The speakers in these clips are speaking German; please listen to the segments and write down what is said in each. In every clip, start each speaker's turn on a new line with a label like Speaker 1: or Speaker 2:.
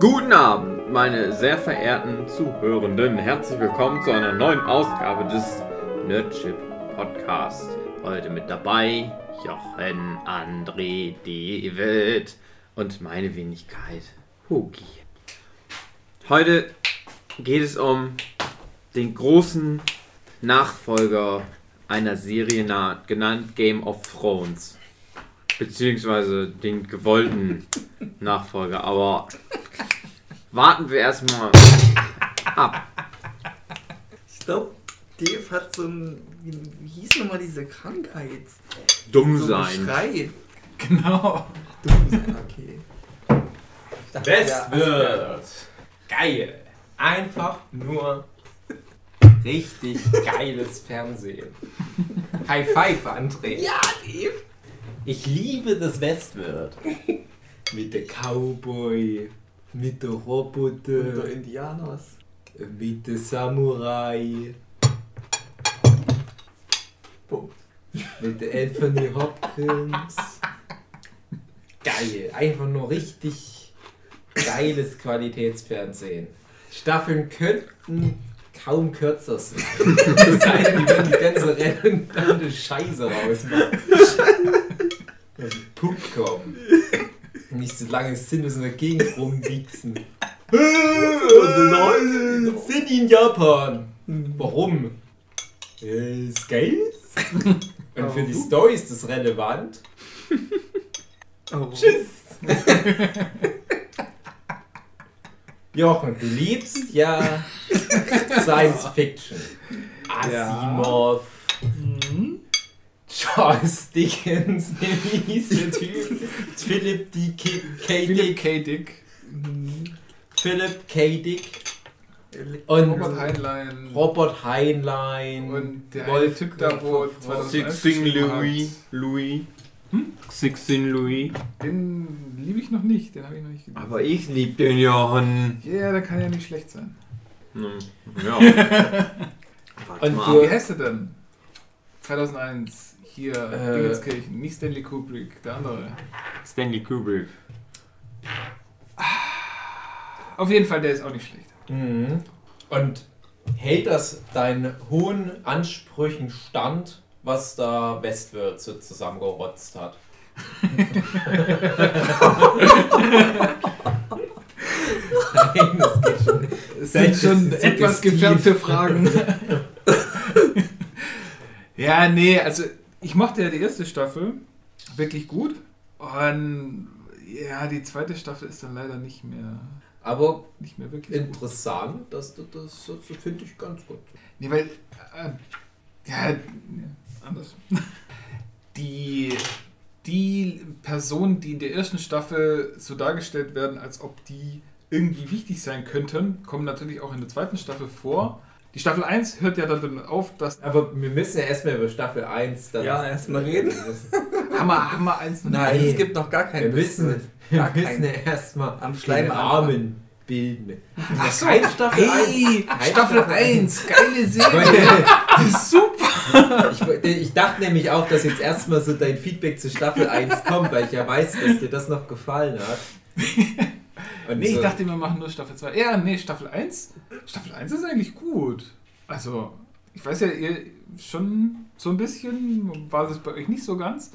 Speaker 1: Guten Abend, meine sehr verehrten Zuhörenden. Herzlich willkommen zu einer neuen Ausgabe des Nerdship Podcast. Heute mit dabei Jochen, André, David und meine Wenigkeit Hugi. Heute geht es um den großen Nachfolger einer Serie genannt Game of Thrones. Beziehungsweise den gewollten Nachfolger. Aber warten wir erstmal ab.
Speaker 2: Ich glaube, Dave hat so ein. Wie, wie hieß nochmal diese Krankheit?
Speaker 1: Dumm
Speaker 2: so
Speaker 1: sein.
Speaker 2: Schrei.
Speaker 3: Genau.
Speaker 2: Dumm sein, okay. Dachte,
Speaker 3: Best
Speaker 2: ja,
Speaker 3: wird. Geil. Einfach nur richtig geiles Fernsehen. High Five, André.
Speaker 2: Ja, Dave!
Speaker 3: Ich liebe das Westworld. Mit der Cowboy, mit der Roboter,
Speaker 2: Unter Indianers.
Speaker 3: mit der Samurai,
Speaker 2: Punkt.
Speaker 3: mit der Anthony Hopkins. Geil. Einfach nur richtig geiles Qualitätsfernsehen. Staffeln könnten kaum kürzer sein. Das heißt, die werden die ganze redundante Scheiße rausmachen. Punkt kommen. Nicht so lange Sinnes in der Gegend rumwichsen. Sind in Japan. Warum? Äh, geil. Und für die Story ist das relevant.
Speaker 2: Oh.
Speaker 3: Tschüss. Jochen, du liebst ja Science Fiction. Asimov. Charles Dickens, wie hieß der Typ? Philip D. K. K.
Speaker 4: Philip
Speaker 3: Dick.
Speaker 4: K. Dick,
Speaker 3: Philip K. Dick. Und
Speaker 4: Robert Heinlein
Speaker 3: Robert Heinlein.
Speaker 4: und der
Speaker 3: Wolf
Speaker 4: Typ da, wo
Speaker 3: Wolf-
Speaker 4: 2001
Speaker 1: Sixing
Speaker 4: geschrieben
Speaker 1: Louis. Louis.
Speaker 4: Hm?
Speaker 1: Sixing Louis.
Speaker 4: Den liebe ich noch nicht, den habe ich noch nicht gelesen.
Speaker 1: Aber ich lieb den Jochen.
Speaker 4: Ja, der kann ja nicht schlecht sein.
Speaker 1: Hm, Ja.
Speaker 3: Und
Speaker 1: mal.
Speaker 4: Wie heißt er denn? 2001, hier,
Speaker 3: Äh.
Speaker 4: Dingenskirchen, nicht Stanley Kubrick, der andere.
Speaker 1: Stanley Kubrick.
Speaker 4: Auf jeden Fall, der ist auch nicht schlecht.
Speaker 3: Mhm. Und hält das deinen hohen Ansprüchen stand, was da Westworld so zusammengerotzt hat? Nein, das geht schon.
Speaker 4: Es
Speaker 3: Seid
Speaker 4: sind schon etwas gefärbte Fragen. ja, nee, also ich mochte ja die erste Staffel wirklich gut. Und ja, die zweite Staffel ist dann leider nicht mehr,
Speaker 3: Aber
Speaker 4: nicht mehr wirklich gut.
Speaker 3: interessant, das, das, das, finde ich ganz gut.
Speaker 4: Nee, weil. Äh, ja, anders. Die, die Personen, die in der ersten Staffel so dargestellt werden, als ob die irgendwie wichtig sein könnten, kommen natürlich auch in der zweiten Staffel vor. Die Staffel 1 hört ja dann damit auf, dass.
Speaker 3: Aber wir müssen ja erstmal über Staffel 1 dann.
Speaker 2: Ja, erstmal reden.
Speaker 4: Hammer, Hammer 1 noch
Speaker 3: Nein.
Speaker 2: Es gibt noch gar keinen
Speaker 3: Wir müssen,
Speaker 2: Westworld.
Speaker 3: wir
Speaker 2: keinen.
Speaker 3: ja erstmal
Speaker 2: Am Schleim
Speaker 3: Rahmen bilden.
Speaker 4: Ach so,
Speaker 3: Keine Staffel
Speaker 4: Ey,
Speaker 3: 1.
Speaker 4: Staffel 1, geile Serie. Super.
Speaker 3: Ich, ich dachte nämlich auch, dass jetzt erstmal so dein Feedback zu Staffel 1 kommt, weil ich ja weiß, dass dir das noch gefallen hat. Und
Speaker 4: Nee, ich
Speaker 3: so-
Speaker 4: dachte, wir machen nur Staffel 2. Ja, nee, Staffel 1. Staffel 1 ist eigentlich gut. Also, ich weiß ja, ihr schon so ein bisschen, war das bei euch nicht so ganz.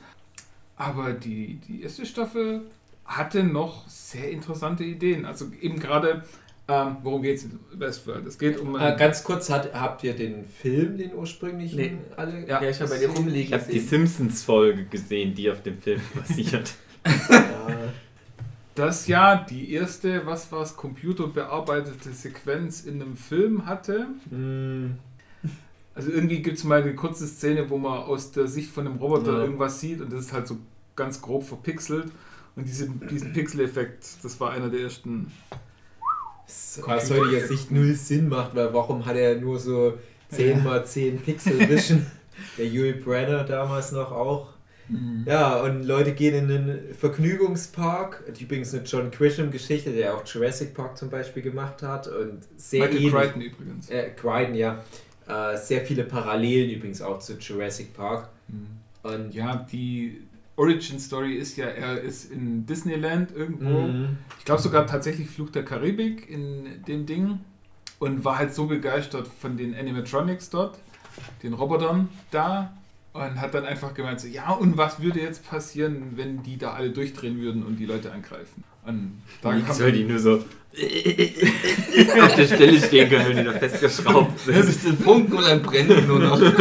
Speaker 4: Aber die, die erste Staffel hatte noch sehr interessante Ideen. Also eben gerade, ähm, worum geht es in Westworld? Es geht um...
Speaker 3: Äh, ganz kurz, hat, habt ihr den Film, den ursprünglichen,
Speaker 2: Nee.
Speaker 3: alle?
Speaker 4: Ja.
Speaker 2: Ja, ich habe bei dir rumliegen
Speaker 1: Ich habe die
Speaker 2: gesehen.
Speaker 1: Simpsons-Folge gesehen, die auf dem Film basiert.
Speaker 4: das ja die erste, was war es, computerbearbeitete Sequenz in einem Film hatte.
Speaker 3: Hm,
Speaker 4: Also irgendwie gibt es mal eine kurze Szene, wo man aus der Sicht von einem Roboter
Speaker 3: Ja.
Speaker 4: irgendwas sieht und das ist halt so ganz grob verpixelt. Und diese, diesen Pixel-Effekt, das war einer der ersten.
Speaker 3: aus heutiger Sicht null Sinn macht, weil warum hat er nur so 10 mal 10 Pixel Vision? Der Yul Brenner damals noch auch. Ja, und Leute gehen in einen Vergnügungspark. Übrigens eine John Grisham-Geschichte, der auch Jurassic Park zum Beispiel gemacht hat. Und sehr
Speaker 4: Michael
Speaker 3: ähnlich.
Speaker 4: Crichton übrigens.
Speaker 3: Äh, Crichton, ja. Äh, sehr viele Parallelen übrigens auch zu Jurassic Park. Und
Speaker 4: Ja, die Origin Story ist ja, er ist in Disneyland irgendwo.
Speaker 3: Mhm.
Speaker 4: Ich glaube sogar tatsächlich Fluch der Karibik in dem Ding. Und war halt so begeistert von den Animatronics dort, den Robotern da. Und hat dann einfach gemeint, so, ja, und was würde jetzt passieren, wenn die da alle durchdrehen würden und die Leute angreifen? Und da kam
Speaker 1: soll die nur so auf der Stelle stehen können, wenn die da festgeschraubt
Speaker 2: Das
Speaker 1: sind.
Speaker 2: ist ein Funken und dann brennen die nur noch.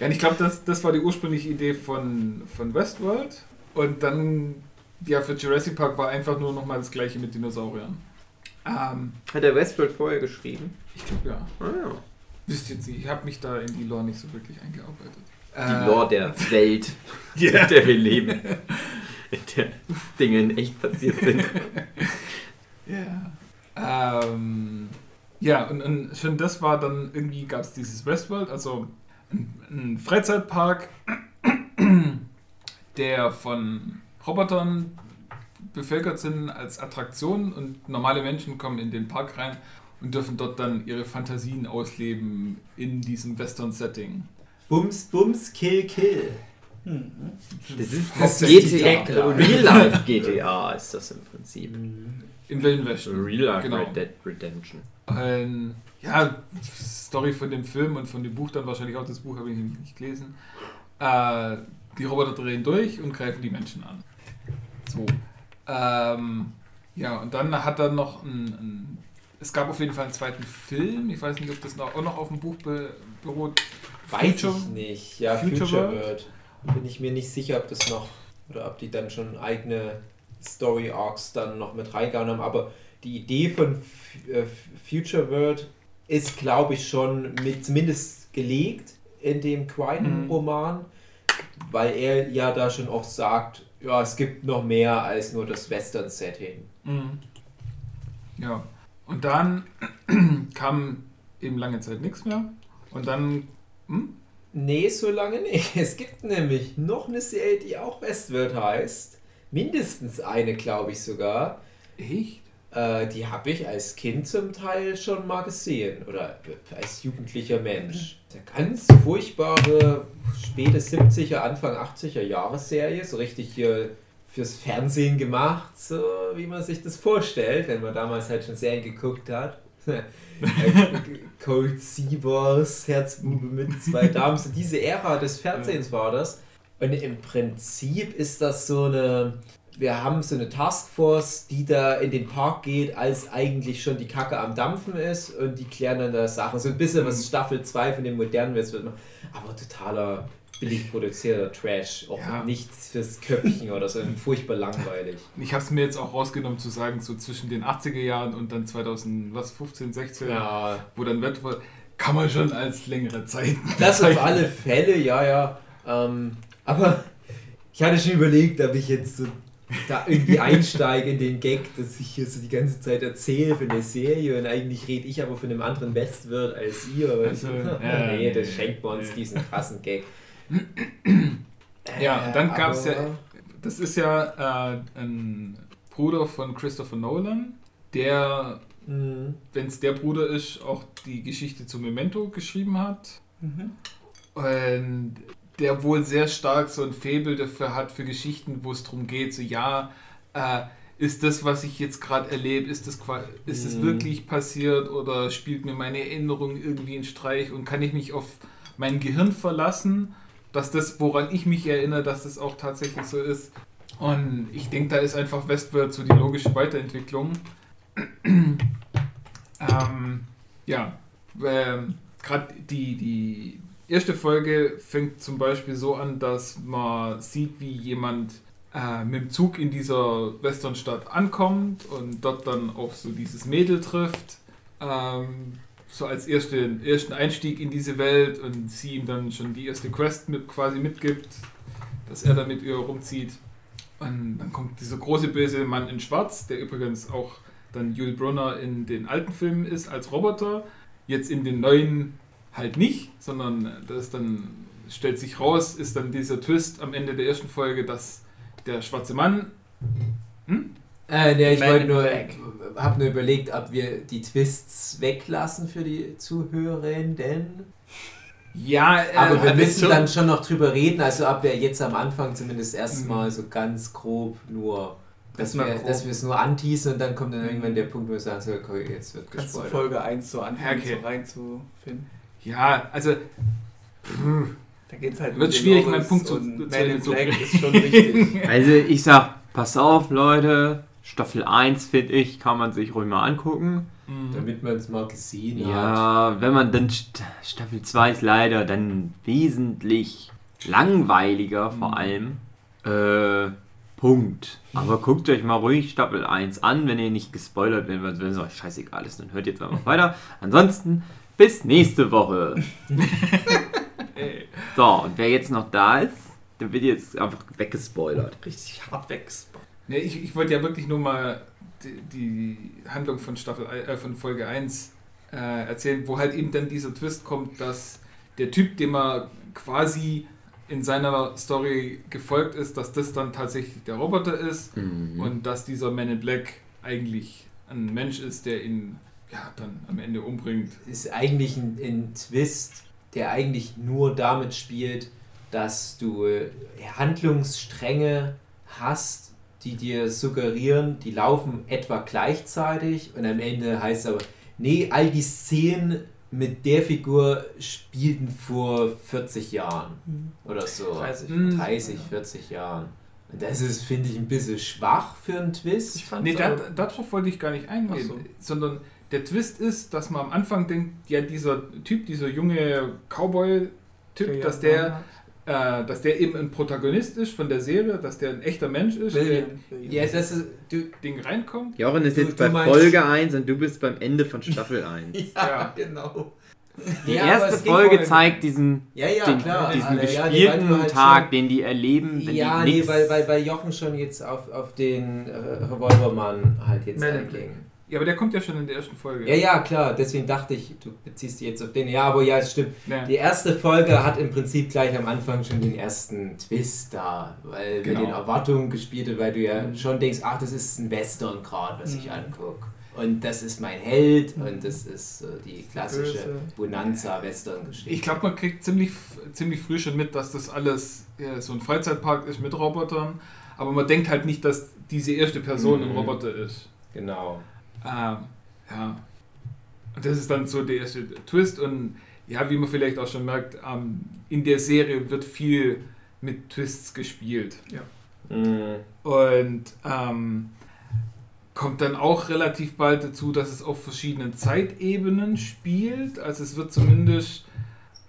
Speaker 4: Ja, und ich glaube, das, das war die ursprüngliche Idee von, von Westworld. Und dann, ja, für Jurassic Park war einfach nur nochmal das gleiche mit Dinosauriern. Ähm,
Speaker 1: Hat er Westworld vorher geschrieben?
Speaker 4: ich glaube, ja.
Speaker 1: Ah ja.
Speaker 4: Wisst jetzt nicht, ich habe mich da in die Lore nicht so wirklich eingearbeitet.
Speaker 1: Die Lore der Welt,
Speaker 4: Ja.
Speaker 1: in der wir leben. In der Dinge in echt passiert sind.
Speaker 4: Ja. Ähm, ja, und, und schon das war dann, irgendwie gab es dieses Westworld, also ein, ein Freizeitpark, der von Robotern bevölkert sind als Attraktion und normale Menschen kommen in den Park rein und dürfen dort dann ihre Fantasien ausleben in diesem Western-Setting.
Speaker 3: Bums, Bums, Kill, Kill.
Speaker 2: Hm.
Speaker 1: Das ist das GTA. Real Life GTA ist das im Prinzip.
Speaker 4: Im Wilden Westen.
Speaker 1: Real Life
Speaker 4: Genau.
Speaker 1: Red Dead Redemption.
Speaker 4: Ähm, ja, Story von dem Film und von dem Buch dann wahrscheinlich auch. Das Buch habe ich nicht gelesen. Äh, die Roboter drehen durch und greifen die Menschen an. So. Ähm, ja, und dann hat er noch ein, ein. Es gab auf jeden Fall einen zweiten Film. Ich weiß nicht, ob das noch, auch noch auf dem Buch be, beruht.
Speaker 3: Weiß
Speaker 4: Future-
Speaker 3: ich nicht. Ja,
Speaker 4: Future
Speaker 3: Future,
Speaker 4: World?
Speaker 3: Bin ich mir nicht sicher, ob das noch. Oder ob die dann schon eigene Story Arcs dann noch mit reingehauen haben. Aber die Idee von äh, Future World ist, glaube ich, schon mit zumindest gelegt in dem
Speaker 4: Mhm.
Speaker 3: Crichton-Roman, weil er ja da schon auch sagt, ja, es gibt noch mehr als nur das Western-Setting.
Speaker 4: Mhm. Ja. Und dann kam eben lange Zeit nichts mehr. Und dann. Hm?
Speaker 3: Nee, so lange nicht. Es gibt nämlich noch eine Serie, die auch Westworld heißt. Mindestens eine, glaube ich sogar.
Speaker 4: Echt?
Speaker 3: Äh, die habe ich als Kind zum Teil schon mal gesehen. Oder als jugendlicher Mensch. Eine ganz furchtbare, späte 70er, Anfang 80er Jahre Serie. So richtig hier fürs Fernsehen gemacht, so wie man sich das vorstellt, wenn man damals halt schon Serien geguckt hat. Cold Seabers, Herzbube mit zwei Damen. So diese Ära des Fernsehens war das. Und im Prinzip ist das so eine. Wir haben so eine Taskforce, die da in den Park geht, als eigentlich schon die Kacke am Dampfen ist und die klären dann da Sachen. So ein bisschen was Staffel 2 von den modernen macht. Aber totaler billig produzierter Trash. Auch
Speaker 4: Ja.
Speaker 3: nichts fürs Köpfchen oder so. Furchtbar langweilig.
Speaker 4: Ich habe es mir jetzt auch rausgenommen zu sagen, so zwischen den 80er Jahren und dann 2015, 16,
Speaker 3: Ja,
Speaker 4: wo dann Wettbewerb, kann man schon als längere Zeit.
Speaker 3: Das auf alle Fälle, ja, ja. Ähm, aber ich hatte schon überlegt, ob ich jetzt so da irgendwie einsteige in den Gag, dass ich hier so die ganze Zeit erzähle für eine Serie und eigentlich rede ich aber von einem anderen Westwirt als ihr.
Speaker 4: Also,
Speaker 3: ich,
Speaker 4: ja,
Speaker 3: nee, das schenkt man uns diesen krassen Gag.
Speaker 4: Ja, und dann
Speaker 3: Äh,
Speaker 4: gab's ja- Das ist ja äh, ein Bruder von Christopher Nolan, der,
Speaker 3: Mhm.
Speaker 4: wenn es der Bruder ist, auch die Geschichte zu Memento geschrieben hat.
Speaker 2: Mhm.
Speaker 4: Und der wohl sehr stark so ein Faible dafür hat, für Geschichten, wo es darum geht, so ja, äh, ist das, was ich jetzt gerade erlebe, ist das, ist das
Speaker 3: Mhm.
Speaker 4: wirklich passiert oder spielt mir meine Erinnerung irgendwie einen Streich und kann ich mich auf mein Gehirn verlassen, dass das, woran ich mich erinnere, dass das auch tatsächlich so ist. Und ich denke, da ist einfach Westworld so die logische Weiterentwicklung. ähm, ja, ähm, gerade die, die erste Folge fängt zum Beispiel so an, dass man sieht, wie jemand äh, mit dem Zug in dieser Westernstadt ankommt und dort dann auf so dieses Mädel trifft. Ähm, so als erste, ersten Einstieg in diese Welt und sie ihm dann schon die erste Quest mit, quasi mitgibt, dass er da mit ihr rumzieht. Und dann kommt dieser große böse Mann in Schwarz, der übrigens auch dann Yul Brunner in den alten Filmen ist als Roboter. Jetzt in den neuen halt nicht, sondern das dann stellt sich raus, ist dann dieser Twist am Ende der ersten Folge, dass der schwarze Mann. Hm?
Speaker 3: Äh, nee, ich wollte nur,
Speaker 2: Black.
Speaker 3: hab nur überlegt, ob wir die Twists weglassen für die Zuhörenden.
Speaker 4: Ja, äh,
Speaker 3: Aber wir müssen
Speaker 4: schon-
Speaker 3: dann schon noch drüber reden, also ob wir jetzt am Anfang zumindest erstmal so ganz grob nur, dass wir,
Speaker 2: grob.
Speaker 3: dass wir es nur anteasen und dann kommt dann irgendwann der Punkt, wo wir sagen, so, okay, jetzt wird
Speaker 2: Kannst du
Speaker 3: gespoilert.
Speaker 2: Folge 1 so anfangen,
Speaker 4: Okay.
Speaker 2: so reinzufinden.
Speaker 4: Ja, also
Speaker 2: Da geht's halt
Speaker 4: Wird schwierig, meinen Punkt zu- zu- zu-
Speaker 2: ist schon wichtig.
Speaker 1: Also ich sag, pass auf, Leute. Staffel 1, finde ich, kann man sich ruhig mal angucken.
Speaker 3: Damit man es mal gesehen hat.
Speaker 1: Ja, wenn man dann St Staffel 2 ist leider dann wesentlich langweiliger vor allem. Äh, Punkt. Aber guckt euch mal ruhig Staffel 1 an, wenn ihr nicht gespoilert werdet, wenn es euch scheißegal ist, dann hört jetzt einfach weiter. Ansonsten bis nächste Woche. So, und wer jetzt noch da ist, der wird jetzt einfach weggespoilert.
Speaker 2: Richtig hart weg.
Speaker 4: Nee, ich, ich wollte ja wirklich nur mal die, die Handlung von Staffel äh, von Folge 1 äh, erzählen, wo halt eben dann dieser Twist kommt, dass der Typ, dem er quasi in seiner Story gefolgt ist, dass das dann tatsächlich der Roboter ist
Speaker 1: Mhm.
Speaker 4: und dass dieser Man in Black eigentlich ein Mensch ist, der ihn ja, dann am Ende umbringt.
Speaker 3: Ist eigentlich ein, ein Twist, der eigentlich nur damit spielt, dass du äh, Handlungsstränge hast, die dir suggerieren, die laufen etwa gleichzeitig und am Ende heißt es aber, nee, all die Szenen mit der Figur spielten vor 40 Jahren oder so.
Speaker 2: 30.
Speaker 4: Mhm.
Speaker 3: 30, 40 Jahren. Und das ist, finde ich, ein bisschen schwach für einen Twist.
Speaker 2: Ich
Speaker 4: Nee, darauf wollte ich gar nicht eingehen,
Speaker 2: so.
Speaker 4: sondern der Twist ist, dass man am Anfang denkt, ja, dieser Typ, dieser junge Cowboy-Typ, dass, der, äh, dass der eben ein Protagonist ist von der Serie, dass der ein echter Mensch ist, der
Speaker 2: William.
Speaker 3: Ja, das ist, du,
Speaker 4: in Ding reinkommt.
Speaker 1: Jochen ist
Speaker 3: Du-
Speaker 1: jetzt
Speaker 3: du
Speaker 1: bei
Speaker 3: meinst-
Speaker 1: Folge 1 und du bist beim Ende von Staffel 1.
Speaker 2: Ja,
Speaker 4: Ja.
Speaker 2: genau.
Speaker 1: Die
Speaker 3: Ja,
Speaker 1: erste Folge zeigt diesen,
Speaker 3: ja, ja,
Speaker 1: den,
Speaker 3: klar.
Speaker 1: diesen
Speaker 3: Ja, ja,
Speaker 1: gespielten
Speaker 3: du halt
Speaker 1: Tag,
Speaker 3: schon-
Speaker 1: den die erleben, wenn
Speaker 3: Ja,
Speaker 1: die
Speaker 3: nee, weil, weil, weil Jochen schon jetzt auf, auf den äh, Revolvermann halt jetzt einging.
Speaker 4: Ja, aber der kommt ja schon in der ersten Folge.
Speaker 3: Ja, ja, klar, deswegen dachte ich, du beziehst dich jetzt auf den. Ja, aber ja, es stimmt.
Speaker 4: Ja.
Speaker 3: Die erste Folge hat im Prinzip gleich am Anfang schon den ersten Twist da, weil
Speaker 4: Genau.
Speaker 3: mit den Erwartungen gespielt wird, weil du ja
Speaker 2: Mhm.
Speaker 3: schon denkst, ach, das ist ein Western gerade, was ich
Speaker 2: Mhm.
Speaker 3: angucke. Und das ist mein Held und das ist äh, die klassische. Bonanza-Western-Geschichte.
Speaker 4: Ich glaube, man kriegt ziemlich, ziemlich früh schon mit, dass das alles ja, so ein Freizeitpark ist mit Robotern. Aber man denkt halt nicht, dass diese erste Person ein
Speaker 3: Mhm.
Speaker 4: Roboter ist.
Speaker 3: Genau.
Speaker 4: Ähm, ja. Und das ist dann so der erste Twist. Und ja, wie man vielleicht auch schon merkt, ähm, in der Serie wird viel mit Twists gespielt.
Speaker 3: Mhm.
Speaker 4: Und ähm, kommt dann auch relativ bald dazu, dass es auf verschiedenen Zeitebenen spielt. Also es wird zumindest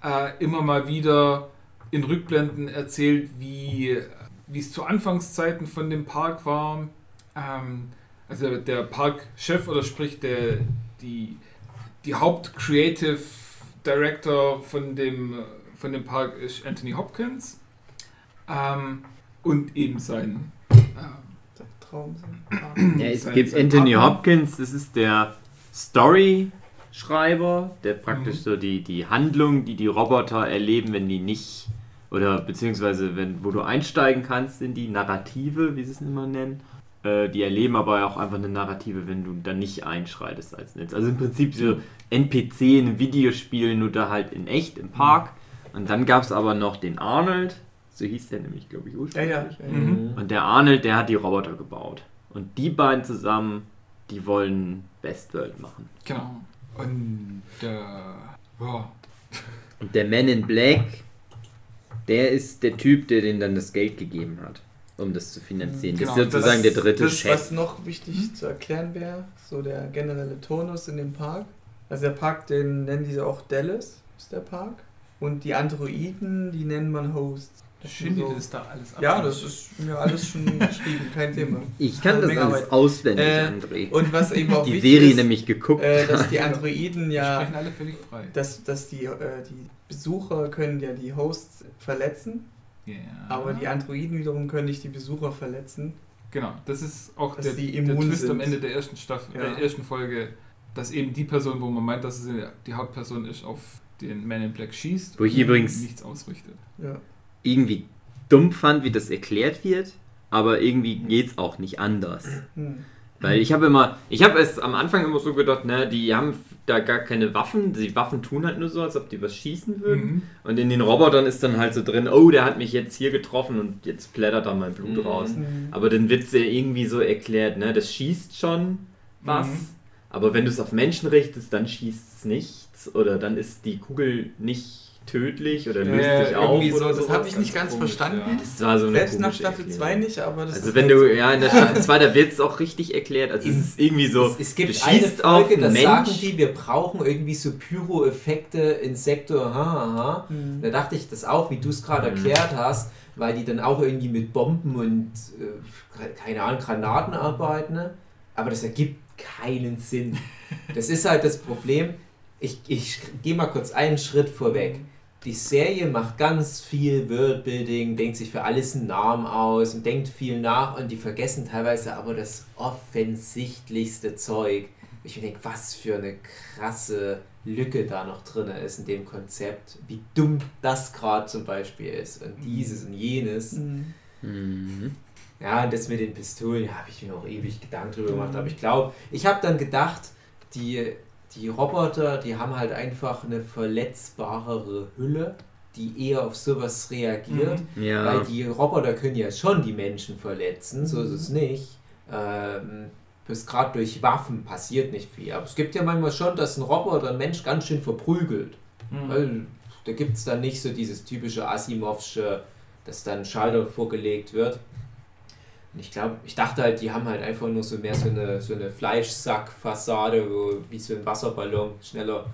Speaker 4: äh, immer mal wieder in Rückblenden erzählt, wie wie es zu Anfangszeiten von dem Park war. Ähm, also der Parkchef oder sprich der, die, die Haupt-Creative Director von dem, von dem Park ist Anthony Hopkins. Ähm, und eben sein äh,
Speaker 2: Traum sein.
Speaker 1: Ja, es
Speaker 4: Sein-
Speaker 1: gibt
Speaker 4: sein
Speaker 1: Anthony
Speaker 4: Partner.
Speaker 1: Hopkins, das ist der Story-Schreiber, der praktisch
Speaker 4: Mhm.
Speaker 1: so die, die Handlung, die die Roboter erleben, wenn die nicht, oder beziehungsweise wenn, wo du einsteigen kannst in die Narrative, wie sie es immer nennen, die erleben aber auch einfach eine Narrative, wenn du da nicht einschreitest als Netz. Also im Prinzip so NPC in einem Videospiel, nur da halt in echt im Park. Und dann gab es aber noch den Arnold, so hieß der nämlich, glaube ich, ursprünglich.
Speaker 2: ja. ja.
Speaker 4: Mhm.
Speaker 1: Und der Arnold, der hat die Roboter gebaut. Und die beiden zusammen, die wollen Westworld machen.
Speaker 4: Genau. Und äh, ja,
Speaker 1: Und der Man in Black, der ist der Typ, der denen dann das Geld gegeben hat, um das zu finanzieren.
Speaker 4: Genau,
Speaker 1: das ist sozusagen
Speaker 2: das-
Speaker 1: der dritte
Speaker 2: das,
Speaker 1: Chef.
Speaker 2: Was noch wichtig zu erklären wäre, so der generelle Tonus in dem Park. Also der Park, den nennen diese auch Dallas, ist der Park. Und die Androiden, die nennt man Hosts. Das
Speaker 4: Shindy
Speaker 2: so-
Speaker 4: ist da alles
Speaker 2: Ja, das ist mir alles schon geschrieben, kein Thema.
Speaker 1: Ich kann das
Speaker 2: Menge
Speaker 1: alles
Speaker 2: Arbeit.
Speaker 1: auswendig,
Speaker 2: Äh,
Speaker 1: André.
Speaker 2: Und was eben auch
Speaker 1: Die Serie
Speaker 2: ist,
Speaker 1: nämlich geguckt.
Speaker 2: äh, dass die Androiden
Speaker 4: Die
Speaker 2: ja,
Speaker 4: sprechen alle völlig frei.
Speaker 2: dass, dass die, äh, die Besucher können ja die Hosts verletzen,
Speaker 4: Ja.
Speaker 2: aber die Androiden wiederum können nicht die Besucher verletzen.
Speaker 4: Genau, das ist auch der,
Speaker 2: die
Speaker 4: der Twist am
Speaker 2: sind.
Speaker 4: Ende der ersten Staffel,
Speaker 2: Ja.
Speaker 4: der ersten Folge, dass eben die Person, wo man meint, dass es die Hauptperson ist, auf den Man in Black schießt
Speaker 1: Wo ich
Speaker 4: und
Speaker 1: übrigens-
Speaker 4: nichts ausrichtet.
Speaker 2: Ja.
Speaker 1: irgendwie dumm fand, wie das erklärt wird, aber irgendwie geht's auch nicht anders.
Speaker 2: Hm.
Speaker 1: Weil ich habe immer, ich habe es am Anfang immer so gedacht, ne, die haben da gar keine Waffen, die Waffen tun halt nur so, als ob die was schießen würden.
Speaker 4: Mhm.
Speaker 1: Und in den Robotern ist dann halt so drin, oh, der hat mich jetzt hier getroffen und jetzt plättert da mein Blut
Speaker 3: Mhm.
Speaker 1: raus.
Speaker 2: Mhm.
Speaker 1: Aber dann wird es ja irgendwie so erklärt, ne, das schießt schon was,
Speaker 4: Mhm.
Speaker 1: aber wenn du es auf Menschen richtest, dann schießt es nichts oder dann ist die Kugel nicht tödlich oder löst
Speaker 4: Ja,
Speaker 1: sich auf
Speaker 4: irgendwie
Speaker 1: oder
Speaker 2: das
Speaker 1: so.
Speaker 2: habe ich nicht ganz
Speaker 4: komisch,
Speaker 2: verstanden.
Speaker 4: ja.
Speaker 1: Das war so eine
Speaker 2: Selbst nach Staffel
Speaker 1: Erklärung.
Speaker 2: 2 nicht, aber das
Speaker 1: Also
Speaker 2: ist
Speaker 1: wenn
Speaker 2: halt
Speaker 1: du,
Speaker 2: so.
Speaker 1: ja, in der Staffel 2, da wird es auch richtig erklärt. Also es ist irgendwie so,
Speaker 3: es, es gibt
Speaker 1: du
Speaker 3: eine
Speaker 1: schießt auf
Speaker 3: Folge, da
Speaker 1: einen
Speaker 3: sagen
Speaker 1: Mensch.
Speaker 3: die, wir brauchen irgendwie so Pyro-Effekte in Sektor, ha, ha, ha.
Speaker 2: Mhm.
Speaker 3: Da dachte ich das auch, wie du es gerade
Speaker 1: Mhm.
Speaker 3: erklärt hast, weil die dann auch irgendwie mit Bomben und, äh, keine Ahnung, Granaten arbeiten. ne? Aber das ergibt keinen Sinn. Das ist halt das Problem. Ich, ich gehe mal kurz einen Schritt vorweg. Die Serie macht ganz viel Worldbuilding, denkt sich für alles einen Namen aus und denkt viel nach und die vergessen teilweise aber das offensichtlichste Zeug. Ich denke, was für eine krasse Lücke da noch drin ist in dem Konzept, wie dumm das gerade zum Beispiel ist und dieses und jenes.
Speaker 2: Mhm.
Speaker 1: Mhm.
Speaker 3: Ja, und das mit den Pistolen, ja, habe ich mir auch ewig Gedanken drüber gemacht.
Speaker 2: Mhm.
Speaker 3: Aber ich glaube, ich habe dann gedacht, die, die Roboter, die haben halt einfach eine verletzbarere Hülle, die eher auf sowas reagiert.
Speaker 1: Ja.
Speaker 3: Weil die Roboter können ja schon die Menschen verletzen, so ist es nicht. Ähm, bis gerade durch Waffen passiert nicht viel. Aber es gibt ja manchmal schon, dass ein Roboter einen Mensch ganz schön verprügelt.
Speaker 4: Mhm.
Speaker 3: Weil da gibt es dann nicht so dieses typische Asimovsche, dass dann ein Schalter vorgelegt wird. Und ich glaube, ich dachte halt, die haben halt einfach nur so mehr so eine, so eine Fleischsackfassade, wo wie so ein Wasserballon schneller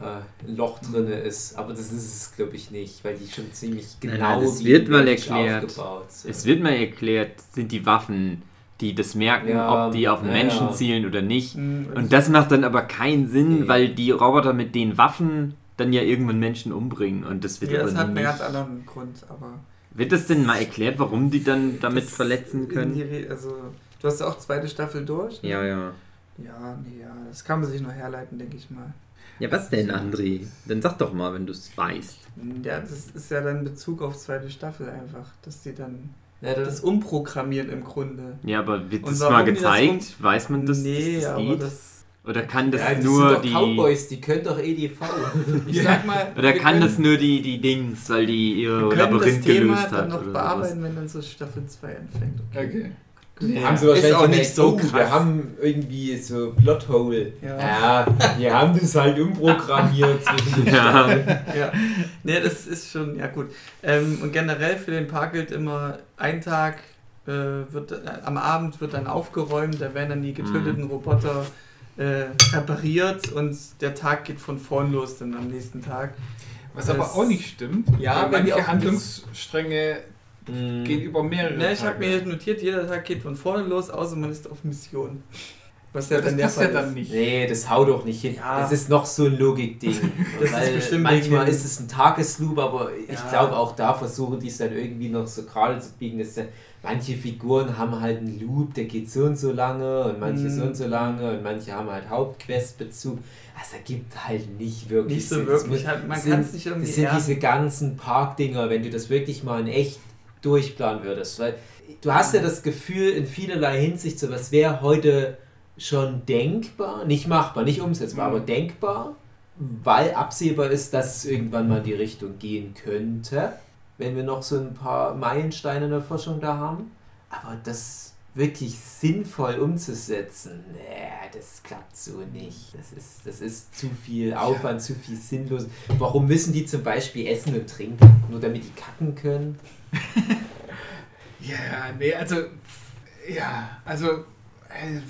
Speaker 3: äh, ein Loch drin ist. Aber das ist es, glaube ich, nicht, weil die schon ziemlich
Speaker 1: Nein,
Speaker 3: genau
Speaker 1: nein, das
Speaker 3: wie
Speaker 1: wird mal erklärt.
Speaker 3: aufgebaut sind.
Speaker 1: Es wird mal erklärt, sind die Waffen, die das merken,
Speaker 3: Ja,
Speaker 1: ob die auf einen
Speaker 3: ja,
Speaker 1: Menschen
Speaker 3: ja.
Speaker 1: zielen oder nicht.
Speaker 2: Mhm.
Speaker 1: Und das macht dann aber keinen Sinn,
Speaker 3: Nee.
Speaker 1: weil die Roboter mit den Waffen dann ja irgendwann Menschen umbringen. Und das wird
Speaker 2: ja,
Speaker 1: aber
Speaker 2: das hat
Speaker 1: nicht.
Speaker 2: einen ganz anderen Grund, aber.
Speaker 1: Wird das denn mal erklärt, warum die dann damit
Speaker 2: das
Speaker 1: verletzen können?
Speaker 2: die Also, du hast ja auch zweite Staffel durch. ne?
Speaker 1: Ja, ja.
Speaker 2: Ja, nee, ja, das kann man sich noch herleiten, denke ich mal.
Speaker 1: Ja, was denn, André? Dann sag doch mal, wenn du es weißt.
Speaker 2: Ja, das ist ja dann Bezug auf zweite Staffel einfach, dass die dann
Speaker 3: Ja, das,
Speaker 2: das umprogrammieren im Grunde.
Speaker 1: Ja, aber wird
Speaker 2: Und
Speaker 1: das mal
Speaker 2: die das
Speaker 1: gezeigt? Weiß man das?
Speaker 2: nee,
Speaker 1: dass das
Speaker 2: aber
Speaker 1: geht?
Speaker 2: das.
Speaker 1: Oder kann das
Speaker 3: ja, das
Speaker 1: nur
Speaker 3: sind doch
Speaker 1: die.
Speaker 3: Cowboys, die können doch EDV.
Speaker 2: Ich sag mal.
Speaker 1: Oder kann
Speaker 2: können-
Speaker 1: das nur die, die Dings, weil die ihr
Speaker 2: wir können das
Speaker 1: Labyrinth
Speaker 2: Thema
Speaker 1: gelöst
Speaker 2: dann
Speaker 1: hat?
Speaker 2: noch
Speaker 1: oder
Speaker 2: bearbeiten, wenn dann so Staffel 2 anfängt.
Speaker 4: Okay.
Speaker 2: Ja,
Speaker 3: haben sie
Speaker 2: ist
Speaker 3: wahrscheinlich
Speaker 2: auch nicht so krass.
Speaker 3: Wir haben irgendwie so Plothole.
Speaker 2: Ja.
Speaker 3: Ja, wir haben das halt umprogrammiert
Speaker 1: Ja.
Speaker 2: Ja. Nee, das ist schon, ja gut. Ähm, und generell für den Park gilt immer, ein Tag äh, wird, äh, am Abend wird dann aufgeräumt, da werden dann die getöteten
Speaker 1: Mhm.
Speaker 2: Äh, repariert und der Tag geht von vorn los dann am nächsten Tag.
Speaker 4: Was aber
Speaker 2: Das-
Speaker 4: auch nicht stimmt.
Speaker 2: Ja,
Speaker 4: weil
Speaker 2: wenn die
Speaker 4: manche Handlungsstränge
Speaker 3: Mhm.
Speaker 4: gehen über mehrere
Speaker 2: Ne, ich habe mir notiert, jeder Tag geht von vorne los, außer man ist auf Mission. Was ja
Speaker 4: das
Speaker 2: dann der
Speaker 4: passt ja
Speaker 2: Fall
Speaker 4: dann nicht.
Speaker 3: Nee, das haut doch nicht hin.
Speaker 2: Ja.
Speaker 3: Das ist noch so ein Logikding.
Speaker 2: Das ist bestimmt
Speaker 3: manchmal ist es ein Tagesloop, aber ich
Speaker 2: Ja.
Speaker 3: glaube auch da versuchen die es dann irgendwie noch so gerade zu biegen. Dass dann, manche Figuren haben halt einen Loop, der geht so und so lange und manche
Speaker 2: Mhm.
Speaker 3: so und so lange und manche haben halt Hauptquestbezug. Also da gibt halt nicht wirklich
Speaker 2: Nicht so
Speaker 3: Sinn. Das
Speaker 2: wirklich,
Speaker 3: muss-
Speaker 2: halt, man
Speaker 3: sind-
Speaker 2: kann es nicht irgendwie
Speaker 3: Das sind
Speaker 2: ernst-
Speaker 3: diese ganzen Parkdinger, wenn du das wirklich mal in echt durchplanen würdest. Weil du hast ja das Gefühl, in vielerlei Hinsicht, so was wäre heute schon denkbar, nicht machbar, nicht umsetzbar,
Speaker 2: Mhm.
Speaker 3: aber denkbar, weil absehbar ist, dass es irgendwann mal in die Richtung gehen könnte, wenn wir noch so ein paar Meilensteine in der Forschung da haben. Aber das wirklich sinnvoll umzusetzen, nee, das klappt so nicht. Das ist, das ist zu viel Aufwand, zu viel sinnlos. Warum müssen die zum Beispiel essen und trinken? Nur damit die kacken können?
Speaker 4: Ja, nee, also. Ja, also. Äh,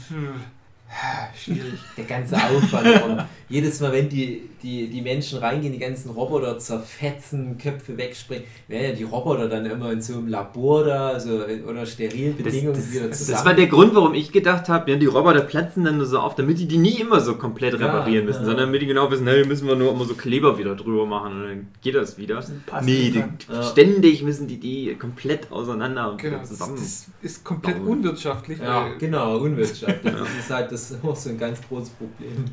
Speaker 4: schwierig.
Speaker 3: Der ganze Aufwand. Und jedes Mal, wenn die, die, die Menschen reingehen, die ganzen Roboter zerfetzen, Köpfe wegspringen, werden ja die Roboter dann immer in so einem Labor da, so unter sterilen
Speaker 1: Das,
Speaker 3: Bedingungen
Speaker 1: das,
Speaker 3: wieder
Speaker 1: das
Speaker 3: zusammen.
Speaker 1: war der Grund, warum ich gedacht habe, ja, die Roboter platzen dann nur so auf, damit die die nie immer so komplett
Speaker 3: Ja,
Speaker 1: reparieren müssen,
Speaker 3: ja.
Speaker 1: sondern damit die genau wissen, hey, müssen wir nur immer so Kleber wieder drüber machen und dann geht das wieder.
Speaker 2: Passt
Speaker 1: Nee, die.
Speaker 3: Ja.
Speaker 1: ständig müssen die die komplett auseinander und
Speaker 4: Genau, das,
Speaker 1: zusammen.
Speaker 4: das ist komplett
Speaker 1: bauen.
Speaker 4: unwirtschaftlich.
Speaker 3: ja, genau, unwirtschaftlich. Das ist halt das ist auch so ein ganz großes Problem.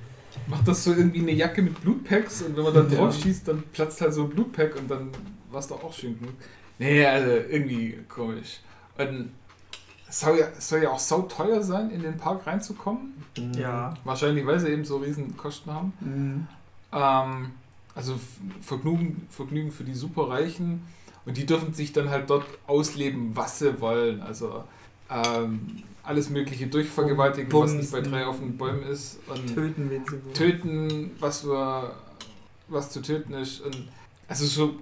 Speaker 4: Macht das so irgendwie eine Jacke mit Blutpacks und wenn man dann drauf schießt, dann platzt halt so ein Blutpack und dann war es doch auch schön genug. Nee, also irgendwie komisch. Und Es soll ja, es soll ja auch sau teuer sein, in den Park reinzukommen.
Speaker 2: Ja.
Speaker 4: Wahrscheinlich, weil sie eben so riesen Kosten haben.
Speaker 2: Mhm.
Speaker 4: Ähm, also Vergnügen, Vergnügen für die Superreichen. Und die dürfen sich dann halt dort ausleben, was sie wollen. Also ähm, alles Mögliche durchvergewaltigen, was nicht bei
Speaker 2: Bumsen.
Speaker 4: drei auf den Bäumen ist. Und
Speaker 2: Töten, wen sie wollen.
Speaker 4: töten, was, wir, was zu töten ist. Und also so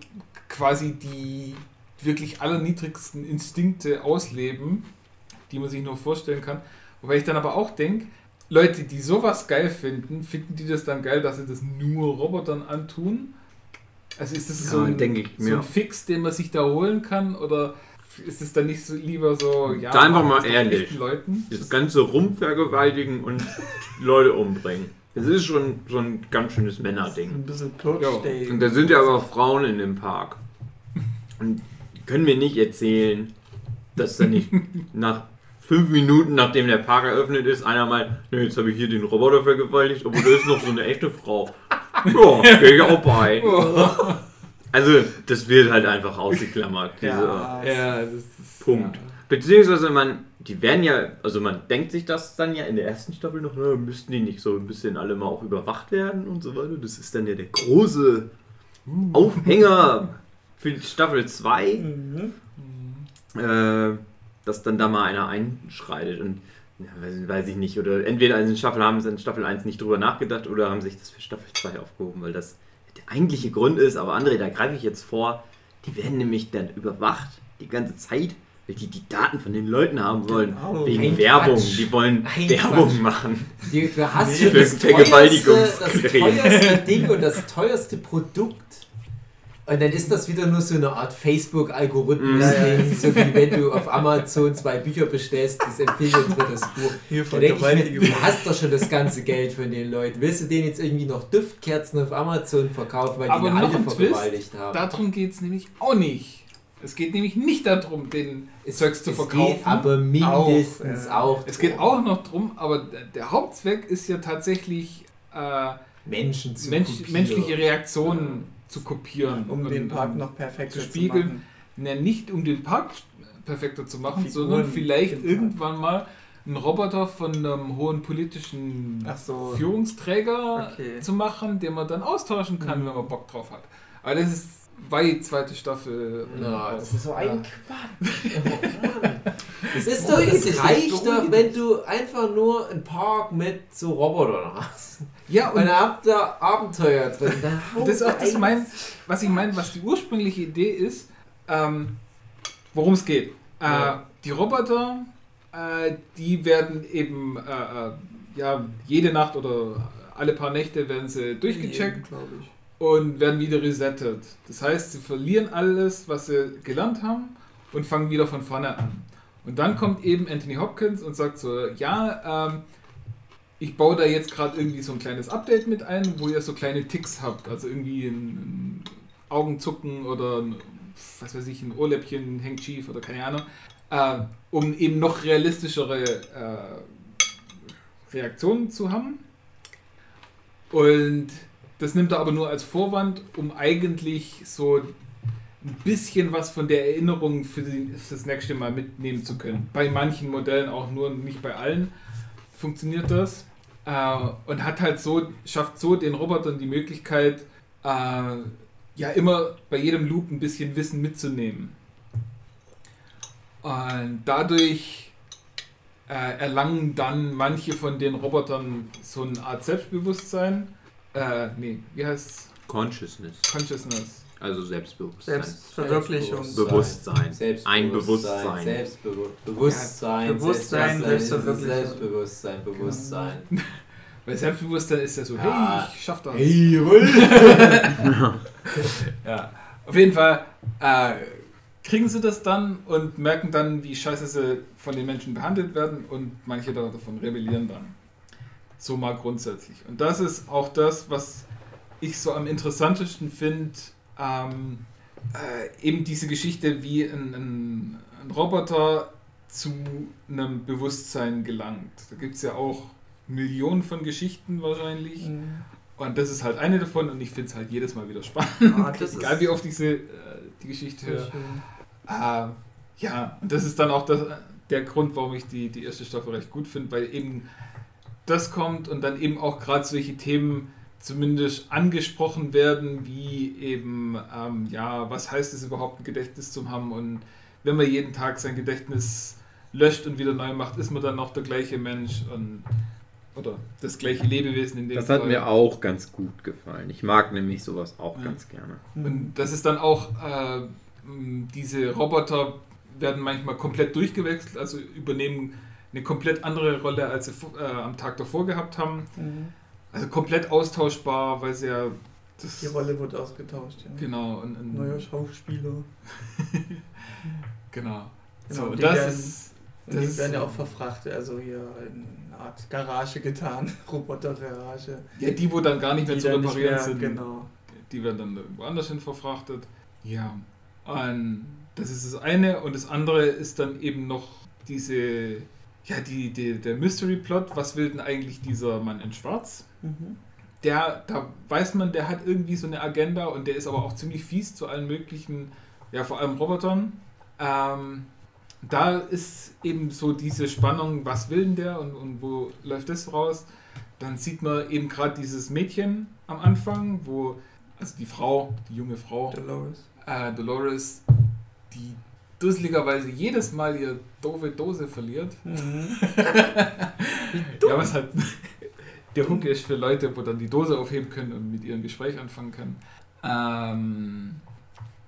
Speaker 4: quasi die wirklich allerniedrigsten Instinkte ausleben, die man sich nur vorstellen kann. Wobei ich dann aber auch denke, Leute, die sowas geil finden, finden die das dann geil, dass sie das nur Robotern antun? Also ist das
Speaker 1: Ja,
Speaker 4: so, ein, so ein Fix, den man sich da holen kann? Oder ist es dann nicht so lieber so, ja,
Speaker 1: Da einfach mal ehrlich.
Speaker 4: Leuten?
Speaker 1: Das ganze Rumvergewaltigen und Leute umbringen. Das ist schon so ein ganz schönes Männerding.
Speaker 2: Ein bisschen Totstay.
Speaker 1: Und da sind ja aber Frauen in dem Park. Und die können mir nicht erzählen, dass da nicht nach fünf Minuten, nachdem der Park eröffnet ist, einer mal, ne, jetzt habe ich hier den Roboter vergewaltigt, aber da ist noch so eine echte Frau. Ja, gehe ich auch bei. Also, das wird halt einfach ausgeklammert. Diese,
Speaker 2: Ja.
Speaker 4: Ja, das ist.
Speaker 1: Punkt.
Speaker 4: Ja.
Speaker 1: Beziehungsweise man, die werden ja, also man denkt sich das dann ja in der ersten Staffel noch, na, müssten die nicht so ein bisschen alle mal auch überwacht werden und so weiter. Das ist dann ja der große Aufhänger für die Staffel 2,
Speaker 2: Mhm.
Speaker 1: äh, dass dann da mal einer einschreitet und ja, weiß, weiß ich nicht, oder entweder in Staffel haben sie in Staffel 1 nicht drüber nachgedacht oder haben sich das für Staffel 2 aufgehoben, weil das eigentliche Grund ist, aber André, da greife ich jetzt vor, die werden nämlich dann überwacht die ganze Zeit, weil die die Daten von den Leuten haben wollen,
Speaker 2: Genau.
Speaker 1: wegen
Speaker 3: Ein
Speaker 1: Werbung,
Speaker 3: Quatsch.
Speaker 1: die wollen
Speaker 3: Ein
Speaker 1: Werbung
Speaker 3: Quatsch.
Speaker 1: machen.
Speaker 3: Die, du hast
Speaker 2: Nee,
Speaker 1: für
Speaker 3: das teuerste, das teuerste Ding und das teuerste Produkt. Und dann ist das wieder nur so eine Art Facebook-Algorithmus,
Speaker 2: Ja, ja.
Speaker 3: ding, so wie wenn du auf Amazon zwei Bücher bestellst, das empfiehlt ein drittes Buch.
Speaker 2: Hier
Speaker 3: Da denk ich mir, du hast doch schon das ganze Geld von den Leuten. Willst du denen jetzt irgendwie noch Duftkerzen auf Amazon verkaufen, weil
Speaker 4: Aber
Speaker 3: die eine
Speaker 4: noch
Speaker 3: alte
Speaker 4: ein Twist,
Speaker 3: vergewaltigt haben?
Speaker 4: Darum geht es nämlich auch nicht. Es geht nämlich nicht darum, den Zeugs zu
Speaker 3: es
Speaker 4: verkaufen.
Speaker 3: geht aber mindestens
Speaker 2: Auch,
Speaker 3: auch,
Speaker 2: ja.
Speaker 4: es geht auch noch drum, aber der- Hauptzweck ist ja tatsächlich äh,
Speaker 3: Menschen zu
Speaker 4: Mensch,
Speaker 3: kopieren.
Speaker 4: menschliche Reaktionen zu kopieren.
Speaker 2: Um den
Speaker 4: Und,
Speaker 2: Park noch perfekter
Speaker 4: zu
Speaker 2: zu,
Speaker 4: spiegeln.
Speaker 2: machen.
Speaker 4: Na, nicht um den Park perfekter zu machen,
Speaker 2: Figuren
Speaker 4: sondern vielleicht irgendwann mal einen Roboter von einem hohen politischen
Speaker 2: so.
Speaker 4: Führungsträger
Speaker 2: Okay.
Speaker 4: zu machen, den man dann austauschen kann,
Speaker 2: Mhm.
Speaker 4: wenn man Bock drauf hat. Aber das ist weit zweite Staffel.
Speaker 3: Na, das ist so ein
Speaker 4: Ja.
Speaker 3: Quatsch. Das ist doch, es reicht doch, wenn du einfach nur einen Park mit so Robotern hast.
Speaker 4: Ja,
Speaker 3: Und dann habt ihr Abenteuer drin. Haut
Speaker 4: das ist auch das
Speaker 3: ein-
Speaker 4: mein, was ich meine, was die ursprüngliche Idee ist, ähm, worum es geht. Äh,
Speaker 3: Ja.
Speaker 4: Die Roboter, äh, die werden eben äh, äh, ja, jede Nacht oder alle paar Nächte werden sie durchgecheckt
Speaker 2: ich.
Speaker 4: und werden wieder resettet. Das heißt, sie verlieren alles, was sie gelernt haben und fangen wieder von vorne an. Und dann kommt eben Anthony Hopkins und sagt so, ja, ähm, ich baue da jetzt gerade irgendwie so ein kleines Update mit ein, wo ihr so kleine Ticks habt. Also irgendwie ein, ein Augenzucken oder ein, was weiß ich, ein Ohrläppchen hängt schief oder keine Ahnung. Äh, um eben noch realistischere äh, Reaktionen zu haben. Und das nimmt er aber nur als Vorwand, um eigentlich so ein bisschen was von der Erinnerung für, das nächste Mal mitnehmen zu können. Bei manchen Modellen auch nur, nicht bei allen funktioniert das. Äh, und hat halt so, schafft so den Robotern die Möglichkeit, äh, ja immer bei jedem Loop ein bisschen Wissen mitzunehmen. Und dadurch äh, erlangen dann manche von den Robotern so eine Art Selbstbewusstsein. Äh, nee, wie heißt
Speaker 1: Consciousness,
Speaker 4: Consciousness?
Speaker 1: Also Selbstbewusstsein.
Speaker 2: Selbstverwirklichung.
Speaker 1: Bewusstsein.
Speaker 3: Selbstbewusstsein.
Speaker 1: Ein Bewusstsein.
Speaker 3: Selbstbewusstsein.
Speaker 2: Ja, Bewusstsein,
Speaker 3: Selbstbewusstsein.
Speaker 2: Selbstverwirklichung.
Speaker 3: Selbstbewusstsein. Bewusstsein.
Speaker 4: Weil Selbstbewusstsein ist ja so,
Speaker 3: Ja.
Speaker 4: hey, ich schaff das.
Speaker 3: Jawohl.
Speaker 4: Ja, auf jeden Fall äh, kriegen sie das dann und merken dann, wie scheiße sie von den Menschen behandelt werden und manche davon rebellieren dann. So mal grundsätzlich. Und das ist auch das, was ich so am interessantesten finde, ähm, äh, eben diese Geschichte, wie ein, ein, ein Roboter zu einem Bewusstsein gelangt. Da gibt es ja auch Millionen von Geschichten wahrscheinlich.
Speaker 2: Mhm.
Speaker 4: Und das ist halt eine davon und ich finde es halt jedes Mal wieder spannend.
Speaker 2: Ah,
Speaker 4: Egal wie oft ich äh, die Geschichte höre. Äh, ja, und das ist dann auch das, der Grund, warum ich die, die erste Staffel recht gut finde, weil eben das kommt und dann eben auch gerade solche Themen zumindest angesprochen werden, wie eben, ähm, ja, was heißt es überhaupt, ein Gedächtnis zu haben und wenn man jeden Tag sein Gedächtnis löscht und wieder neu macht, ist man dann noch der gleiche Mensch und oder das gleiche Lebewesen in dem
Speaker 1: Das hat
Speaker 4: Fall.
Speaker 1: mir auch ganz gut gefallen. Ich mag nämlich sowas auch
Speaker 4: Ja.
Speaker 1: ganz gerne.
Speaker 4: Und das ist dann auch, äh, diese Roboter werden manchmal komplett durchgewechselt, also übernehmen eine komplett andere Rolle, als sie äh, am Tag davor gehabt haben.
Speaker 2: Mhm.
Speaker 4: Also komplett austauschbar, weil sie ja das.
Speaker 2: Die Rolle wird ausgetauscht. Ja.
Speaker 4: Genau, und, und,
Speaker 2: Neuer Schauspieler.
Speaker 4: genau.
Speaker 2: Genau,
Speaker 4: so, das
Speaker 2: werden-
Speaker 4: ist.
Speaker 2: Und
Speaker 4: Das
Speaker 2: die werden ja auch verfrachtet, also hier in eine Art Garage getan, Robotergarage.
Speaker 4: Ja, die, wo dann gar nicht mehr zu reparieren sind.
Speaker 2: Genau.
Speaker 4: Die werden dann woanders hin verfrachtet. Ja. Und das ist das eine. Und das andere ist dann eben noch diese, ja, die, die, der Mystery-Plot. Was will denn eigentlich dieser Mann in Schwarz?
Speaker 2: Mhm.
Speaker 4: Der, da weiß man, der hat irgendwie so eine Agenda und der ist aber auch ziemlich fies zu allen möglichen, ja, vor allem Robotern. Ähm, da ist eben so diese Spannung, was will denn der und, und wo läuft das raus? Dann sieht man eben gerade dieses Mädchen am Anfang, wo, also die Frau, die junge Frau,
Speaker 2: Dolores.
Speaker 4: äh, Dolores, die dusseligerweise jedes Mal ihre doofe Dose verliert.
Speaker 2: Mhm.
Speaker 4: Ja, was halt der Hook ist für Leute, wo dann die Dose aufheben können und mit ihrem Gespräch anfangen können. Ähm,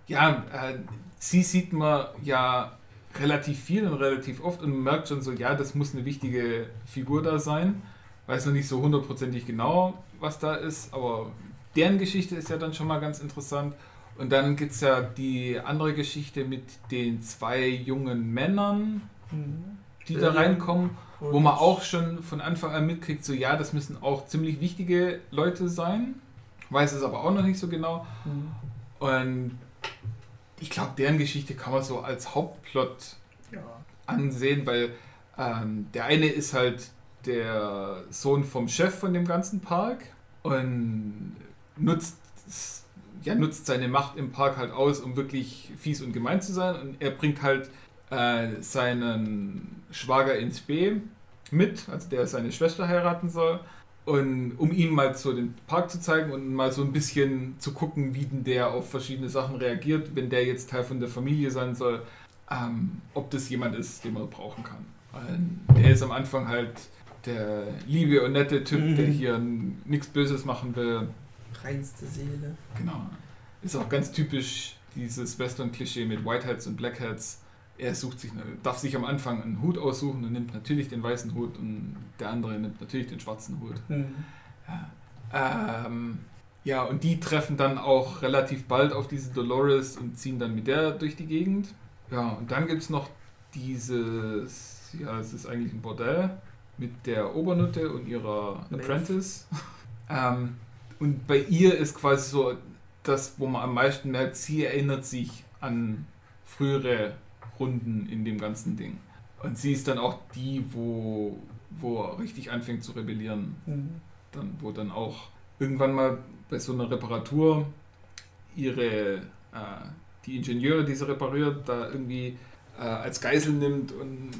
Speaker 4: ja, äh, sie sieht man ja relativ viel und relativ oft und man merkt schon so, ja, das muss eine wichtige Figur da sein. Weiß noch nicht so hundertprozentig genau, was da ist, aber deren Geschichte ist ja dann schon mal ganz interessant. Und dann gibt es ja die andere Geschichte mit den zwei jungen Männern,
Speaker 2: Mhm.
Speaker 4: die da
Speaker 2: Ja.
Speaker 4: Reinkommen wo man auch schon von Anfang an mitkriegt, so ja, das müssen auch ziemlich wichtige Leute sein. Weiß es aber auch noch nicht so genau.
Speaker 2: Mhm.
Speaker 4: Und ich glaube, deren Geschichte kann man so als Hauptplot
Speaker 2: Ja.
Speaker 4: ansehen, weil ähm, der eine ist halt der Sohn vom Chef von dem ganzen Park und nutzt, ja, nutzt seine Macht im Park halt aus, um wirklich fies und gemein zu sein. Und er bringt halt äh, seinen Schwager ins B mit, also der seine Schwester heiraten soll. Und um ihm mal so den Park zu zeigen und mal so ein bisschen zu gucken, wie denn der auf verschiedene Sachen reagiert, wenn der jetzt Teil von der Familie sein soll, ähm, ob das jemand ist, den man brauchen kann. Weil der ist am Anfang halt der liebe und nette Typ,
Speaker 2: Mhm.
Speaker 4: der hier nichts Böses machen will.
Speaker 2: Reinste Seele.
Speaker 4: Genau. Ist auch ganz typisch dieses Western-Klischee mit Whiteheads und Blackheads. Er sucht sich, darf sich am Anfang einen Hut aussuchen und nimmt natürlich den weißen Hut und der andere nimmt natürlich den schwarzen Hut.
Speaker 2: Mhm.
Speaker 4: Ja. Ähm, ja, und die treffen dann auch relativ bald auf diese Dolores und ziehen dann mit der durch die Gegend. Ja, und dann gibt es noch dieses, ja, es ist eigentlich ein Bordell mit der Obernutte und ihrer
Speaker 2: Maeve.
Speaker 4: Apprentice. ähm, und bei ihr ist quasi so das, wo man am meisten merkt, sie erinnert sich an frühere Runden in dem ganzen Ding. Und sie ist dann auch die, wo, wo er richtig anfängt zu rebellieren
Speaker 2: Mhm.
Speaker 4: dann, wo dann auch irgendwann mal bei so einer Reparatur ihre, äh, die Ingenieure, die sie repariert, da irgendwie äh, als Geisel nimmt und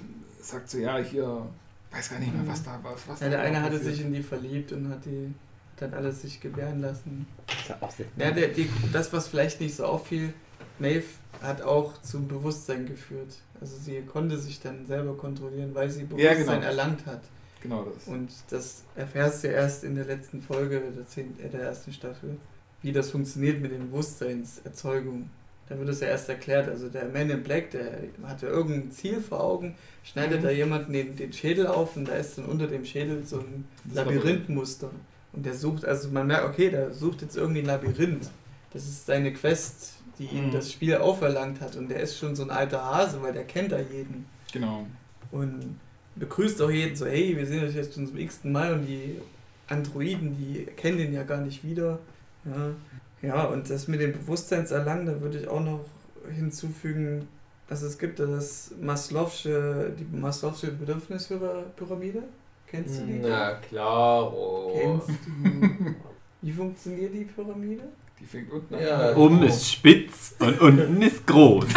Speaker 4: sagt so, ja, hier, weiß gar nicht mehr, was da war. Was
Speaker 2: Ja, der eine hatte sich in die verliebt und hat die dann alles sich gewähren lassen.
Speaker 1: Das ist auch sehr
Speaker 2: Ja, der, die, das, was vielleicht nicht so auffiel, Maeve hat auch zum Bewusstsein geführt. Also sie konnte sich dann selber kontrollieren, weil sie
Speaker 4: Ja,
Speaker 2: Bewusstsein
Speaker 4: genau.
Speaker 2: erlangt hat.
Speaker 4: Genau das.
Speaker 2: Und das erfährst du erst in der letzten Folge der, zehn, äh, der ersten Staffel, wie das funktioniert mit der Bewusstseinserzeugung. Da wird es ja erst erklärt. Also der Man in Black, der hatte irgendein Ziel vor Augen, schneidet
Speaker 4: Mhm.
Speaker 2: da jemanden den, den Schädel auf und da ist dann unter dem Schädel so ein Labyrinthmuster. Und der sucht, also man merkt, okay, der sucht jetzt irgendwie ein Labyrinth. Das ist seine Quest, die ihm
Speaker 4: Mhm.
Speaker 2: das Spiel auferlangt hat. Und der ist schon so ein alter Hase, weil der kennt da jeden.
Speaker 4: Genau.
Speaker 2: Und begrüßt auch jeden so, hey, wir sehen euch jetzt schon zum x-ten Mal und die Androiden, die kennen den ja gar nicht wieder. Ja, ja und das mit dem Bewusstseinserlangen, da würde ich auch noch hinzufügen, dass es gibt das Maslow'sche, die Maslow'sche Bedürfnispyramide. Kennst du die?
Speaker 3: Na klar. Oh.
Speaker 2: Kennst du? Wie funktioniert die Pyramide?
Speaker 4: Die fängt unten
Speaker 3: Ja.
Speaker 4: an.
Speaker 1: Oben ist spitz und unten ist groß.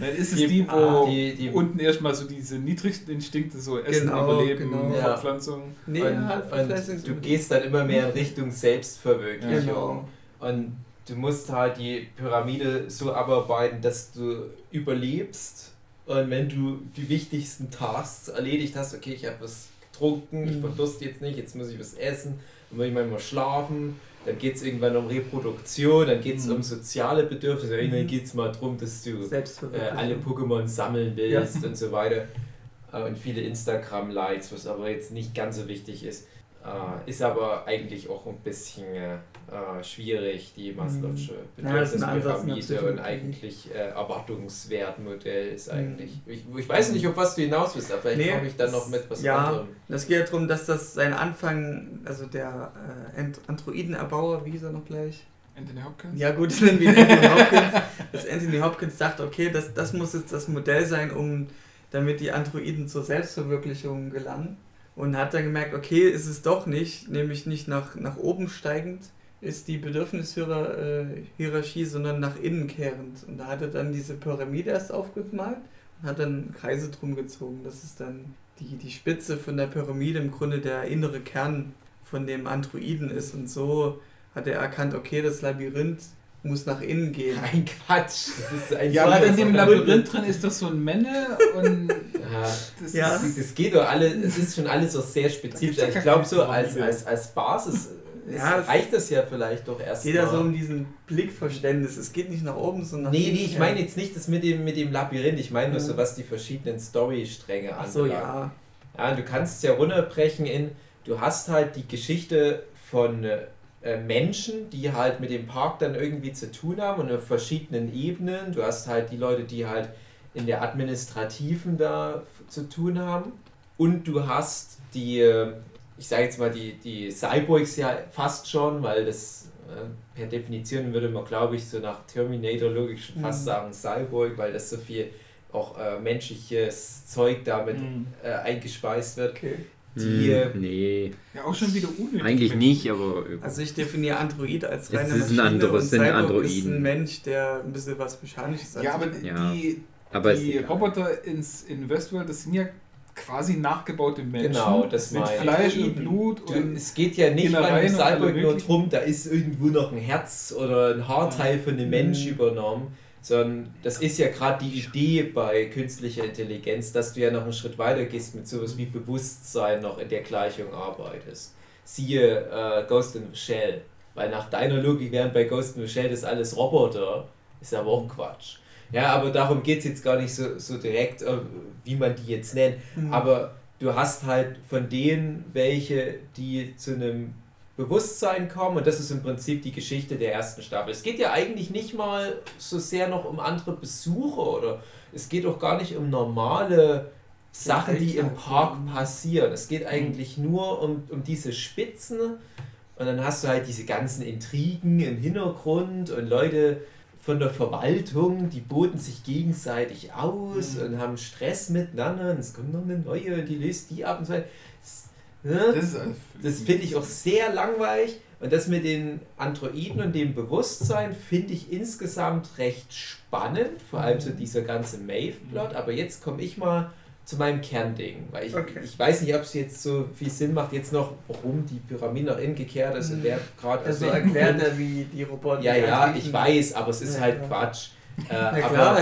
Speaker 4: Nein, ist ist
Speaker 3: Die-
Speaker 4: die, wo
Speaker 3: ah, die- die-
Speaker 4: unten erstmal so diese niedrigsten Instinkte, so Essen,
Speaker 2: Genau,
Speaker 4: Überleben,
Speaker 2: genau.
Speaker 3: Ja.
Speaker 4: Verpflanzung.
Speaker 2: Nee,
Speaker 3: und,
Speaker 2: halt
Speaker 3: und
Speaker 2: Verfleißungs-
Speaker 3: du gehst dann immer mehr in Richtung Selbstverwirklichung.
Speaker 2: Genau.
Speaker 3: Und du musst halt die Pyramide so abarbeiten, dass du überlebst. Und wenn du die wichtigsten Tasks erledigt hast, okay, ich habe was getrunken, ich
Speaker 2: Mhm.
Speaker 3: verdurste jetzt nicht, jetzt muss ich was essen, dann muss ich manchmal schlafen, dann geht es irgendwann um Reproduktion, dann geht es
Speaker 4: Mhm.
Speaker 3: um soziale Bedürfnisse, irgendwann geht es mal darum, dass du äh, alle Pokémon sammeln willst und so weiter. Äh, und viele Instagram-Likes, was aber jetzt nicht ganz so wichtig ist. Äh, ist aber eigentlich auch ein bisschen äh, schwierig, die Maslow'sche
Speaker 2: Mhm. Ja, das ist ein Ansatz in der
Speaker 3: Bedürfnispyramide und
Speaker 2: Psychologie.
Speaker 3: eigentlich äh, Erwartungswertmodell ist
Speaker 2: Mhm.
Speaker 3: eigentlich. Ich, ich weiß nicht, auf was du hinaus willst, aber vielleicht
Speaker 2: Nee,
Speaker 3: komme ich dann noch mit was
Speaker 2: ja.
Speaker 3: anderem.
Speaker 2: Das geht ja darum, dass das sein Anfang, also der äh, Androidenerbauer, wie hieß er noch gleich?
Speaker 4: Anthony Hopkins.
Speaker 2: Ja gut, dann wie Anthony Hopkins, dass Anthony Hopkins dachte, okay, das, das muss jetzt das Modell sein, um damit die Androiden zur Selbstverwirklichung gelangen. Und hat dann gemerkt, okay, ist es doch nicht, nämlich nicht nach, nach oben steigend ist die Bedürfnishierarchie, sondern nach innen kehrend. Und da hat er dann diese Pyramide erst aufgemalt und hat dann Kreise drum gezogen. Das ist dann die, die Spitze von der Pyramide im Grunde der innere Kern von dem Androiden ist. Und so hat er erkannt, okay, das Labyrinth muss nach innen gehen.
Speaker 3: Ein Quatsch. Das ist ein
Speaker 4: Ja, aber in dem Labyrinth drin ist doch so ein Männer und
Speaker 3: Ja.
Speaker 4: das
Speaker 2: Ja.
Speaker 3: Das, das geht doch alle, es ist schon alles so sehr spezifisch. Ich glaube, so als, als, als Basis
Speaker 2: Ja,
Speaker 3: es reicht das ja vielleicht doch
Speaker 2: Es
Speaker 3: erst.
Speaker 2: geht ja
Speaker 3: mal.
Speaker 2: so um diesen Blickverständnis. Es geht nicht nach oben, sondern nach
Speaker 3: Nee, nee, ich meine jetzt nicht das mit dem, mit dem Labyrinth, ich meine nur so, was die verschiedenen Storystränge
Speaker 2: Ach so, ja.
Speaker 3: Ja, du kannst es ja runterbrechen in, du hast halt die Geschichte von äh, Menschen, die halt mit dem Park dann irgendwie zu tun haben und auf verschiedenen Ebenen. Du hast halt die Leute, die halt in der Administrativen da zu tun haben. Und du hast die, äh, ich sage jetzt mal, die, die Cyborgs ja fast schon, weil das äh, per Definition würde man, glaube ich, so nach Terminator-Logik schon fast
Speaker 2: Mhm.
Speaker 3: sagen Cyborg, weil das so viel auch äh, menschliches Zeug damit
Speaker 4: Mhm.
Speaker 3: äh, eingespeist wird.
Speaker 2: Okay.
Speaker 3: Die, äh,
Speaker 1: Hm, nee,
Speaker 4: ja auch schon wieder unnötig.
Speaker 1: eigentlich nicht, aber
Speaker 2: Also ich definiere Android als
Speaker 1: Es
Speaker 2: reine
Speaker 1: ist ein
Speaker 2: Maschine
Speaker 1: anderes,
Speaker 2: und
Speaker 1: sind
Speaker 2: Cyborg ist
Speaker 1: Androiden.
Speaker 2: ein Mensch, der ein bisschen was Mechanisches hat.
Speaker 4: Ja, aber
Speaker 1: Ja.
Speaker 4: die,
Speaker 1: aber ist
Speaker 4: die. Roboter ins, in Westworld, das sind ja quasi nachgebaute Menschen.
Speaker 3: Genau, das
Speaker 4: mit
Speaker 3: meine ich.
Speaker 4: Fleisch und. Blut
Speaker 3: du,
Speaker 4: und
Speaker 3: es geht ja nicht bei einem Cyborg nur drum, da ist irgendwo noch ein Herz oder ein Haarteil von dem Mensch
Speaker 2: Mhm.
Speaker 3: übernommen, sondern das ist ja gerade die Idee bei künstlicher Intelligenz, dass du ja noch einen Schritt weiter gehst mit sowas wie Bewusstsein noch in der Gleichung arbeitest. Siehe äh, Ghost in the Shell, weil nach deiner Logik wären bei Ghost in the Shell das alles Roboter, ist aber auch Quatsch. Ja, aber darum geht es jetzt gar nicht so, so direkt, äh, wie man die jetzt nennt.
Speaker 2: Mhm.
Speaker 3: Aber du hast halt von denen welche, die zu einem Bewusstsein kommen und das ist im Prinzip die Geschichte der ersten Staffel. Es geht ja eigentlich nicht mal so sehr noch um andere Besucher oder es geht auch gar nicht um normale Sachen, die im Park passieren. Es geht eigentlich nur um, um diese Spitzen und dann hast du halt diese ganzen Intrigen im Hintergrund und Leute von der Verwaltung, die boten sich gegenseitig aus
Speaker 2: Mhm.
Speaker 3: und haben Stress miteinander und es kommt noch eine neue, die löst die ab und so weiter. Das, ne?
Speaker 4: das,
Speaker 3: das finde ich auch sehr langweilig und das mit den Androiden und dem Bewusstsein finde ich insgesamt recht spannend, vor allem so dieser ganze Maeve-Plot, aber jetzt komme ich mal zu meinem Kernding, weil ich,
Speaker 2: Okay.
Speaker 3: ich weiß nicht, ob es jetzt so viel Sinn macht, jetzt noch, warum die Pyramide nach innen gekehrt ist und
Speaker 2: Mhm.
Speaker 3: wer gerade
Speaker 2: also erklärt er, wie die Roboter.
Speaker 3: Ja, ja, ich weiß, aber es ist
Speaker 2: Ja,
Speaker 3: halt
Speaker 2: klar.
Speaker 3: Quatsch. Äh, aber
Speaker 2: klar,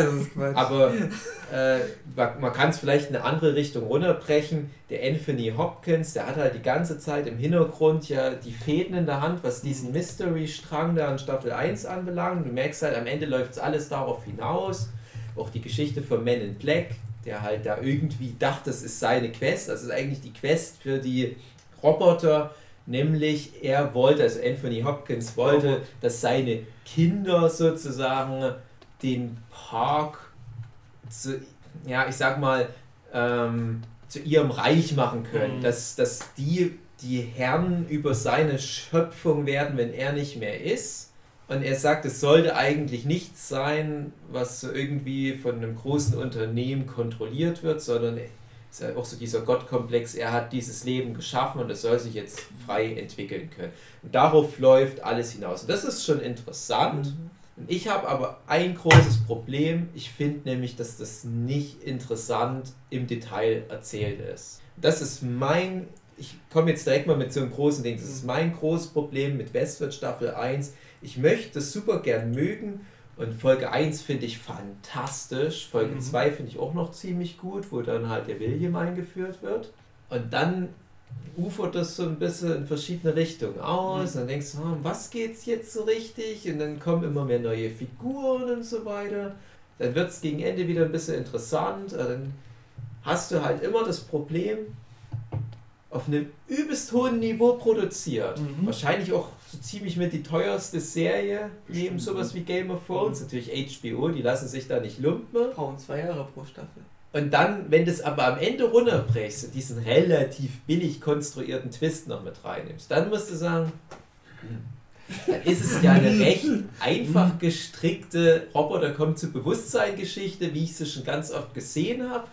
Speaker 3: aber äh, man man kann es vielleicht in eine andere Richtung runterbrechen. Der Anthony Hopkins, der hat halt die ganze Zeit im Hintergrund ja die Fäden in der Hand, was diesen Mystery-Strang da in Staffel 1 anbelangt. Du merkst halt, am Ende läuft es alles darauf hinaus. Auch die Geschichte von Men in Black, der halt da irgendwie dachte, das ist seine Quest. Das ist eigentlich die Quest für die Roboter. Nämlich er wollte, also Anthony Hopkins wollte, dass seine Kinder sozusagen den Park zu, ja, ich sag mal, ähm, zu ihrem Reich machen können.
Speaker 4: Mhm.
Speaker 3: Dass, dass die die Herren über seine Schöpfung werden, wenn er nicht mehr ist. Und er sagt, es sollte eigentlich nichts sein, was so irgendwie von einem großen Unternehmen kontrolliert wird, sondern es ist ja auch so dieser Gottkomplex, er hat dieses Leben geschaffen und es soll sich jetzt frei entwickeln können. Und darauf läuft alles hinaus. Und das ist schon interessant.
Speaker 2: Mhm.
Speaker 3: Und ich habe aber ein großes Problem. Ich finde nämlich, dass das nicht interessant im Detail erzählt ist. Das ist mein, ich komme jetzt direkt mal mit so einem großen Ding. Das ist mein großes Problem mit Westworld Staffel 1. Ich möchte das super gern mögen und Folge 1 finde ich fantastisch. Folge
Speaker 4: Mhm.
Speaker 3: 2 finde ich auch noch ziemlich gut, wo dann halt der William eingeführt wird. Und dann ufert das so ein bisschen in verschiedene Richtungen aus.
Speaker 2: Mhm.
Speaker 3: Dann denkst du, hm, was geht's jetzt so richtig? Und dann kommen immer mehr neue Figuren und so weiter. Dann wird es gegen Ende wieder ein bisschen interessant. Und Dann hast du halt immer das Problem, auf einem übelst hohen Niveau produziert.
Speaker 4: Mhm.
Speaker 3: Wahrscheinlich auch so ziemlich mit die teuerste Serie, neben sowas wie Game of Thrones. Natürlich HBO, die lassen sich da nicht lumpen.
Speaker 2: Brauchen zwei Jahre pro Staffel.
Speaker 3: Und dann, wenn du es aber am Ende runterbrichst und diesen relativ billig konstruierten Twist noch mit reinnimmst, dann musst du sagen, dann ist es ja eine recht einfach gestrickte Roboter kommt zu Bewusstsein Geschichte, wie ich sie schon ganz oft gesehen habe.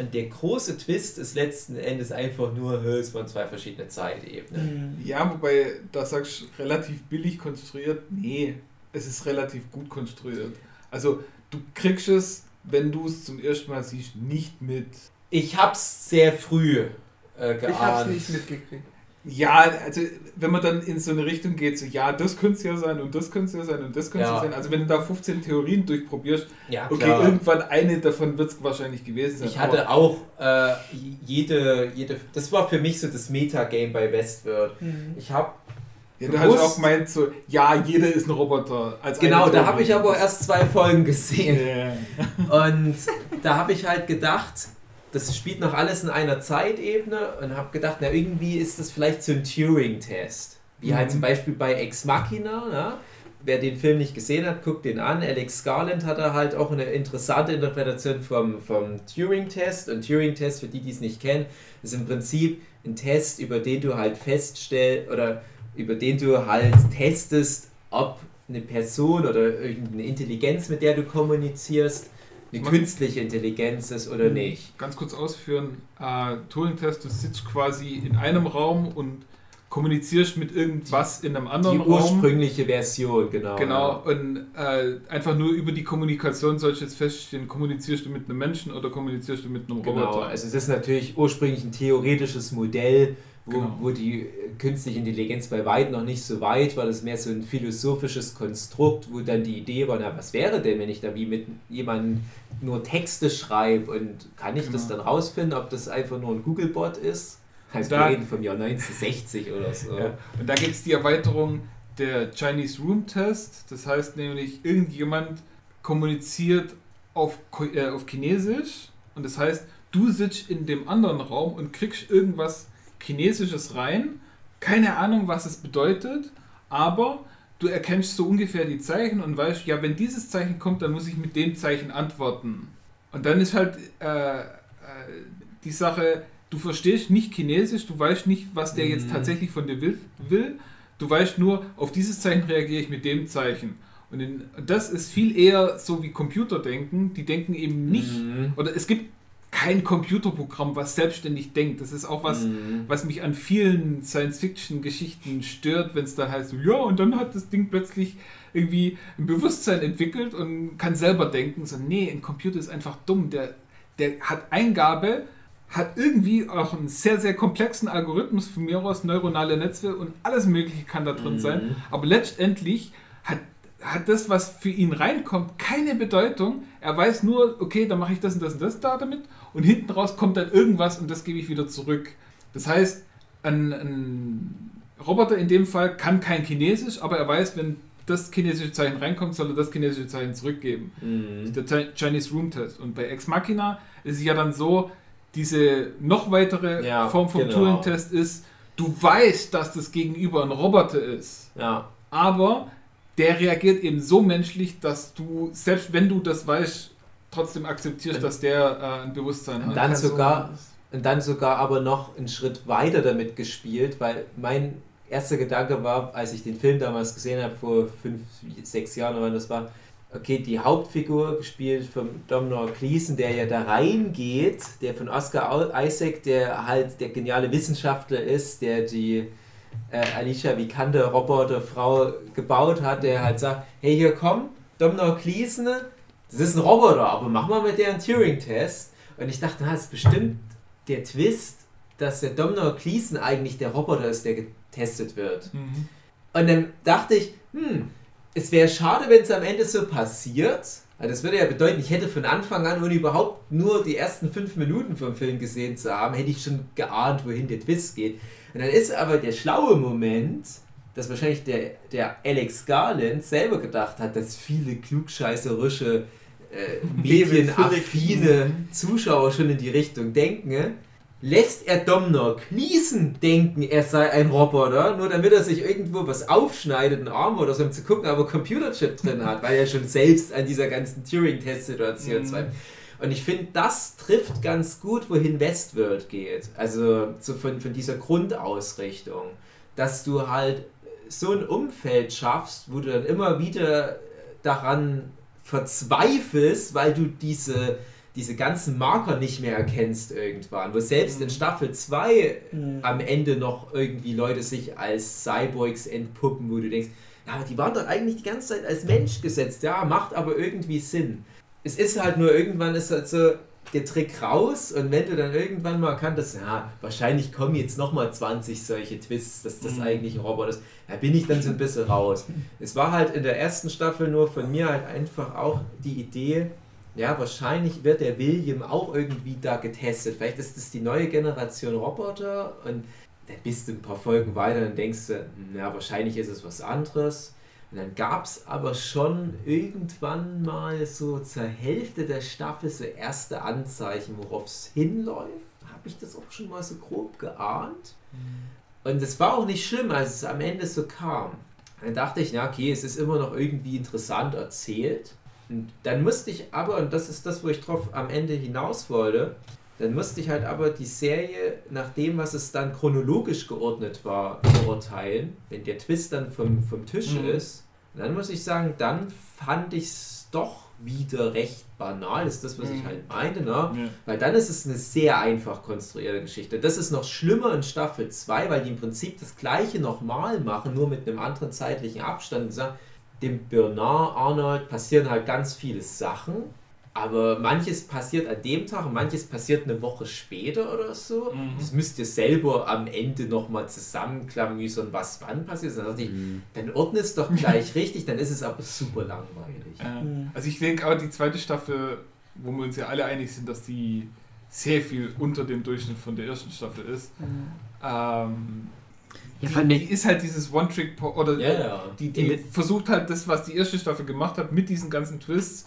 Speaker 3: Und der große Twist ist letzten Endes einfach nur, es waren zwei verschiedene Zeitebenen.
Speaker 4: Ja, wobei, da sagst du relativ billig konstruiert. Nee, es ist relativ gut konstruiert. Also, du kriegst es, wenn du es zum ersten Mal siehst, nicht mit.
Speaker 3: Ich hab's sehr früh äh, geahnt.
Speaker 2: Ich hab's nicht mitgekriegt.
Speaker 4: Ja, also, wenn man dann in so eine Richtung geht, so, ja, das könnte es ja sein und das könnte es ja sein und das könnte es
Speaker 3: Ja.
Speaker 4: ja sein. Also, wenn du da 15 Theorien durchprobierst,
Speaker 3: Ja,
Speaker 4: okay,
Speaker 3: klar.
Speaker 4: irgendwann eine davon wird es wahrscheinlich gewesen sein.
Speaker 3: Ich hatte auch äh, jede, jede, das war für mich so das Metagame bei Westworld.
Speaker 2: Mhm.
Speaker 3: Ich habe
Speaker 4: ja, du hast auch gemeint, so, ja, jeder ist ein Roboter. Als
Speaker 3: genau, da habe ich aber erst zwei Folgen gesehen
Speaker 4: Ja.
Speaker 3: und da habe ich halt gedacht, das spielt noch alles in einer Zeitebene und habe gedacht, na irgendwie ist das vielleicht so ein Turing-Test, wie halt
Speaker 4: Mhm.
Speaker 3: zum Beispiel bei Ex Machina. Ja? Wer den Film nicht gesehen hat, guckt den an. Alex Garland hat da halt auch eine interessante Interpretation vom, vom Turing-Test. Und Turing-Test, für die, die es nicht kennen, ist im Prinzip ein Test, über den du halt feststellst oder über den du halt testest, ob eine Person oder irgendeine Intelligenz, mit der du kommunizierst, eine künstliche Intelligenz ist oder nicht.
Speaker 4: Ganz kurz ausführen, äh, Turing-Test, du sitzt quasi in einem Raum und kommunizierst mit irgendwas in einem
Speaker 3: Die
Speaker 4: anderen Raum.
Speaker 3: ursprüngliche Version, genau.
Speaker 4: Genau, und äh, einfach nur über die Kommunikation sollst du jetzt feststellen, kommunizierst du mit einem Menschen oder kommunizierst du mit einem
Speaker 3: Genau,
Speaker 4: Roboter.
Speaker 3: also es ist natürlich ursprünglich ein theoretisches Modell, wo,
Speaker 4: Genau.
Speaker 3: wo die künstliche Intelligenz bei weitem noch nicht so weit war. Das ist mehr so ein philosophisches Konstrukt, wo dann die Idee war, na was wäre denn, wenn ich da wie mit jemandem nur Texte schreibe und kann ich das
Speaker 4: Genau.
Speaker 3: dann rausfinden, ob das einfach nur ein Google-Bot ist? Also
Speaker 4: Da-
Speaker 3: wir reden vom Jahr 1960 oder so.
Speaker 4: Ja. Und da gibt es die Erweiterung der Chinese Room Test. Das heißt nämlich, irgendjemand kommuniziert auf, äh, auf Chinesisch. Und das heißt, du sitzt in dem anderen Raum und kriegst irgendwas Chinesisches rein. Keine Ahnung, was es bedeutet, aber du erkennst so ungefähr die Zeichen und weißt, ja, wenn dieses Zeichen kommt, dann muss ich mit dem Zeichen antworten. Und dann ist halt äh, äh, die Sache, du verstehst nicht Chinesisch, du weißt nicht, was der jetzt
Speaker 3: Mhm.
Speaker 4: tatsächlich von dir will, will. Du weißt nur, auf dieses Zeichen reagiere ich mit dem Zeichen. Und in, das ist viel eher so wie Computer denken. Die denken eben nicht,
Speaker 3: Mhm.
Speaker 4: oder es gibt kein Computerprogramm, was selbstständig denkt. Das ist auch was,
Speaker 3: Mhm.
Speaker 4: was mich an vielen Science-Fiction-Geschichten stört, wenn es dann heißt, ja, und dann hat das Ding plötzlich irgendwie ein Bewusstsein entwickelt und kann selber denken. So, nee, ein Computer ist einfach dumm. Der, der hat Eingabe, hat irgendwie auch einen sehr, sehr komplexen Algorithmus von mir aus, neuronale Netze und alles Mögliche kann da drin
Speaker 3: Mhm.
Speaker 4: sein. Aber letztendlich hat, hat das, was für ihn reinkommt, keine Bedeutung. Er weiß nur, okay, dann mache ich das und das und das da damit und hinten raus kommt dann irgendwas und das gebe ich wieder zurück. Das heißt, ein, ein Roboter in dem Fall kann kein Chinesisch, aber er weiß, wenn das chinesische Zeichen reinkommt, soll er das chinesische Zeichen zurückgeben.
Speaker 3: Mhm.
Speaker 4: Das ist der Chi- Chinese Room Test. Und bei Ex Machina ist es ja dann so, diese noch weitere
Speaker 3: Ja,
Speaker 4: Form vom
Speaker 3: genau.
Speaker 4: Turing-Test ist, du weißt, dass das Gegenüber ein Roboter ist,
Speaker 3: Ja.
Speaker 4: aber der reagiert eben so menschlich, dass du, selbst wenn du das weißt, trotzdem akzeptierst, dass der äh, ein Bewusstsein hat.
Speaker 3: Dann sogar-. Und dann sogar aber noch einen Schritt weiter damit gespielt, weil mein erster Gedanke war, als ich den Film damals gesehen habe, vor fünf, sechs Jahren oder wann das war, okay, die Hauptfigur, gespielt von Domhnall Gleeson, der ja da reingeht, der von Oscar Isaac, der halt der geniale Wissenschaftler ist, der die äh, Alicia Vikander Roboterfrau gebaut hat, der halt sagt, hey hier komm, Domhnall Gleeson, das ist ein Roboter, aber mach mal mit der einen Turing-Test. Und ich dachte, na, das ist bestimmt der Twist, dass der Domhnall Gleeson eigentlich der Roboter ist, der getestet wird.
Speaker 4: Mhm.
Speaker 3: Und dann dachte ich, hm, es wäre schade, wenn es am Ende so passiert. Weil das würde ja bedeuten, ich hätte von Anfang an, ohne überhaupt nur die ersten fünf Minuten vom Film gesehen zu haben, hätte ich schon geahnt, wohin der Twist geht. Und dann ist aber der schlaue Moment, dass wahrscheinlich der, der Alex Garland selber gedacht hat, dass viele klugscheißerische, äh, medienaffine Zuschauer schon in die Richtung denken. Lässt er Domhnall Gleeson denken, er sei ein Roboter, nur damit er sich irgendwo was aufschneidet, einen Arm oder so, um zu gucken, ob er Computerchip drin hat, weil er schon selbst an dieser ganzen Turing-Test-Situation
Speaker 4: Mhm.
Speaker 3: zweifelt. Und ich finde, das trifft ganz gut, wohin Westworld geht. Also so von, von dieser Grundausrichtung. Dass du halt so ein Umfeld schaffst, wo du dann immer wieder daran verzweifelst, weil du diese, diese ganzen Marker nicht mehr erkennst irgendwann. Wo selbst in Staffel 2
Speaker 2: Mhm.
Speaker 3: am Ende noch irgendwie Leute sich als Cyborgs entpuppen, wo du denkst, ja, aber die waren doch eigentlich die ganze Zeit als Mensch gesetzt. Ja, macht aber irgendwie Sinn. Es ist halt nur irgendwann ist halt so der Trick raus und wenn du dann irgendwann mal kanntest, ja, wahrscheinlich kommen jetzt nochmal 20 solche Twists, dass das
Speaker 4: Mhm.
Speaker 3: eigentlich ein Roboter ist, da bin ich dann so ein bisschen raus. Es war halt in der ersten Staffel nur von mir halt einfach auch die Idee, ja, wahrscheinlich wird der William auch irgendwie da getestet. Vielleicht ist das die neue Generation Roboter und dann bist du ein paar Folgen weiter und denkst du, ja, wahrscheinlich ist es was anderes. Und dann gab es aber schon irgendwann mal so zur Hälfte der Staffel so erste Anzeichen, worauf es hinläuft. Habe ich das auch schon mal so grob geahnt. Und es war auch nicht schlimm, als es am Ende so kam. Dann dachte ich, na okay, es ist immer noch irgendwie interessant erzählt. Und dann musste ich aber, und das ist das, wo ich drauf am Ende hinaus wollte, dann musste ich halt aber die Serie nach dem, was es dann chronologisch geordnet war, beurteilen. Wenn der Twist dann vom, vom Tisch
Speaker 4: Mhm.
Speaker 3: ist, Und dann muss ich sagen, dann fand ich es doch wieder recht banal, ist das, was ich
Speaker 4: Mhm.
Speaker 3: halt meine, ne?
Speaker 4: Ja.
Speaker 3: Weil dann ist es eine sehr einfach konstruierte Geschichte. Das ist noch schlimmer in Staffel 2, weil die im Prinzip das gleiche nochmal machen, nur mit einem anderen zeitlichen Abstand. Und sagen, Dem Bernard Arnold passieren halt ganz viele Sachen, aber manches passiert an dem Tag und manches passiert eine Woche später oder so.
Speaker 4: Mhm.
Speaker 3: Das müsst ihr selber am Ende nochmal zusammenklamüsern, was wann passiert. Dann dachte ich,
Speaker 1: Mhm.
Speaker 3: dann ordne es doch gleich richtig, dann ist es aber super langweilig.
Speaker 2: Mhm.
Speaker 4: Also ich denke aber die zweite Staffel, wo wir uns ja alle einig sind, dass die sehr viel unter dem Durchschnitt von der ersten Staffel ist. Ähm,
Speaker 1: Ja,
Speaker 4: die, die ist halt dieses One-Trick oder
Speaker 3: Ja, ja.
Speaker 4: die, die versucht halt das, was die erste Staffel gemacht hat, mit diesen ganzen Twists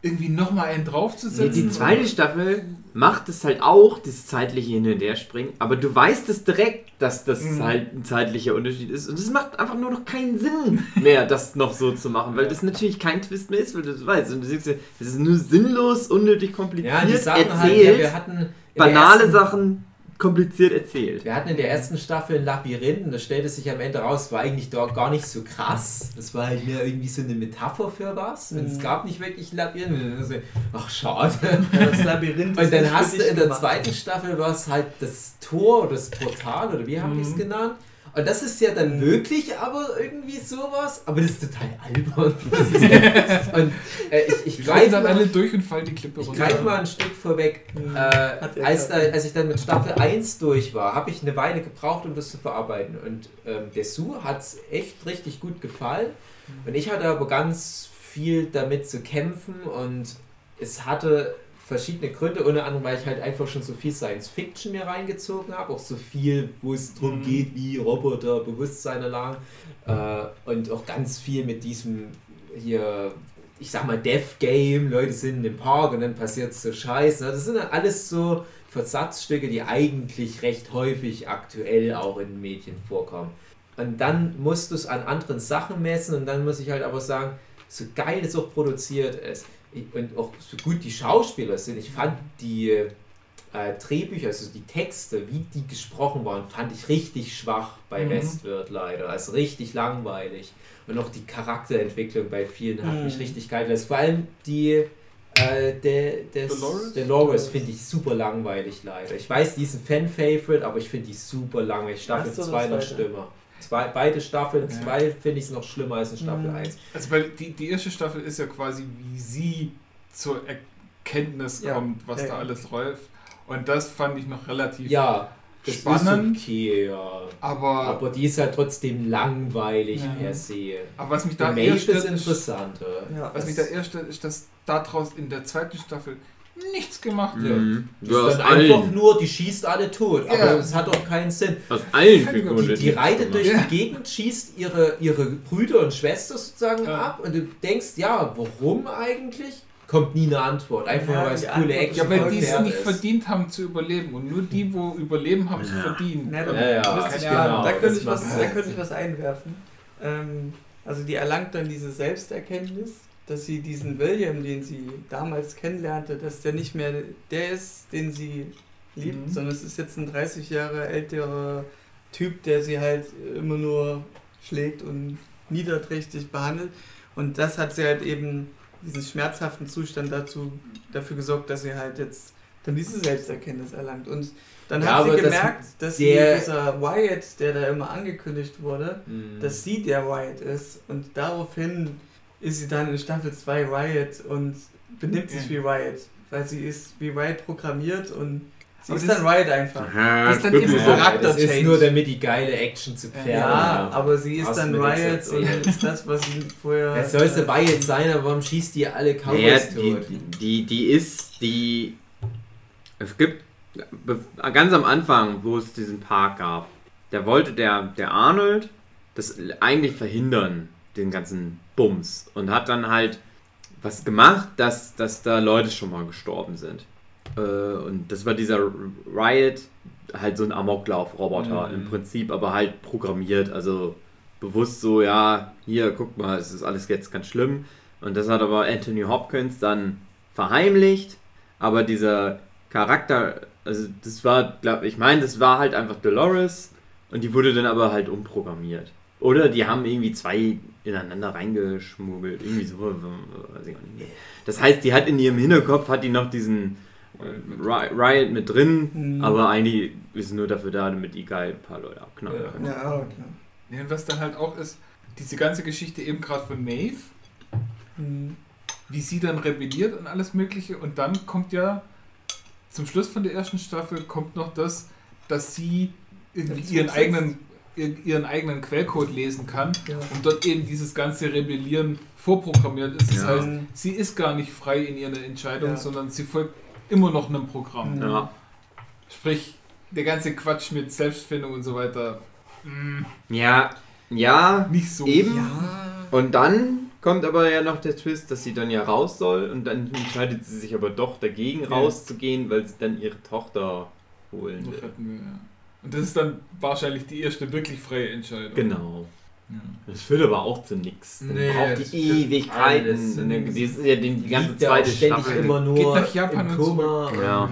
Speaker 4: irgendwie nochmal einen
Speaker 1: Nee,
Speaker 4: draufzusetzen.
Speaker 1: die zweite Staffel macht es halt auch, das zeitliche Hin und Her springen, aber du weißt es direkt, dass das
Speaker 4: Mhm.
Speaker 1: halt ein zeitlicher Unterschied ist und es macht einfach nur noch keinen Sinn mehr, das noch so zu machen, weil das natürlich kein Twist mehr ist, weil du das weißt und du siehst, das ist nur sinnlos, unnötig kompliziert
Speaker 3: Ja, die Sachen halt,
Speaker 1: erzählt,
Speaker 3: ja, wir hatten
Speaker 1: banale
Speaker 3: ersten-
Speaker 1: Sachen kompliziert erzählt.
Speaker 3: Wir hatten in der ersten Staffel ein Labyrinth und das stellte sich am Ende raus, war eigentlich dort gar nicht so krass. Das war halt mehr irgendwie so eine Metapher für was. Und es
Speaker 2: Mhm.
Speaker 3: gab nicht wirklich ein Labyrinth. Ach, schade.
Speaker 2: Das Labyrinth
Speaker 3: Und dann hast du in der
Speaker 2: gemacht.
Speaker 3: zweiten Staffel was halt das Tor oder das Portal oder wie haben die es
Speaker 4: Mhm.
Speaker 3: genannt? Und das ist ja dann wirklich aber irgendwie sowas, aber das ist total albern. Ist und äh, ich, ich greife
Speaker 4: dann
Speaker 3: mal,
Speaker 4: alle durch und fallen die Klippe
Speaker 3: ich
Speaker 4: runter.
Speaker 3: greif mal ein Stück vorweg.
Speaker 2: Mhm.
Speaker 3: Äh, als, als ich dann mit Staffel 1 durch war, habe ich eine Weile gebraucht, um das zu verarbeiten. Und ähm, der Su hat es echt richtig gut gefallen. Und ich hatte aber ganz viel damit zu kämpfen und es hatte verschiedene Gründe, unter anderem, weil ich halt einfach schon so viel Science Fiction mir reingezogen habe, auch so viel, wo es darum
Speaker 4: Mhm.
Speaker 3: geht, wie Roboter Bewusstsein erlangen äh, und auch ganz viel mit diesem hier, ich sag mal, Death Game, Leute sind im Park und dann passiert so Scheiße. Das sind dann alles so Versatzstücke, die eigentlich recht häufig aktuell auch in den Medien vorkommen. Und dann musst du es an anderen Sachen messen und dann muss ich halt aber sagen, so geil es auch produziert ist und auch so gut die Schauspieler sind, ich fand die äh, Drehbücher, also die Texte, wie die gesprochen waren, fand ich richtig schwach bei
Speaker 4: Mhm.
Speaker 3: Westworld leider. Also richtig langweilig. Und auch die Charakterentwicklung bei vielen hat
Speaker 2: Mhm.
Speaker 3: mich richtig geil gelassen. Vor allem die äh, der, des,
Speaker 4: Dolores?
Speaker 3: Dolores finde ich super langweilig leider. Ich weiß, die ist ein Fan-Favorite, aber ich finde die super langweilig. Staffel
Speaker 2: Erste oder
Speaker 3: 2 noch schlimmer. Zwei, beide Staffeln,
Speaker 4: Ja.
Speaker 3: zwei finde ich es noch schlimmer als in Staffel
Speaker 2: Mhm.
Speaker 3: 1.
Speaker 4: Also weil die, die erste Staffel ist ja quasi, wie sie zur Erkenntnis
Speaker 2: Ja.
Speaker 4: kommt, was
Speaker 2: Ja,
Speaker 4: da alles läuft. Und das fand ich noch relativ
Speaker 3: Ja, das
Speaker 4: spannend.
Speaker 3: ist okay, ja.
Speaker 4: Aber,
Speaker 3: Aber die ist halt trotzdem langweilig
Speaker 4: Ja.
Speaker 3: per se.
Speaker 4: aber was mich da eher
Speaker 3: ist
Speaker 4: stört, ist,
Speaker 3: interessanter.
Speaker 2: Ja,
Speaker 4: was mich da eher stört, ist, dass daraus in der zweiten Staffel nichts gemacht wird.
Speaker 1: Mhm.
Speaker 3: Das
Speaker 1: Ja, aus
Speaker 3: ist dann einfach
Speaker 1: allen,
Speaker 3: nur, die schießt alle tot.
Speaker 4: Ja.
Speaker 3: Aber es hat doch keinen Sinn.
Speaker 1: aus allen Figuren.
Speaker 3: Die, die reitet durch
Speaker 1: gemacht.
Speaker 3: die Gegend, schießt ihre, ihre Brüder und Schwester sozusagen
Speaker 4: Ja.
Speaker 3: ab und du denkst, ja, warum eigentlich? Kommt nie eine Antwort. Einfach
Speaker 2: Ja,
Speaker 3: weil es coole
Speaker 2: Antwort
Speaker 3: Action
Speaker 4: Ja, weil die es nicht
Speaker 3: ist.
Speaker 4: verdient haben zu überleben. Und nur die, wo überleben, haben es
Speaker 1: Ja.
Speaker 4: verdient.
Speaker 2: Ja,
Speaker 3: Ja, ja. Genau,
Speaker 2: ja, da,
Speaker 3: das
Speaker 2: könnte ich was, da könnte ich was einwerfen. Ähm, also die erlangt dann diese Selbsterkenntnis, dass sie diesen William, den sie damals kennenlernte, dass der nicht mehr der ist, den sie liebt,
Speaker 4: Mhm.
Speaker 2: sondern es ist jetzt ein 30 Jahre älterer Typ, der sie halt immer nur schlägt und niederträchtig behandelt. Und das hat sie halt eben diesen schmerzhaften Zustand dazu, dafür gesorgt, dass sie halt jetzt dann diese Selbsterkenntnis erlangt. Und dann
Speaker 3: Ja,
Speaker 2: hat sie
Speaker 3: aber das-
Speaker 2: gemerkt, dass dieser Wyatt, der da immer angekündigt wurde,
Speaker 3: Mhm.
Speaker 2: dass sie der Wyatt ist. Und daraufhin ist sie dann in Staffel 2 Wyatt und benimmt sich
Speaker 4: Ja.
Speaker 2: wie Wyatt. Weil sie ist wie Wyatt programmiert und sie
Speaker 4: Aber
Speaker 2: ist dann Wyatt einfach.
Speaker 1: Ja,
Speaker 4: Das ist dann eben
Speaker 1: so.
Speaker 4: so-
Speaker 3: ja, das ist nur damit die geile Action zu
Speaker 4: Ja,
Speaker 3: pferden.
Speaker 2: Ja, aber sie ist dann Wyatt und ist das, was sie vorher.
Speaker 3: Wer soll sie
Speaker 2: äh,
Speaker 3: Wyatt sein, aber warum schießt die alle
Speaker 1: Ja,
Speaker 3: Cowboys
Speaker 1: die,
Speaker 3: tot?
Speaker 1: die, die ist, die. Es gibt ganz am Anfang, wo es diesen Park gab, da wollte der, der Arnold das eigentlich verhindern, den ganzen Bums. Und hat dann halt was gemacht, dass, dass da Leute schon mal gestorben sind. Äh, und das war dieser Riot, halt so ein Amoklauf-Roboter
Speaker 3: Mhm.
Speaker 1: im Prinzip, aber halt programmiert, also bewusst so, ja, hier, guck mal, es ist alles jetzt ganz schlimm. Und das hat aber Anthony Hopkins dann verheimlicht, aber dieser Charakter, also das war, glaube ich, meine, das war halt einfach Dolores und die wurde dann aber halt umprogrammiert. Oder die haben irgendwie zwei ineinander reingeschmuggelt, irgendwie so, weiß ich auch nicht mehr. Das heißt, die hat in ihrem Hinterkopf, hat die noch diesen Ri- Riot mit drin,
Speaker 2: Mhm.
Speaker 1: aber eigentlich ist nur dafür da, damit die geil ein paar Leute abknallen
Speaker 3: Ja.
Speaker 1: können.
Speaker 2: Ja, klar.
Speaker 4: Ja, und was dann halt auch ist, diese ganze Geschichte eben gerade von Maeve,
Speaker 2: Mhm.
Speaker 4: wie sie dann rebelliert und alles Mögliche. Und dann kommt ja zum Schluss von der ersten Staffel kommt noch das, dass sie irgendwie ihren eigenen, ihren eigenen Quellcode lesen kann
Speaker 2: Ja.
Speaker 4: und dort eben dieses ganze Rebellieren vorprogrammiert ist. Das
Speaker 1: Ja.
Speaker 4: heißt, sie ist gar nicht frei in ihrer Entscheidung,
Speaker 2: Ja.
Speaker 4: sondern sie folgt immer noch einem Programm.
Speaker 2: Mhm.
Speaker 1: Ja.
Speaker 4: Sprich, der ganze Quatsch mit Selbstfindung und so weiter, mh,
Speaker 1: Ja, ja,
Speaker 4: nicht so.
Speaker 1: Eben.
Speaker 2: Ja.
Speaker 1: Und dann kommt aber ja noch der Twist, dass sie dann ja raus soll und dann entscheidet sie sich aber doch dagegen
Speaker 4: Ja.
Speaker 1: rauszugehen, weil sie dann ihre Tochter holen will.
Speaker 4: Ja. Und das ist dann wahrscheinlich die erste wirklich freie Entscheidung.
Speaker 1: Genau.
Speaker 4: Ja.
Speaker 1: Das führt aber auch zu nichts.
Speaker 3: Nee,
Speaker 1: braucht die Ewigkeiten.
Speaker 3: alles.
Speaker 1: Die ist ja die, die ganze
Speaker 3: Liegt ja
Speaker 1: zweite
Speaker 3: ständig
Speaker 1: Staffel.
Speaker 3: immer nur
Speaker 4: Geht nach Japan
Speaker 3: im
Speaker 4: und
Speaker 3: Koma.
Speaker 1: Ja.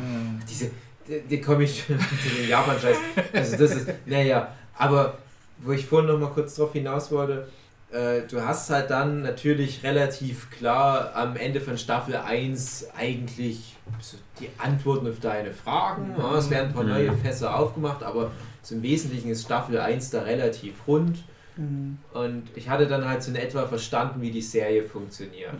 Speaker 3: Diese, die, die komme ich dem Japan-Scheiß. Also das ist, naja, aber wo ich vorhin noch mal kurz drauf hinaus wollte, äh, du hast halt dann natürlich relativ klar am Ende von Staffel 1 eigentlich so die Antworten auf deine Fragen. Ja, es werden ein paar
Speaker 1: Mhm.
Speaker 3: neue Fässer aufgemacht, aber im Wesentlichen ist Staffel 1 da relativ rund.
Speaker 2: Mhm.
Speaker 3: Und ich hatte dann halt so in etwa verstanden, wie die Serie funktioniert.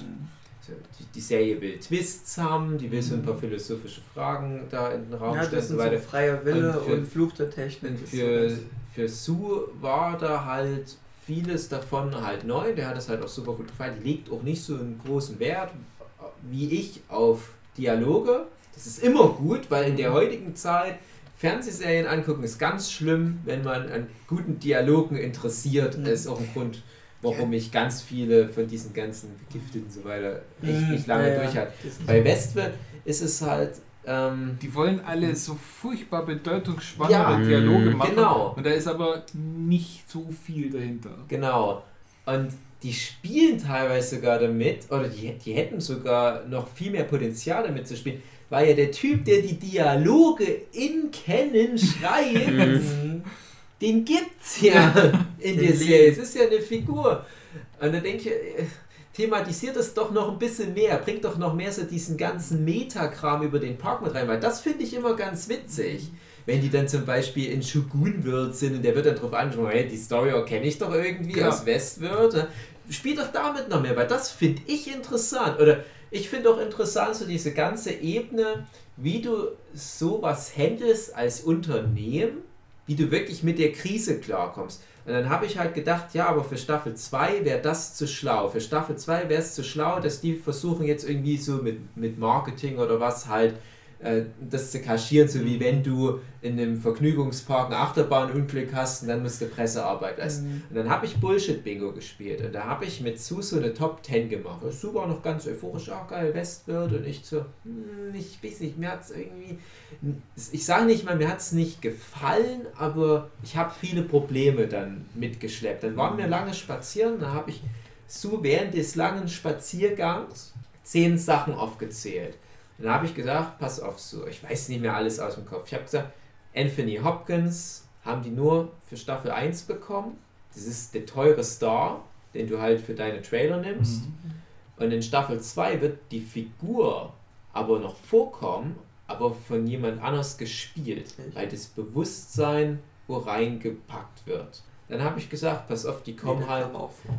Speaker 3: So, die, die Serie will Twists haben, die will so ein paar philosophische Fragen da in den Raum
Speaker 2: Ja,
Speaker 3: stellen
Speaker 2: das
Speaker 3: und
Speaker 2: ist
Speaker 3: so weiter.
Speaker 2: freier Wille
Speaker 3: Und
Speaker 2: und,
Speaker 3: für-
Speaker 2: Fluch der Technik.
Speaker 3: Und für, für Sue war da halt vieles davon halt neu. Der hat es halt auch super gut gefallen. Die legt auch nicht so einen großen Wert wie ich auf Dialoge. Das ist immer gut, weil in der heutigen Zeit Fernsehserien angucken ist ganz schlimm, wenn man an guten Dialogen interessiert.
Speaker 2: Mhm.
Speaker 3: Das ist auch ein Grund, warum ich ganz viele von diesen ganzen Vergifteten und so weiter echt
Speaker 2: Mhm,
Speaker 3: nicht lange
Speaker 2: ja. Das ist-
Speaker 3: Bei Westworld ist es halt ähm,
Speaker 4: Die wollen alle so furchtbar bedeutungsschwangere
Speaker 3: Ja,
Speaker 4: Dialoge
Speaker 1: mhm,
Speaker 4: machen.
Speaker 3: genau.
Speaker 4: Und da ist aber nicht so viel dahinter.
Speaker 3: Genau. Und die spielen teilweise sogar damit, oder die, die hätten sogar noch viel mehr Potenzial damit zu spielen, weil ja der Typ, der die Dialoge in Kennen schreibt,
Speaker 2: Mhm.
Speaker 3: den gibt's ja in der Serie. Es ist ja eine Figur. Und dann denke ich, äh, thematisiert das doch noch ein bisschen mehr, bringt doch noch mehr so diesen ganzen Metakram über den Park mit rein, weil das finde ich immer ganz witzig. wenn die dann zum Beispiel in Shogunwirt sind und der wird dann drauf anschauen, hey, die Story kenne ich doch irgendwie
Speaker 4: Klar.
Speaker 3: aus Westwirt. ne? Spiel doch damit noch mehr, weil das finde ich interessant. Oder ich finde auch interessant, so diese ganze Ebene, wie du sowas handelst als Unternehmen, wie du wirklich mit der Krise klarkommst. Und dann habe ich halt gedacht, ja, aber für Staffel 2 wäre das zu schlau. Für Staffel 2 wäre es zu schlau, dass die versuchen jetzt irgendwie so mit, mit Marketing oder was halt das zu kaschieren, so wie wenn du in einem Vergnügungspark ein Achterbahnunglück hast und dann musst du Pressearbeit leisten.
Speaker 2: Mhm.
Speaker 3: Und dann habe ich Bullshit-Bingo gespielt und da habe ich mit Sue so eine Top 10 gemacht. Und Sue war noch ganz euphorisch, ah geil, Westwirt und ich so, hm, ich weiß nicht, mir hat es irgendwie, ich sage nicht mal, mir hat es nicht gefallen, aber ich habe viele Probleme dann mitgeschleppt. Dann waren wir lange spazieren, da habe ich Sue während des langen Spaziergangs zehn Sachen aufgezählt. Dann habe ich gesagt, pass auf, Sue, ich weiß nicht mehr alles aus dem Kopf. Ich habe gesagt, Anthony Hopkins haben die nur für Staffel 1 bekommen. Das ist der teure Star, den du halt für deine Trailer nimmst. Und in Staffel 2 wird die Figur aber noch vorkommen, aber von jemand anders gespielt, weil das Bewusstsein wo reingepackt wird. Dann habe ich gesagt, pass auf, die kommen
Speaker 2: Nee,
Speaker 3: halt.
Speaker 2: auch vor.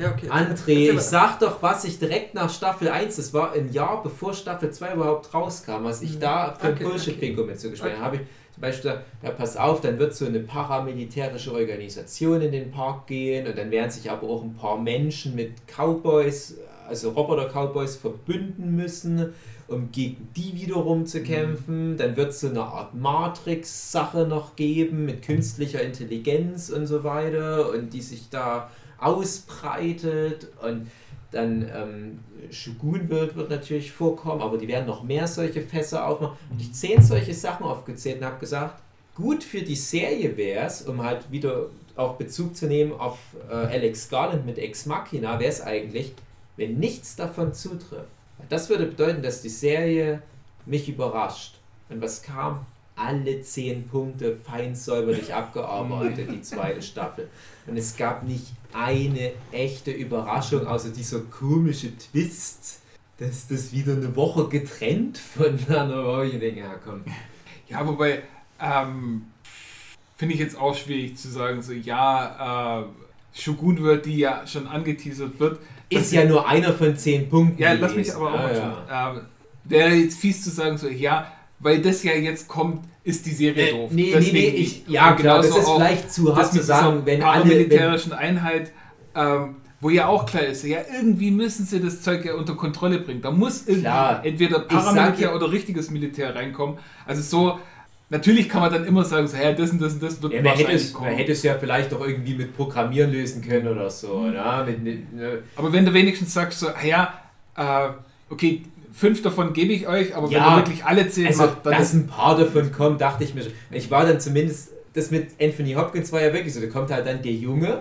Speaker 2: Ja, okay.
Speaker 3: André, ich sag doch, was ich direkt nach Staffel 1, das war ein Jahr bevor Staffel 2 überhaupt rauskam, was ich
Speaker 2: Mhm.
Speaker 3: da für
Speaker 2: Okay,
Speaker 3: Bullshit-Bingo mitzugespielt
Speaker 2: Okay.
Speaker 3: habe. habe ich zum Beispiel gesagt, ja, pass auf, dann wird so eine paramilitärische Organisation in den Park gehen und dann werden sich aber auch ein paar Menschen mit Cowboys, also Roboter-Cowboys, verbünden müssen, um gegen die wiederum zu kämpfen. Dann wird es so eine Art Matrix-Sache noch geben mit künstlicher Intelligenz und so weiter und die sich da ausbreitet und dann ähm, Shogun wird, wird natürlich vorkommen, aber die werden noch mehr solche Fässer aufmachen. Und ich zehn solche Sachen aufgezählt und habe gesagt, gut für die Serie wäre es, um halt wieder auch Bezug zu nehmen auf äh, Alex Garland mit Ex Machina, wäre es eigentlich, wenn nichts davon zutrifft. Das würde bedeuten, dass die Serie mich überrascht. Und was kam? Alle zehn Punkte fein säuberlich abgearbeitet, die zweite Staffel. Und es gab nicht eine echte Überraschung, außer dieser komische Twist, dass das wieder eine Woche getrennt voneinander war. Ich denke, ja komm.
Speaker 4: Ja, wobei, ähm, finde ich jetzt auch schwierig zu sagen, so, ja, äh, Shogun wird, die ja schon angeteasert wird.
Speaker 3: Ist ja nur einer von zehn Punkten.
Speaker 4: Ja, lass mich aber auch
Speaker 3: Ah,
Speaker 4: mal
Speaker 3: ja.
Speaker 4: Ähm, Wäre jetzt fies zu sagen, so, ja, weil das ja jetzt kommt, ist die Serie
Speaker 3: Äh,
Speaker 4: doof.
Speaker 3: nee, nee,
Speaker 4: Deswegen
Speaker 3: nee,
Speaker 4: nicht.
Speaker 3: ich, ja klar, das ist vielleicht zu hart zu sagen, wenn alle, wenn,
Speaker 4: paramilitärischen Einheit, ähm, wo ja auch klar ist, ja, irgendwie müssen sie das Zeug ja unter Kontrolle bringen. Da muss irgendwie
Speaker 3: Klar.
Speaker 4: entweder Paramilitär oder richtiges Militär reinkommen. Also so, natürlich kann man dann immer sagen, so, ja, das und das und das wird
Speaker 3: ja, man, hätte es,
Speaker 4: kommen.
Speaker 3: man hätte es ja vielleicht auch irgendwie mit Programmieren lösen können oder so.
Speaker 4: Mhm.
Speaker 3: Ja, mit, mit, ne,
Speaker 4: Aber wenn du wenigstens sagst, so, ja, äh, okay, fünf davon gebe ich euch, aber
Speaker 3: Ja,
Speaker 4: wenn ihr wirklich alle zehn
Speaker 3: also,
Speaker 4: macht, dann
Speaker 3: dass ein paar davon kommen, dachte ich mir schon. Ich war dann zumindest, das mit Anthony Hopkins war ja wirklich so, da kommt halt dann der Junge,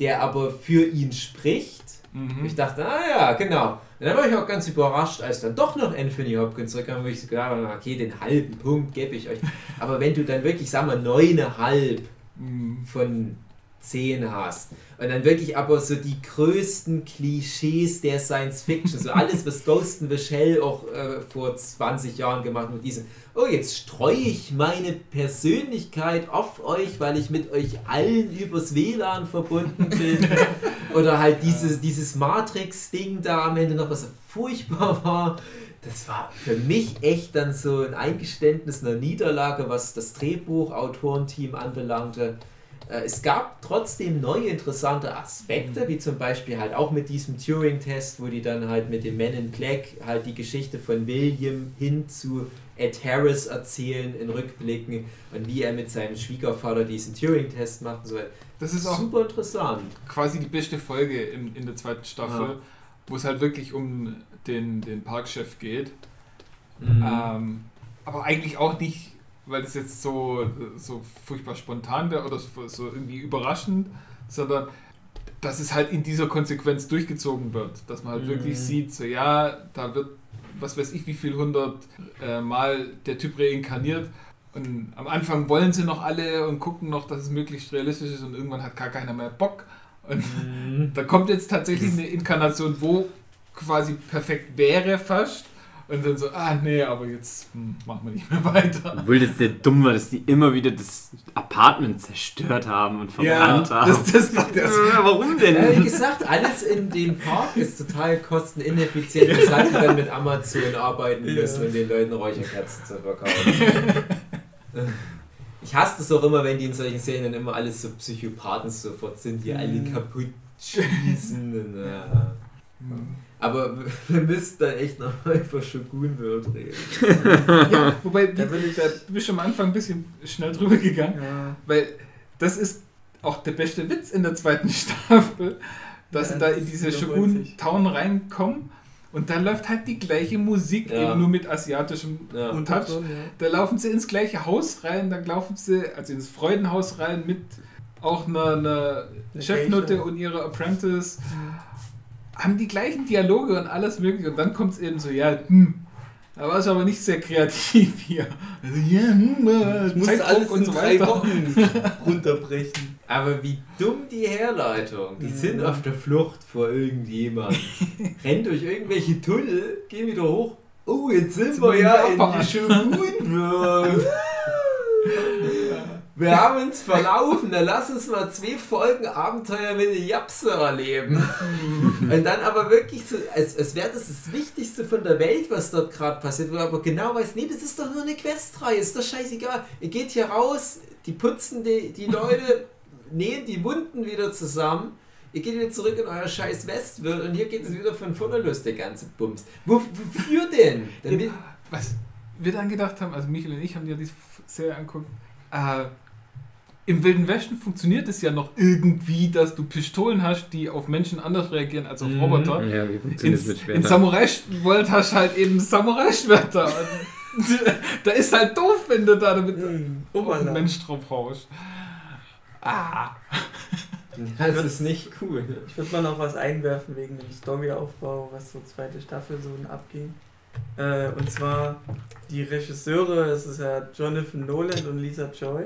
Speaker 3: der aber für ihn spricht.
Speaker 4: Mhm.
Speaker 3: Ich dachte, ah ja, genau. Und dann war ich auch ganz überrascht, als dann doch noch Anthony Hopkins zurückkam, wo ich so gedacht habe, okay, den halben Punkt gebe ich euch. Aber wenn du dann wirklich, sagen wir, neuneinhalb
Speaker 4: Mhm.
Speaker 3: von 10 hast. Und dann wirklich aber so die größten Klischees der Science Fiction, so alles, was Ghost in the Shell auch äh, vor 20 Jahren gemacht hat, mit diesem, oh, jetzt streue ich meine Persönlichkeit auf euch, weil ich mit euch allen übers WLAN verbunden bin. Oder halt dieses, dieses Matrix-Ding da am Ende noch, was furchtbar war. Das war für mich echt dann so ein Eingeständnis einer Niederlage, was das Drehbuch-Autorenteam anbelangte. Äh, Es gab trotzdem neue interessante Aspekte, wie zum Beispiel halt auch mit diesem Turing-Test, wo die dann halt mit dem Man in Black halt die Geschichte von William hin zu Ed Harris erzählen in Rückblicken und wie er mit seinem Schwiegervater diesen Turing-Test macht und so. weiter.
Speaker 4: Das ist auch
Speaker 3: Super interessant.
Speaker 4: quasi die beste Folge in, in der zweiten Staffel,
Speaker 3: Ja.
Speaker 4: wo es halt wirklich um den, den Parkchef geht.
Speaker 3: Mhm.
Speaker 4: Ähm, aber eigentlich auch nicht, weil das jetzt so, so furchtbar spontan wäre oder so, irgendwie überraschend, sondern dass es halt in dieser Konsequenz durchgezogen wird. Dass man halt
Speaker 3: Mhm.
Speaker 4: wirklich sieht, so ja, da wird, was weiß ich, wie viel hundert äh, Mal der Typ reinkarniert. Und am Anfang wollen sie noch alle und gucken noch, dass es möglichst realistisch ist und irgendwann hat gar keiner mehr Bock. Und
Speaker 3: Mhm.
Speaker 4: da kommt jetzt tatsächlich eine Inkarnation, wo quasi perfekt wäre fast. Und dann so, ah nee, aber jetzt hm, machen wir nicht mehr weiter.
Speaker 1: Obwohl das sehr dumm war, dass die immer wieder das Apartment zerstört haben und verbrannt haben.
Speaker 4: das, das
Speaker 1: Ja, Warum
Speaker 3: Ja, wie
Speaker 1: denn?
Speaker 3: gesagt, alles in dem Park ist total kostenineffizient, weshalb die dann mit Amazon arbeiten müssen, um den Leuten Räucherkerzen zu verkaufen. Ich hasse das auch immer, wenn die in solchen Szenen immer alles so Psychopathen sofort sind, die alle kaputt schießen. Und, Aber wir müssten da echt noch über Shogun World reden.
Speaker 4: Ja, wobei,
Speaker 2: Da will ich-
Speaker 4: da, du bist schon am Anfang ein bisschen schnell drüber gegangen,
Speaker 2: Ja.
Speaker 4: weil das ist auch der beste Witz in der zweiten Staffel, dass
Speaker 2: Ja,
Speaker 4: sie da in diese Shogun. Town reinkommen und da läuft halt die gleiche Musik,
Speaker 3: Ja.
Speaker 4: eben nur mit asiatischem
Speaker 3: Ja.
Speaker 4: Touch.
Speaker 2: so.
Speaker 4: Da laufen sie ins gleiche Haus rein, dann laufen sie, also ins Freudenhaus rein mit auch einer, einer
Speaker 2: Eine
Speaker 4: Chefnote und ihrer Apprentice. Haben die gleichen Dialoge und alles mögliche und dann kommt es eben so, ja, hm. Da war es aber nicht sehr kreativ hier. Also, ja, hm, äh,
Speaker 2: Ich musste
Speaker 4: Zeitdruck
Speaker 2: alles in drei
Speaker 4: weiter.
Speaker 2: Wochen runterbrechen.
Speaker 3: Aber wie dumm die Herleitung. Die sind auf der Flucht vor irgendjemand. Rennen durch irgendwelche Tunnel, gehen wieder hoch. Oh, jetzt sind
Speaker 4: Sind
Speaker 3: wir
Speaker 4: wir in
Speaker 3: ja in
Speaker 4: Japan.
Speaker 3: die World. Wir haben uns verlaufen, dann lass uns mal zwei Folgen Abenteuer mit den Japse erleben. Und dann aber wirklich so, als, als wäre das das Wichtigste von der Welt, was dort gerade passiert, wo er aber genau weiß, nee, das ist doch nur eine Questreihe, ist doch scheißegal. Ihr geht hier raus, die putzen die, die Leute, nähen die Wunden wieder zusammen. Ihr geht wieder zurück in euer scheiß Westworld und hier geht es wieder von vorne los, der ganze Bums. Wo, wofür denn? Damit,
Speaker 4: Was wir dann gedacht haben, also Michael und ich haben ja diese Serie angeguckt, äh, im Wilden Westen funktioniert es ja noch irgendwie, dass du Pistolen hast, die auf Menschen anders reagieren als auf
Speaker 3: Mhm.
Speaker 4: Roboter.
Speaker 1: Ja, wie
Speaker 4: In,
Speaker 1: funktioniert das mit
Speaker 4: in
Speaker 1: Schwertern?
Speaker 4: Samurai-World hast du halt eben Samurai-Schwerter. Da ist halt doof, wenn du da damit
Speaker 2: Mhm.
Speaker 4: auf einen. Mensch drauf haust. Ah.
Speaker 3: das ist nicht cool.
Speaker 2: Ich würde mal noch was einwerfen wegen dem Storyaufbau, was so zweite Staffel so abging. Äh, und zwar die Regisseure, es ist ja Jonathan Nolan und Lisa Joy,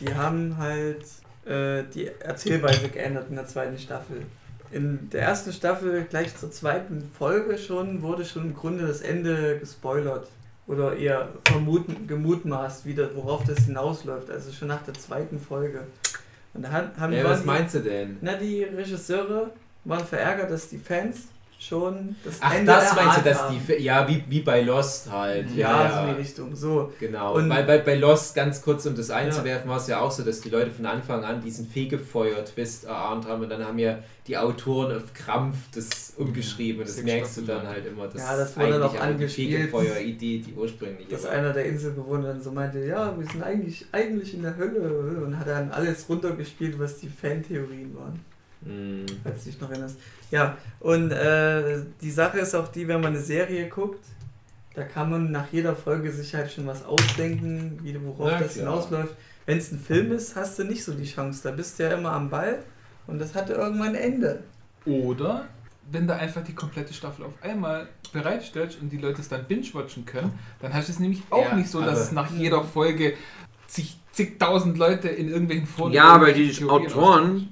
Speaker 2: die haben halt äh, die Erzählweise geändert in der zweiten Staffel. In der ersten Staffel, gleich zur zweiten Folge schon, wurde schon im Grunde das Ende gespoilert. Oder eher vermuten, gemutmaßt, wieder, worauf das hinausläuft. Also schon nach der zweiten Folge. Und da hat- haben
Speaker 3: Ja, was
Speaker 2: die-
Speaker 3: meinst du denn?
Speaker 2: na, die Regisseure waren verärgert, dass die Fans schon das
Speaker 3: Ach,
Speaker 2: Ende
Speaker 3: das meinst du,
Speaker 2: erahnt
Speaker 3: dass
Speaker 2: haben.
Speaker 3: die. Ja, wie, wie bei Lost halt.
Speaker 2: Ja, so in die Richtung. So.
Speaker 3: Genau.
Speaker 2: Und-
Speaker 3: bei, bei, bei Lost, ganz kurz um das einzuwerfen, war es ja auch so, dass die Leute von Anfang an diesen Fegefeuer-Twist erahnt haben und dann haben ja die Autoren auf Krampf das umgeschrieben und das
Speaker 4: Sechs
Speaker 3: merkst du dann halt immer.
Speaker 2: Ja, das wurde dann auch angespielt.
Speaker 3: Fegefeuer-Idee, die ursprüngliche
Speaker 2: Dass
Speaker 3: war.
Speaker 2: einer der Inselbewohner dann so meinte, ja, wir sind eigentlich, eigentlich in der Hölle und hat dann alles runtergespielt, was die Fantheorien waren,
Speaker 3: Mhm.
Speaker 2: falls du dich noch erinnerst. Ja, und äh, die Sache ist auch die, wenn man eine Serie guckt, da kann man nach jeder Folge sich halt schon was ausdenken, wie, worauf
Speaker 3: Na
Speaker 2: das hinausläuft. Wenn es ein Film ist, hast du nicht so die Chance. Da bist du ja immer am Ball und das hatte irgendwann ein Ende.
Speaker 4: Oder wenn du einfach die komplette Staffel auf einmal bereitstellst und die Leute es dann binge-watchen können, dann hast du es nämlich auch
Speaker 3: Ja,
Speaker 4: nicht so, dass es nach jeder Folge zig, zigtausend Leute in irgendwelchen Foren
Speaker 1: Ja, aber die Autoren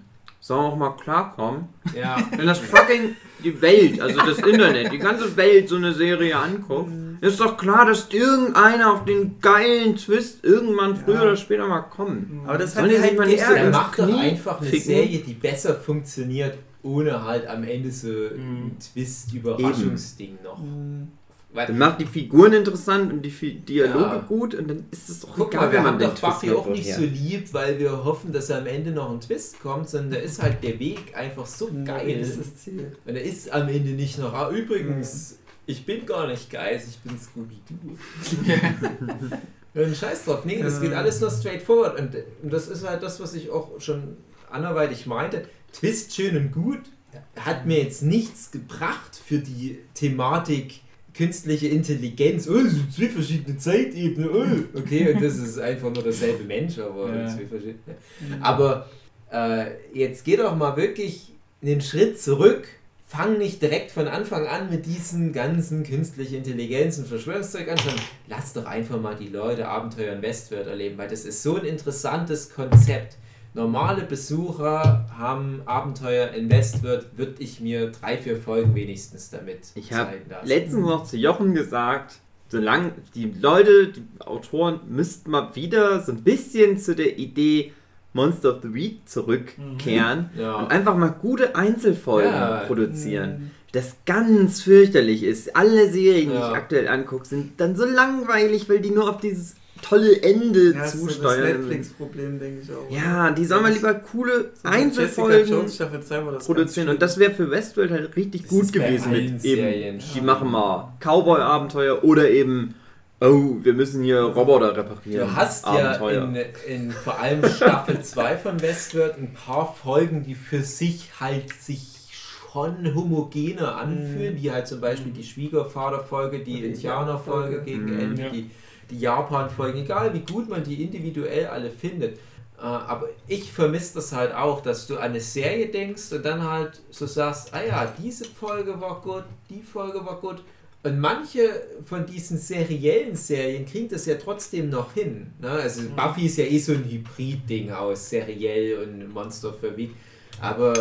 Speaker 1: sollen auch mal klarkommen.
Speaker 3: Ja.
Speaker 1: Wenn das fucking die Welt, also das Internet, die ganze Welt so eine Serie anguckt, ist doch klar, dass irgendeiner auf den geilen Twist irgendwann früher
Speaker 2: Ja.
Speaker 1: oder später mal kommt.
Speaker 2: Aber das hat
Speaker 1: sich
Speaker 2: halt
Speaker 1: nicht so
Speaker 3: Dann
Speaker 2: geärgert.
Speaker 1: ins
Speaker 3: mach doch einfach eine
Speaker 1: ficken.
Speaker 3: Serie, die besser funktioniert, ohne halt am Ende so
Speaker 4: Mhm.
Speaker 3: ein Twist-Überraschungsding noch.
Speaker 2: Mhm.
Speaker 3: Weil,
Speaker 1: Dann macht die Figuren interessant und die Fi- Dialoge
Speaker 3: Ja.
Speaker 1: gut und dann ist es doch
Speaker 3: Guck
Speaker 1: egal,
Speaker 3: mal, wir haben doch Buffy auch nicht so lieb, weil wir hoffen, dass am Ende noch ein Twist kommt, sondern da ist halt der Weg einfach so geil.
Speaker 2: Das ist das Ziel.
Speaker 3: Und er ist am Ende nicht noch, ah, übrigens, ich bin gar nicht Geist, ich bin Scooby-Doo. Ein Scheiß drauf. Nee, das geht alles nur straightforward. Und, und das ist halt das, was ich auch schon anderweitig meinte. Twist schön und gut, hat mir jetzt nichts gebracht für die Thematik künstliche Intelligenz. Oh, es sind zwei verschiedene Zeitebenen. Oh. Okay, und das ist einfach nur derselbe Mensch, aber
Speaker 4: Ja.
Speaker 3: zwei verschiedene. Aber äh, jetzt geh doch mal wirklich einen Schritt zurück. Fang nicht direkt von Anfang an mit diesen ganzen künstlichen Intelligenz und Verschwörungszeug an, sondern lass doch einfach mal die Leute Abenteuer in Westworld erleben, weil das ist so ein interessantes Konzept. Normale Besucher haben Abenteuer in Westworld, würde ich mir drei, vier Folgen wenigstens damit
Speaker 1: Ich habe
Speaker 3: zeigen lassen.
Speaker 1: letztens noch zu Jochen gesagt, solange die Leute, die Autoren, müssten mal wieder so ein bisschen zu der Idee Monster of the Week zurückkehren
Speaker 3: Ja.
Speaker 1: und einfach mal gute Einzelfolgen
Speaker 3: Ja.
Speaker 1: produzieren. Das ganz fürchterlich ist. Alle Serien, die
Speaker 3: Ja.
Speaker 1: ich aktuell angucke, sind dann so langweilig, weil die nur auf dieses tolle Ende
Speaker 2: Ja, das ist so das
Speaker 1: zusteuern.
Speaker 2: Netflix-Problem, denke ich auch.
Speaker 1: ja, die sollen mal lieber coole
Speaker 2: So
Speaker 1: Einzelfolgen
Speaker 2: Jones Staffel 2 war das
Speaker 1: produzieren. Und das wäre für Westworld halt richtig
Speaker 3: Das
Speaker 1: gut
Speaker 3: ist
Speaker 1: gewesen mit
Speaker 3: Serien
Speaker 1: eben, die machen mal Cowboy-Abenteuer oder eben, oh, wir müssen hier Roboter reparieren.
Speaker 3: Du hast
Speaker 1: Abenteuer.
Speaker 3: ja in, in vor allem Staffel 2 von Westworld ein paar Folgen, die für sich halt sich schon homogener anfühlen, wie halt zum Beispiel die Schwiegervater-Folge, die Indianer-Folge
Speaker 2: Folge.
Speaker 3: gegen
Speaker 1: Mhm.
Speaker 3: Ende,
Speaker 4: Ja.
Speaker 3: die, die Japan-Folgen, egal wie gut man die individuell alle findet. Äh, Aber ich vermisse das halt auch, dass du an eine Serie denkst und dann halt so sagst, ah ja, diese Folge war gut, die Folge war gut. Und manche von diesen seriellen Serien kriegen das ja trotzdem noch hin. Ne? Also Buffy ist ja eh so ein Hybrid-Ding aus seriell und Monster für Week. Aber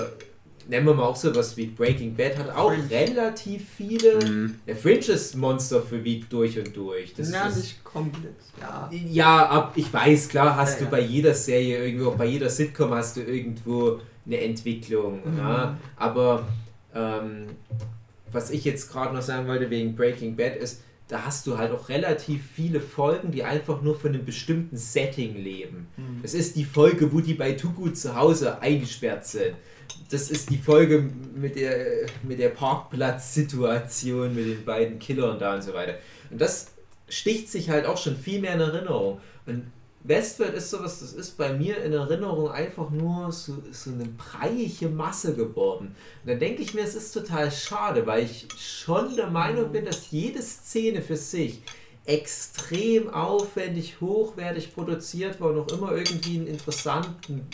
Speaker 3: nennen wir mal auch sowas wie Breaking Bad hat auch
Speaker 2: Fringe.
Speaker 3: relativ viele.
Speaker 1: Mhm.
Speaker 3: Der Fringe ist Monster für Week durch und durch. Das
Speaker 2: ja,
Speaker 3: ist,
Speaker 2: nicht komplett. Ja.
Speaker 3: ja, ab, ich weiß, klar hast
Speaker 2: Ja,
Speaker 3: du
Speaker 2: ja.
Speaker 3: bei jeder Serie irgendwo, auch bei jeder Sitcom hast du irgendwo eine Entwicklung.
Speaker 2: Mhm.
Speaker 3: Ja? Aber ähm, was ich jetzt gerade noch sagen wollte wegen Breaking Bad ist, da hast du halt auch relativ viele Folgen, die einfach nur von einem bestimmten Setting leben.
Speaker 4: Mhm.
Speaker 3: Es ist die Folge, wo die bei Tugu zu Hause eingesperrt sind. Das ist die Folge mit der, mit der Parkplatzsituation, mit den beiden Killern da und so weiter. Und das sticht sich halt auch schon viel mehr in Erinnerung. Und Westworld ist sowas, das ist bei mir in Erinnerung einfach nur so, so eine breiige Masse geworden. Und dann denke ich mir, es ist total schade, weil ich schon der Meinung bin, dass jede Szene für sich extrem aufwendig, hochwertig produziert war und auch immer irgendwie einen interessanten,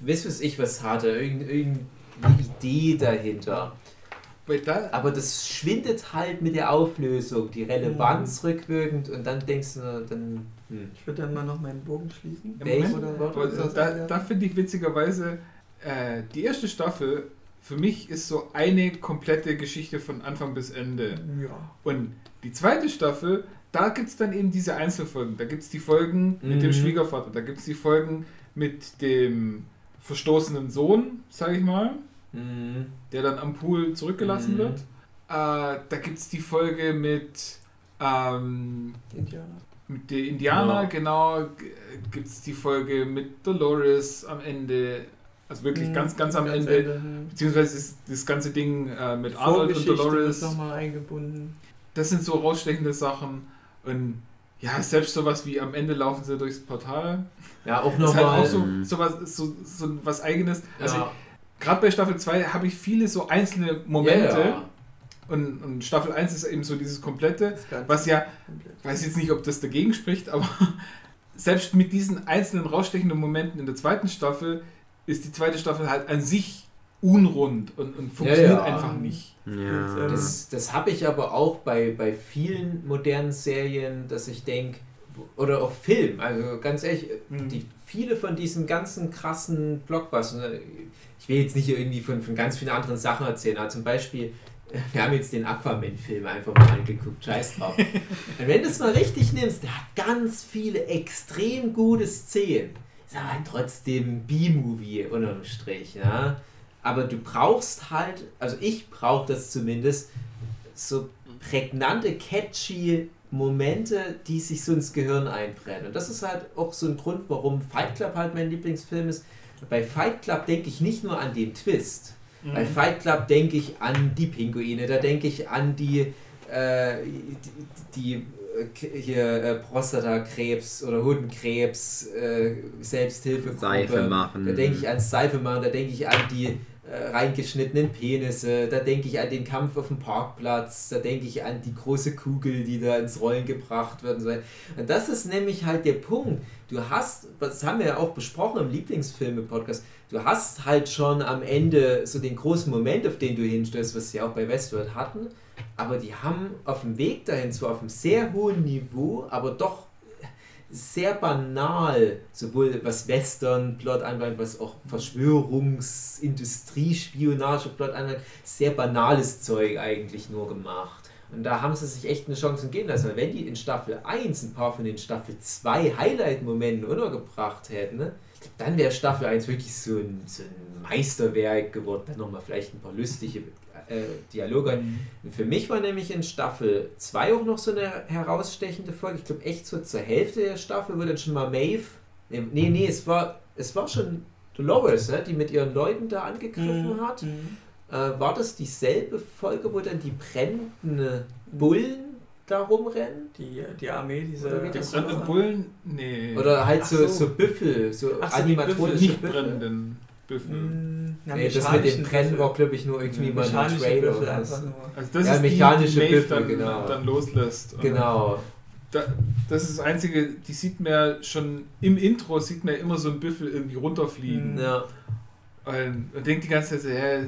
Speaker 3: wiss was ich was hatte, irgend- irgendeine Idee dahinter. Aber das schwindet halt mit der Auflösung, die Relevanz rückwirkend und dann denkst du, dann. Hm.
Speaker 2: Ich würde dann mal noch meinen Bogen schließen.
Speaker 3: Welchen?
Speaker 4: Da, da finde ich witzigerweise, äh, die erste Staffel für mich ist so eine komplette Geschichte von Anfang bis Ende.
Speaker 2: Ja.
Speaker 4: Und die zweite Staffel, da gibt es dann eben diese Einzelfolgen. Da gibt es die Folgen mit dem
Speaker 3: Mhm.
Speaker 4: Schwiegervater, da gibt es die Folgen mit dem verstoßenen Sohn, sage ich mal,
Speaker 3: Hm.
Speaker 4: der dann am Pool zurückgelassen
Speaker 3: Mhm.
Speaker 4: wird. Äh, da gibt es die Folge mit, ähm,
Speaker 2: Indianer.
Speaker 4: mit der Indianer,
Speaker 3: Ja.
Speaker 4: genau, gibt es die Folge mit Dolores am Ende, also wirklich
Speaker 2: Mhm,
Speaker 4: ganz, ganz am
Speaker 2: ganz
Speaker 4: Ende,
Speaker 2: hm.
Speaker 4: beziehungsweise ist das ganze Ding äh, mit Arnold und Dolores.
Speaker 2: wird nochmal eingebunden.
Speaker 4: Das sind so rausstechende Sachen und ja, selbst sowas wie am Ende laufen sie durchs Portal.
Speaker 3: Ja, auch
Speaker 4: Das ist halt
Speaker 3: nochmal.
Speaker 4: auch so, so, was, so, so was Eigenes. Also
Speaker 3: ja.
Speaker 4: gerade bei Staffel 2 habe ich viele so einzelne Momente
Speaker 3: Ja, ja.
Speaker 4: Und, und Staffel 1 ist eben so dieses komplette, was ja weiß jetzt nicht, ob das dagegen spricht, aber selbst mit diesen einzelnen rausstechenden Momenten in der zweiten Staffel ist die zweite Staffel halt an sich unrund und, und funktioniert
Speaker 3: Ja, ja.
Speaker 4: einfach nicht.
Speaker 1: Ja.
Speaker 3: Das, das habe ich aber auch bei, bei vielen modernen Serien, dass ich denke, oder auch Film, also ganz ehrlich,
Speaker 4: Mhm.
Speaker 3: die, viele von diesen ganzen krassen Blockbustern, ich will jetzt nicht irgendwie von, von ganz vielen anderen Sachen erzählen, aber zum Beispiel, wir haben jetzt den Aquaman-Film einfach mal angeguckt, scheiß drauf. Und wenn du es mal richtig nimmst, der hat ganz viele extrem gute Szenen. Ist aber halt trotzdem B-Movie unterm Strich, ja. Aber du brauchst halt, also ich brauche das zumindest, so prägnante, catchy Momente, die sich so ins Gehirn einbrennen. Und das ist halt auch so ein Grund, warum Fight Club halt mein Lieblingsfilm ist. Bei Fight Club denke ich nicht nur an den Twist. Bei Fight Club denke ich an die Pinguine, da denke ich an die, äh, die, die äh, hier äh, Prostatakrebs oder Hodenkrebs, äh, Selbsthilfegruppe.
Speaker 1: Seife machen.
Speaker 3: Da denke ich ans Seife machen, da denke ich an die reingeschnittenen Penisse, da denke ich an den Kampf auf dem Parkplatz, da denke ich an die große Kugel, die da ins Rollen gebracht wird und so weiter. Und das ist nämlich halt der Punkt. Du hast, das haben wir ja auch besprochen im Lieblingsfilme-Podcast, du hast halt schon am Ende so den großen Moment, auf den du hinstößt, was sie auch bei Westworld hatten, aber die haben auf dem Weg dahin zwar auf einem sehr hohen Niveau, aber doch sehr banal, sowohl was Western-Plot anbelangt, was auch Verschwörungs-Industrie-Spionage-Plot anbelangt, sehr banales Zeug eigentlich nur gemacht. Und da haben sie sich echt eine Chance gehen lassen. Weil wenn die in Staffel 1 ein paar von den Staffel 2 Highlight-Momenten untergebracht hätten, ne, dann wäre Staffel 1 wirklich so ein, so ein Meisterwerk geworden. Dann nochmal vielleicht ein paar lustige äh, Dialoge. Und für mich war nämlich in Staffel 2 auch noch so eine herausstechende Folge. Ich glaube echt so zur Hälfte der Staffel, wo dann schon mal Maeve. Nee, nee, nee es war, es war schon Dolores, ne, die mit ihren Leuten da angegriffen hat.
Speaker 2: Mhm.
Speaker 3: Äh, war das dieselbe Folge, wo dann die brennenden Bullen da rumrennen?
Speaker 2: Die, die Armee, diese.
Speaker 4: Die brennenden? Bullen? Nee.
Speaker 3: Oder halt so,
Speaker 2: so.
Speaker 3: so Büffel, so
Speaker 2: Ach so, die Büffel,
Speaker 3: animatronische
Speaker 4: nicht
Speaker 3: Büffel.
Speaker 4: brennenden Büffel.
Speaker 2: Mm,
Speaker 3: Nee, das mit dem
Speaker 2: Büffel.
Speaker 3: war, glaube ich, nur irgendwie mal ein
Speaker 2: Mechanische
Speaker 3: Trailer
Speaker 2: Büffel
Speaker 3: oder
Speaker 2: einfach
Speaker 3: was.
Speaker 2: nur.
Speaker 4: Also das
Speaker 3: Ja,
Speaker 4: ist
Speaker 3: mechanische
Speaker 4: die, die
Speaker 3: Büffel,
Speaker 4: dann,
Speaker 3: genau.
Speaker 4: dann loslässt.
Speaker 3: Genau.
Speaker 4: Da, das ist das Einzige, die sieht man ja schon im Intro, sieht man ja immer so einen Büffel irgendwie runterfliegen.
Speaker 2: Mhm.
Speaker 3: Ja.
Speaker 4: Und, und denkt die ganze Zeit so, hä,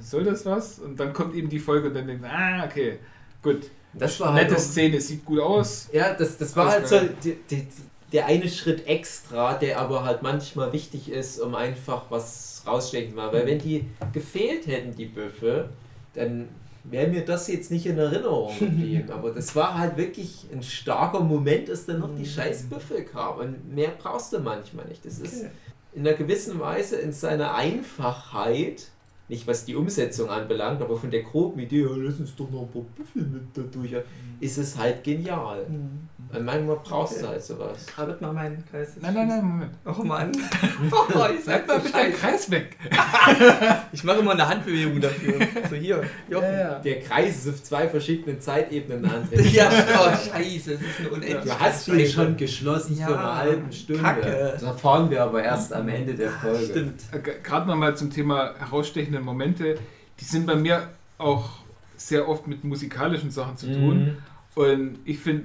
Speaker 4: soll das was? Und dann kommt eben die Folge und dann denkt man, ah, okay, gut.
Speaker 3: Das war halt
Speaker 4: Nette
Speaker 3: auch,
Speaker 4: Szene, sieht gut aus.
Speaker 3: Ja, das, das war halt
Speaker 4: Alles
Speaker 3: so
Speaker 4: geil.
Speaker 3: die, die, der eine Schritt extra, der aber halt manchmal wichtig ist, um einfach was rausstechen zu machen. Weil wenn die gefehlt hätten, die Büffel, dann wäre mir das jetzt nicht in Erinnerung geblieben. Aber das war halt wirklich ein starker Moment, dass dann noch die scheiß Büffel kamen. Und mehr brauchst du manchmal nicht. Das ist in einer gewissen Weise in seiner Einfachheit, nicht was die Umsetzung anbelangt, aber von der groben Idee, ja, lass uns doch noch ein paar Büffel mit da durch, ist es halt genial.
Speaker 2: Mhm.
Speaker 3: Und manchmal brauchst du
Speaker 2: Okay.
Speaker 3: halt sowas.
Speaker 2: Krabbelt mal meinen Kreis.
Speaker 4: Nein, nein, nein, Moment.
Speaker 2: Oh Mann. Oh, ich
Speaker 4: Sag mal bitte
Speaker 2: bitte.
Speaker 4: Kreis weg.
Speaker 2: Ich mache immer eine Handbewegung dafür. So hier. Jochen.
Speaker 3: Der Kreis ist auf zwei verschiedenen Zeitebenen antreten.
Speaker 2: Ja, oh, scheiße, das ist eine unendliche
Speaker 3: Du hast ihn schon geschlossen
Speaker 2: Ja,
Speaker 3: für eine halbe Stunde.
Speaker 2: Kacke.
Speaker 3: Das erfahren wir aber erst am Ende der Folge.
Speaker 2: Stimmt.
Speaker 4: Äh, Gerade nochmal zum Thema herausstechende Momente. Die sind bei mir auch sehr oft mit musikalischen Sachen zu tun.
Speaker 3: Mhm.
Speaker 4: Und ich finde,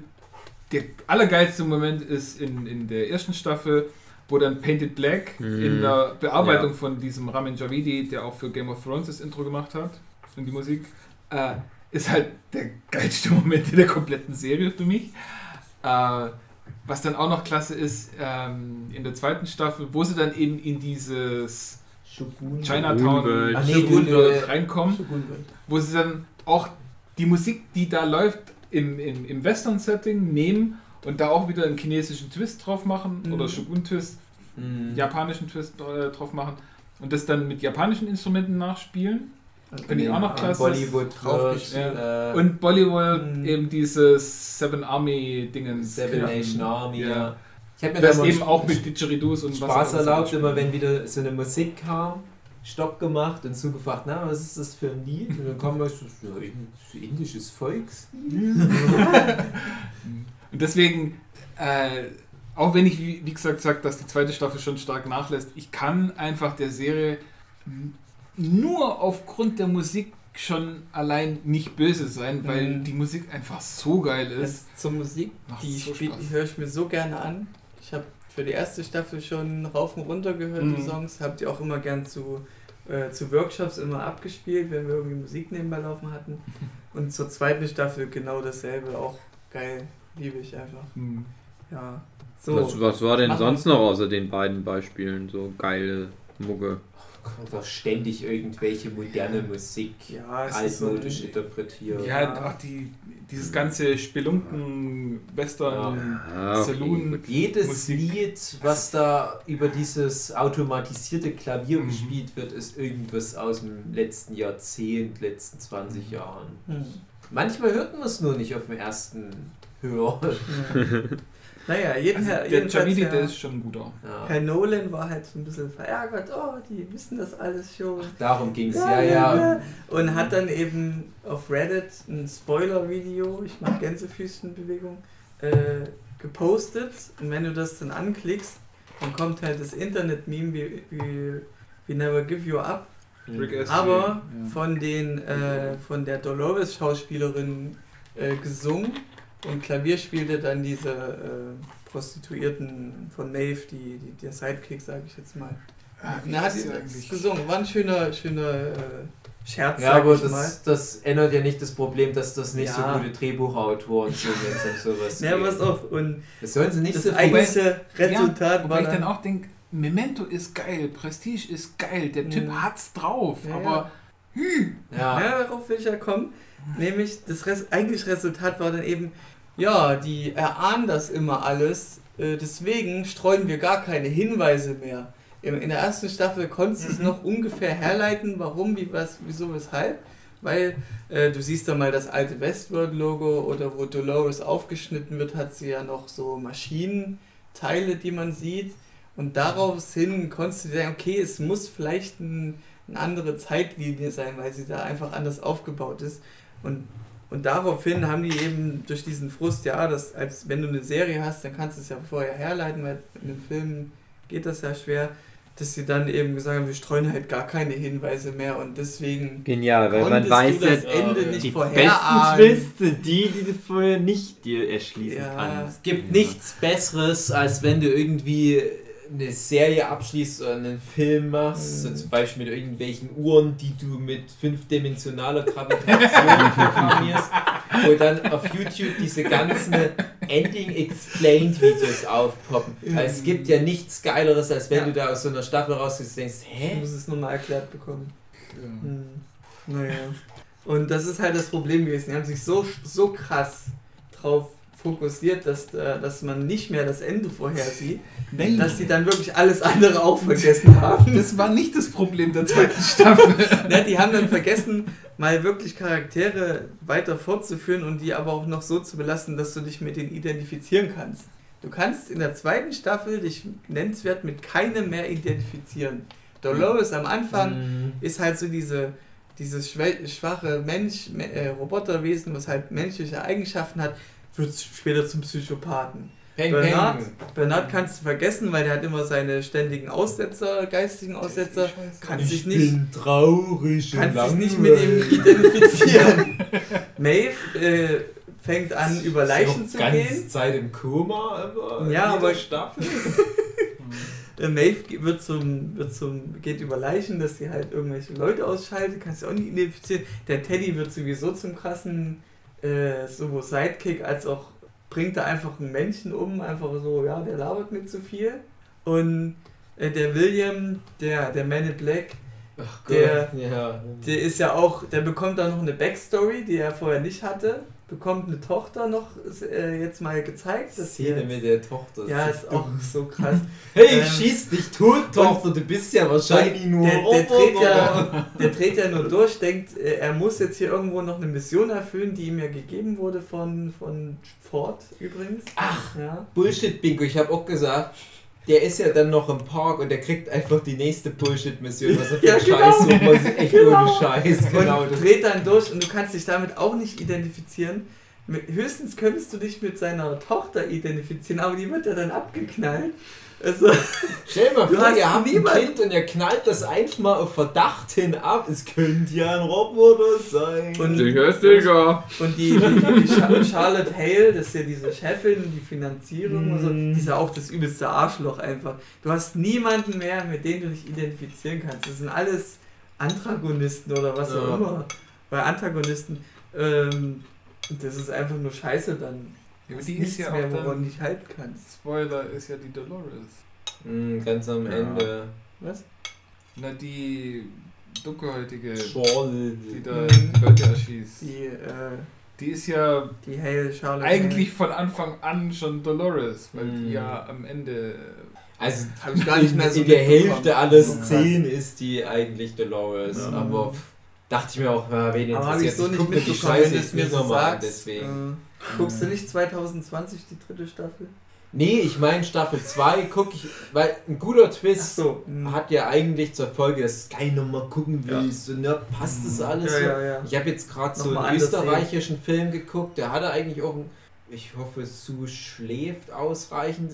Speaker 4: der allergeilste Moment ist in, in der ersten Staffel, wo dann Painted Black
Speaker 1: Mhm.
Speaker 4: in der Bearbeitung
Speaker 1: Ja.
Speaker 4: von diesem Ramin Javidi, der auch für Game of Thrones das Intro gemacht hat, in die Musik, äh, ist halt der geilste Moment in der kompletten Serie für mich. Äh, was dann auch noch klasse ist, ähm, in der zweiten Staffel, wo sie dann eben in dieses
Speaker 3: Shogun.
Speaker 4: Chinatown
Speaker 1: Shogun-World.
Speaker 3: Ach nee,
Speaker 4: Shogun
Speaker 3: du-
Speaker 4: reinkommen wo sie dann auch die Musik, die da läuft, im, im, im Western-Setting nehmen und da auch wieder einen chinesischen Twist drauf machen
Speaker 2: Mhm.
Speaker 4: oder Shogun-Twist,
Speaker 3: Mhm.
Speaker 4: japanischen Twist äh, drauf machen und das dann mit japanischen Instrumenten nachspielen. Finde ich auch noch
Speaker 3: An
Speaker 4: klasse.
Speaker 3: Bollywood wird, äh,
Speaker 4: Und Bollywood
Speaker 2: Mhm.
Speaker 4: eben dieses Seven Army Dingens.
Speaker 3: Seven Nation Army.
Speaker 4: Ja.
Speaker 3: Ja. Ich habe mir
Speaker 4: Das eben auch mit Didgeridoos und
Speaker 3: Spaß erlaubt, immer wenn wieder so eine Musik kam, Stopp gemacht und zugefragt, na, was ist das für ein Lied? Und dann kam was, ja, irgend- indisches Volks.
Speaker 4: Und deswegen, äh, auch wenn ich, wie, wie gesagt, sage, dass die zweite Staffel schon stark nachlässt, ich kann einfach der Serie nur aufgrund der Musik schon allein nicht böse sein, weil
Speaker 2: Mhm.
Speaker 4: die Musik einfach so geil ist.
Speaker 2: Das zur Musik,
Speaker 4: Macht
Speaker 2: die,
Speaker 4: so
Speaker 2: spiel- höre ich mir so gerne an. Ich habe für die erste Staffel schon rauf und runter gehört, die
Speaker 4: Mhm.
Speaker 2: Songs. Habe die auch immer gern zu, äh, zu Workshops immer abgespielt, wenn wir irgendwie Musik nebenbei laufen hatten. Und zur zweiten Staffel genau dasselbe, auch geil. Liebe ich einfach.
Speaker 4: Hm.
Speaker 2: Ja. So.
Speaker 1: Was, was war denn
Speaker 2: Machen
Speaker 1: sonst noch außer den beiden Beispielen so geile Mucke?
Speaker 3: Kommt ständig irgendwelche moderne Musik
Speaker 2: ja, ist so
Speaker 3: altmodisch interpretiert.
Speaker 4: Ja, auch die, dieses ganze Spelunken, Western,
Speaker 1: Ja, okay,
Speaker 4: Saloon.
Speaker 1: gut.
Speaker 3: Jedes
Speaker 4: Musik.
Speaker 3: Lied, was da über dieses automatisierte Klavier
Speaker 4: Mhm.
Speaker 3: gespielt wird, ist irgendwas aus dem letzten Jahrzehnt, letzten 20 Jahren.
Speaker 2: Hm.
Speaker 3: Manchmal hört man es nur nicht auf dem ersten Hör.
Speaker 2: Naja, jeden,
Speaker 4: Also der
Speaker 2: Herr,
Speaker 4: der ist schon ein guter.
Speaker 3: Ja.
Speaker 2: Herr Nolan war halt so ein bisschen verärgert. Oh, die wissen das alles schon.
Speaker 3: Darum ging es, ja, ja.
Speaker 2: Und hat dann eben auf Reddit ein Spoiler-Video, ich mache Gänsefüßchenbewegung, äh, gepostet. Und wenn du das dann anklickst, dann kommt halt das Internet-Meme wie, wie, wie Never Give You Up.
Speaker 4: Rick Astley,
Speaker 2: Aber
Speaker 4: ja.
Speaker 2: von, den, äh, von der Dolores-Schauspielerin äh, gesungen. Und Klavier spielte dann diese äh, Prostituierten von Maeve, die, die, der Sidekick, sage ich jetzt mal.
Speaker 4: Ah, wie
Speaker 2: Na, hat sie
Speaker 4: eigentlich?
Speaker 2: gesungen. War ein schöner, schöner, äh, Scherz,
Speaker 3: Ja,
Speaker 2: sag
Speaker 3: aber
Speaker 2: ich mal.
Speaker 3: das, das ändert ja nicht das Problem, dass das nicht
Speaker 2: Ja.
Speaker 3: so gute Drehbuchautoren sind, wenn es um sowas
Speaker 2: Ja,
Speaker 3: geht.
Speaker 2: pass auf. Und
Speaker 3: Das sollen sie nicht
Speaker 2: das
Speaker 3: so
Speaker 2: eigentliche Resultat
Speaker 4: Wobei
Speaker 2: war
Speaker 4: ich dann auch denke, Memento ist geil, Prestige ist geil, der Typ
Speaker 2: Mhm.
Speaker 4: hat's drauf,
Speaker 2: Ja,
Speaker 4: aber
Speaker 3: Ja.
Speaker 2: Ja, darauf will ich ja kommen. Nämlich, das Res eigentliche Resultat war dann eben, ja, die erahnen das immer alles, äh, deswegen streuen wir gar keine Hinweise mehr. In, in der ersten Staffel konntest du es
Speaker 4: Mhm.
Speaker 2: noch ungefähr herleiten, warum, wie, was, wieso, weshalb. Weil äh, du siehst dann mal das alte Westworld-Logo oder wo Dolores aufgeschnitten wird, hat sie ja noch so Maschinenteile, die man sieht. Und daraus hin konntest du sagen, okay, es muss vielleicht ein, eine andere Zeitlinie sein, weil sie da einfach anders aufgebaut ist. Und, und daraufhin haben die eben durch diesen Frust, ja, das, als wenn du eine Serie hast, dann kannst du es ja vorher herleiten, weil in einem Film geht das ja schwer, dass sie dann eben gesagt haben, wir streuen halt gar keine Hinweise mehr und deswegen
Speaker 1: Genial, weil man weiß
Speaker 2: du das
Speaker 1: ja,
Speaker 2: Ende nicht
Speaker 1: die
Speaker 2: vorherahnen.
Speaker 1: besten Twists sind die, die du vorher nicht dir erschließen
Speaker 2: Ja.
Speaker 1: kannst.
Speaker 3: Es gibt nichts Besseres, als wenn du irgendwie eine Serie abschließt oder einen Film machst, so
Speaker 2: Mhm.
Speaker 3: zum Beispiel mit irgendwelchen Uhren, die du mit fünfdimensionaler Gravitation programmierst, wo dann auf YouTube diese ganzen Ending Explained Videos aufpoppen. Weil es gibt ja nichts Geileres, als wenn
Speaker 2: Ja.
Speaker 3: du da aus so einer Staffel rausgehst und denkst,
Speaker 2: Ich
Speaker 3: hä?
Speaker 2: muss es nochmal erklärt bekommen.
Speaker 4: ja.
Speaker 2: Hm. Naja. Und das ist halt das Problem gewesen. Die haben sich so, so krass drauf fokussiert, dass, äh, dass man nicht mehr das Ende vorhersieht,
Speaker 4: Nein,
Speaker 2: dass sie dann wirklich alles andere auch vergessen haben.
Speaker 4: das war nicht das Problem der zweiten Staffel.
Speaker 2: Ne, die haben dann vergessen, mal wirklich Charaktere weiter fortzuführen und die aber auch noch so zu belassen, dass du dich mit denen identifizieren kannst. Du kannst in der zweiten Staffel dich nennenswert mit keinem mehr identifizieren. Dolores am Anfang
Speaker 3: Mhm.
Speaker 2: ist halt so diese, dieses schwache Mensch, me- äh, Roboterwesen, was halt menschliche Eigenschaften hat, wird später zum Psychopathen.
Speaker 3: Peng,
Speaker 2: Bernard,
Speaker 3: peng.
Speaker 2: Bernard kannst du vergessen, weil der hat immer seine ständigen Aussetzer, geistigen Aussetzer, kannst dich nicht,
Speaker 3: traurig
Speaker 2: kannst dich nicht mit ihm identifizieren. Maeve äh, fängt an, über Leichen zu
Speaker 3: ganze
Speaker 2: gehen.
Speaker 3: Zeit im Koma, aber
Speaker 2: Ja, aber-
Speaker 3: Staffel.
Speaker 2: Maeve wird zum, wird zum, geht über Leichen, dass sie halt irgendwelche Leute ausschaltet, kannst du auch nicht identifizieren. Der Teddy wird sowieso zum krassen äh, sowohl Sidekick als auch bringt da einfach ein Männchen um, einfach so, ja, der labert mir zu viel. Und äh, der William, der, der Man in Black,
Speaker 3: Ach
Speaker 2: Der-
Speaker 3: ja.
Speaker 2: der ist ja auch, der bekommt da noch eine Backstory, die er vorher nicht hatte. Bekommt eine Tochter noch äh, jetzt mal gezeigt. Sie
Speaker 3: Szene
Speaker 2: jetzt-
Speaker 3: mit der Tochter.
Speaker 2: ja,
Speaker 3: so
Speaker 2: ist auch so krass.
Speaker 3: Hey,
Speaker 2: Ähm,
Speaker 3: schieß dich tot, Tochter, du bist ja wahrscheinlich nur
Speaker 2: der, der, dreht ja, der dreht ja nur durch, denkt, äh, er muss jetzt hier irgendwo noch eine Mission erfüllen, die ihm ja gegeben wurde von, von Ford übrigens.
Speaker 3: Ach,
Speaker 2: Ja.
Speaker 3: Bullshit-Bingo, ich habe auch gesagt, der ist ja dann noch im Park und der kriegt einfach die nächste Bullshit-Mission. Was er für
Speaker 2: Ja, genau.
Speaker 3: Scheiß sucht, man echt
Speaker 2: Genau.
Speaker 3: ohne Scheiß. Genau.
Speaker 2: und dreht dann durch und du kannst dich damit auch nicht identifizieren. Höchstens könntest du dich mit seiner Tochter identifizieren, aber die wird ja dann abgeknallt. Also,
Speaker 3: Stell dir mal vor, ihr habt
Speaker 2: niemand-
Speaker 3: ein Kind und ihr knallt das einfach mal auf Verdacht hin ab. Es könnte ja ein Roboter sein.
Speaker 2: Und-
Speaker 4: Sicher sicher.
Speaker 2: Und die, die, die Char- Charlotte Hale, das ist ja diese Chefin, die Finanzierung und so,
Speaker 3: Mhm.
Speaker 2: die ist ja auch das übelste Arschloch einfach. Du hast niemanden mehr, mit dem du dich identifizieren kannst. Das sind alles Antagonisten oder was auch
Speaker 3: Ja.
Speaker 2: immer. Bei Antagonisten. Ähm, und das ist einfach nur scheiße dann.
Speaker 4: Ja, aber die ist ja
Speaker 2: mehr,
Speaker 4: auch
Speaker 2: woran dich halten kannst.
Speaker 4: Spoiler, ist ja die Dolores.
Speaker 3: Mhm, ganz am
Speaker 4: Ja.
Speaker 3: Ende.
Speaker 2: Was?
Speaker 4: Na, die dunkelhäutige,
Speaker 3: Charlotte.
Speaker 4: die da
Speaker 2: Mhm.
Speaker 4: die Leute erschießt.
Speaker 2: Die, äh,
Speaker 4: Die ist ja
Speaker 2: die Hale, Charlotte
Speaker 4: eigentlich von Anfang an schon Dolores, weil
Speaker 3: Mhm.
Speaker 4: die ja am Ende.
Speaker 3: Also
Speaker 2: Hab ich gar nicht mehr so
Speaker 3: in der. Hälfte aller. Szenen ist die eigentlich Dolores.
Speaker 2: Ja.
Speaker 3: Aber pff, dachte ich mir auch, ja, wen
Speaker 2: Aber habe ich
Speaker 3: interessiert
Speaker 2: so nicht
Speaker 3: mir die
Speaker 2: mitbekommen,
Speaker 3: Scheiße jetzt
Speaker 2: es mir so sagst.
Speaker 3: deswegen.
Speaker 2: Guckst du nicht 2020 die dritte Staffel?
Speaker 3: Nee, ich meine Staffel 2 gucke ich, weil ein guter Twist
Speaker 2: so. hm.
Speaker 3: hat ja eigentlich zur Folge, dass gleich nochmal gucken
Speaker 2: Ja.
Speaker 3: willst und ja, passt das alles
Speaker 2: ja,
Speaker 3: so?
Speaker 2: ja, ja.
Speaker 3: Ich habe jetzt gerade so einen österreichischen Film geguckt, der hatte eigentlich auch einen, ich hoffe, Sue schläft ausreichend,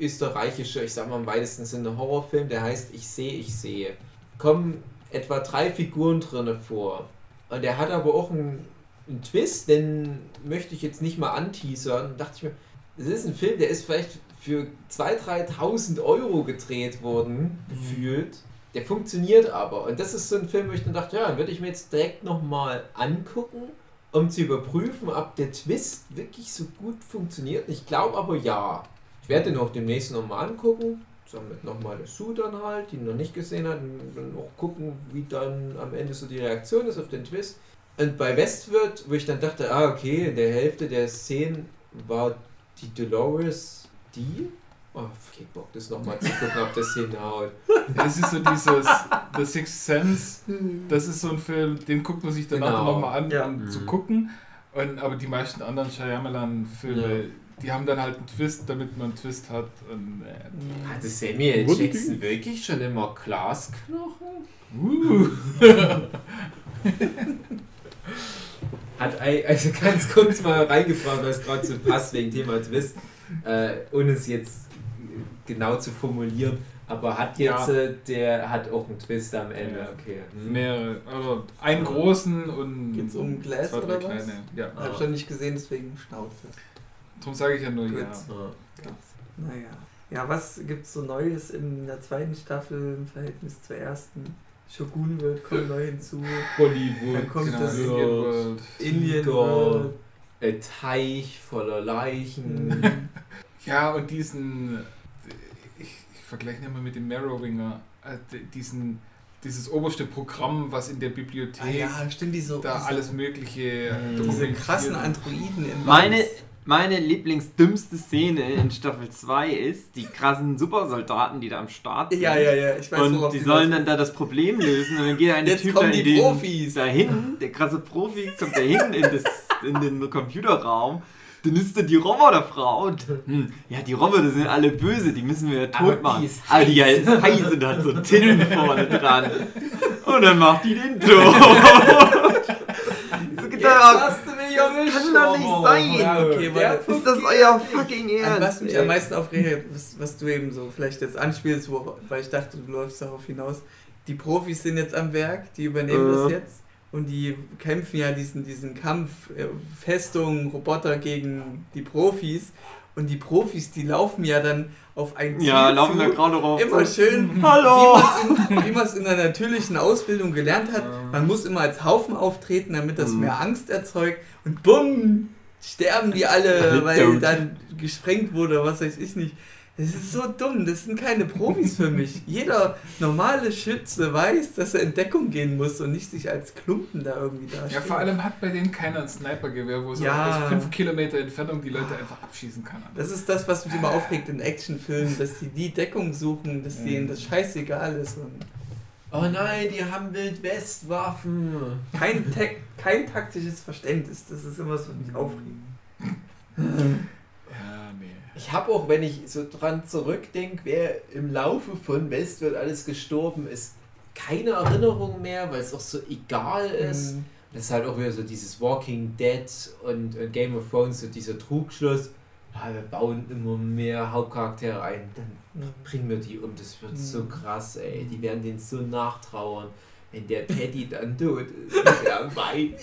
Speaker 3: österreichischer, ich sag mal im weitesten Sinne Horrorfilm, der heißt Ich sehe, ich sehe. Kommen etwa drei Figuren drinne vor. Und der hat aber auch einen, einen Twist, den möchte ich jetzt nicht mal anteasern. dachte ich mir, das ist ein Film, der ist vielleicht für 2.000, 3.000 Euro gedreht worden, gefühlt. der funktioniert aber. Und das ist so ein Film, wo ich dann dachte, ja, dann würde ich mir jetzt direkt nochmal angucken, um zu überprüfen, ob der Twist wirklich so gut funktioniert. Ich glaube aber ja. Ich werde den auch demnächst nochmal angucken. Zusammen mit nochmal der Sue dann halt, die noch nicht gesehen hat. Und dann auch gucken, wie dann am Ende so die Reaktion ist auf den Twist. Und bei Westworld, wo ich dann dachte, ah, okay, in der Hälfte der Szenen war die Dolores die. Oh, okay, Bock, das nochmal zu gucken, ob das hinhaut.
Speaker 4: Es ist so dieses The Sixth Sense, das ist so ein Film, den guckt man sich danach
Speaker 3: Genau.
Speaker 4: nochmal an,
Speaker 2: Ja.
Speaker 4: um
Speaker 1: Mhm.
Speaker 4: zu gucken. Und, aber die meisten anderen Shyamalan-Filme,
Speaker 3: Ja.
Speaker 4: die haben dann halt einen Twist, damit man einen Twist hat. Und, äh,
Speaker 3: Hatte Samuel Jackson wirklich schon immer Glasknochen?
Speaker 4: uh.
Speaker 3: Also ganz kurz mal reingefragt, weil es gerade so passt wegen Thema Twist, äh, ohne es jetzt genau zu formulieren, aber hat jetzt
Speaker 4: Ja.
Speaker 3: äh, der hat auch einen Twist am Ende,
Speaker 4: Ja.
Speaker 3: okay. Hm.
Speaker 4: Mehrere, also einen großen und
Speaker 2: Geht's um Glass
Speaker 4: zwei,
Speaker 2: oder was?
Speaker 4: kleine. Ja,
Speaker 3: Ah.
Speaker 2: Hab ich noch nicht gesehen, deswegen Schnauze.
Speaker 4: darum sage ich ja nur
Speaker 2: Gut.
Speaker 4: ja.
Speaker 3: Ja.
Speaker 2: Naja. Ja, was gibt's so Neues in der zweiten Staffel im Verhältnis zur ersten? Shogun wird kommt neu hinzu.
Speaker 3: Hollywood,
Speaker 2: Dann kommt
Speaker 4: Genau,
Speaker 2: das
Speaker 4: Indian World.
Speaker 2: Indian. World.
Speaker 3: ein Teich voller Leichen.
Speaker 2: Mhm.
Speaker 4: Ja, und diesen, ich, ich vergleiche ihn mal mit dem Marrowwinger, äh, diesen, dieses oberste Programm, was in der Bibliothek
Speaker 2: Ah ja, stimmt, diese,
Speaker 4: da
Speaker 2: diese,
Speaker 4: alles Mögliche
Speaker 3: Mhm.
Speaker 2: diese krassen Androiden in
Speaker 1: Meine,
Speaker 2: Weiß.
Speaker 1: Meine lieblingsdümmste Szene in Staffel 2 ist die krassen Supersoldaten, die da am Start sind.
Speaker 2: Ja, ja, ja, ich weiß
Speaker 1: Und die sollen dann da das Problem lösen und dann geht ein Typ da in
Speaker 2: die
Speaker 1: den,
Speaker 2: Profis.
Speaker 1: dahin, der krasse Profi kommt dahin in, das, in den Computerraum, dann ist da die Roboterfrau und hm, ja, die Roboter sind alle böse, die müssen wir ja tot
Speaker 3: die
Speaker 1: machen.
Speaker 3: ist
Speaker 1: Aber die
Speaker 3: heiß.
Speaker 1: ist heiß und hat so Titten vorne dran. Und dann macht die den tot. so gedacht,
Speaker 3: mich erwischt,
Speaker 1: kann doch nicht
Speaker 3: Robo.
Speaker 1: sein.
Speaker 3: Ja,
Speaker 2: Okay, warte.
Speaker 1: ist das euer fucking Ernst?
Speaker 2: was mich
Speaker 1: ey?
Speaker 2: am meisten aufregt, was, was du eben so vielleicht jetzt anspielst, wo, weil ich dachte, du läufst darauf hinaus. Die Profis sind jetzt am Werk, die übernehmen
Speaker 1: Äh.
Speaker 2: das jetzt und die kämpfen ja diesen, diesen Kampf, äh, Festung, Roboter gegen die Profis und die Profis, die laufen ja dann auf ein Ziel
Speaker 1: Ja, laufen
Speaker 2: zu,
Speaker 1: wir gerade drauf.
Speaker 2: immer schön,
Speaker 1: Hallo!
Speaker 2: wie man es in der natürlichen Ausbildung gelernt hat. Man muss immer als Haufen auftreten, damit das
Speaker 1: Mhm.
Speaker 2: mehr Angst erzeugt. Und bumm, sterben die alle, weil dann gesprengt wurde, oder was weiß ich nicht. Das ist so dumm, das sind keine Profis für mich. Jeder normale Schütze weiß, dass er in Deckung gehen muss und nicht sich als Klumpen da irgendwie da
Speaker 4: Ja, vor allem hat bei denen keiner ein Snipergewehr, wo so
Speaker 2: Ja.
Speaker 4: aus 5 Kilometer Entfernung die Leute einfach abschießen kann.
Speaker 2: Das ist das, was mich immer aufregt in Actionfilmen, dass die die Deckung suchen, dass denen das scheißegal ist und
Speaker 3: Oh nein, die haben Wildwestwaffen.
Speaker 2: kein, kein taktisches Verständnis. Das ist immer so, was mich aufregt.
Speaker 4: Ja.
Speaker 3: Ich habe auch, wenn ich so dran zurückdenke, wer im Laufe von Westworld alles gestorben ist, keine Erinnerung mehr, weil es auch so egal ist.
Speaker 2: Mhm.
Speaker 3: Das ist halt auch wieder so dieses Walking Dead und, und Game of Thrones, so dieser Trugschluss. Ah, wir bauen immer mehr Hauptcharaktere ein, dann bringen wir die um. Das wird so
Speaker 2: Mhm.
Speaker 3: krass, ey. Die werden denen so nachtrauern, wenn der Teddy dann tot ist. und er weint.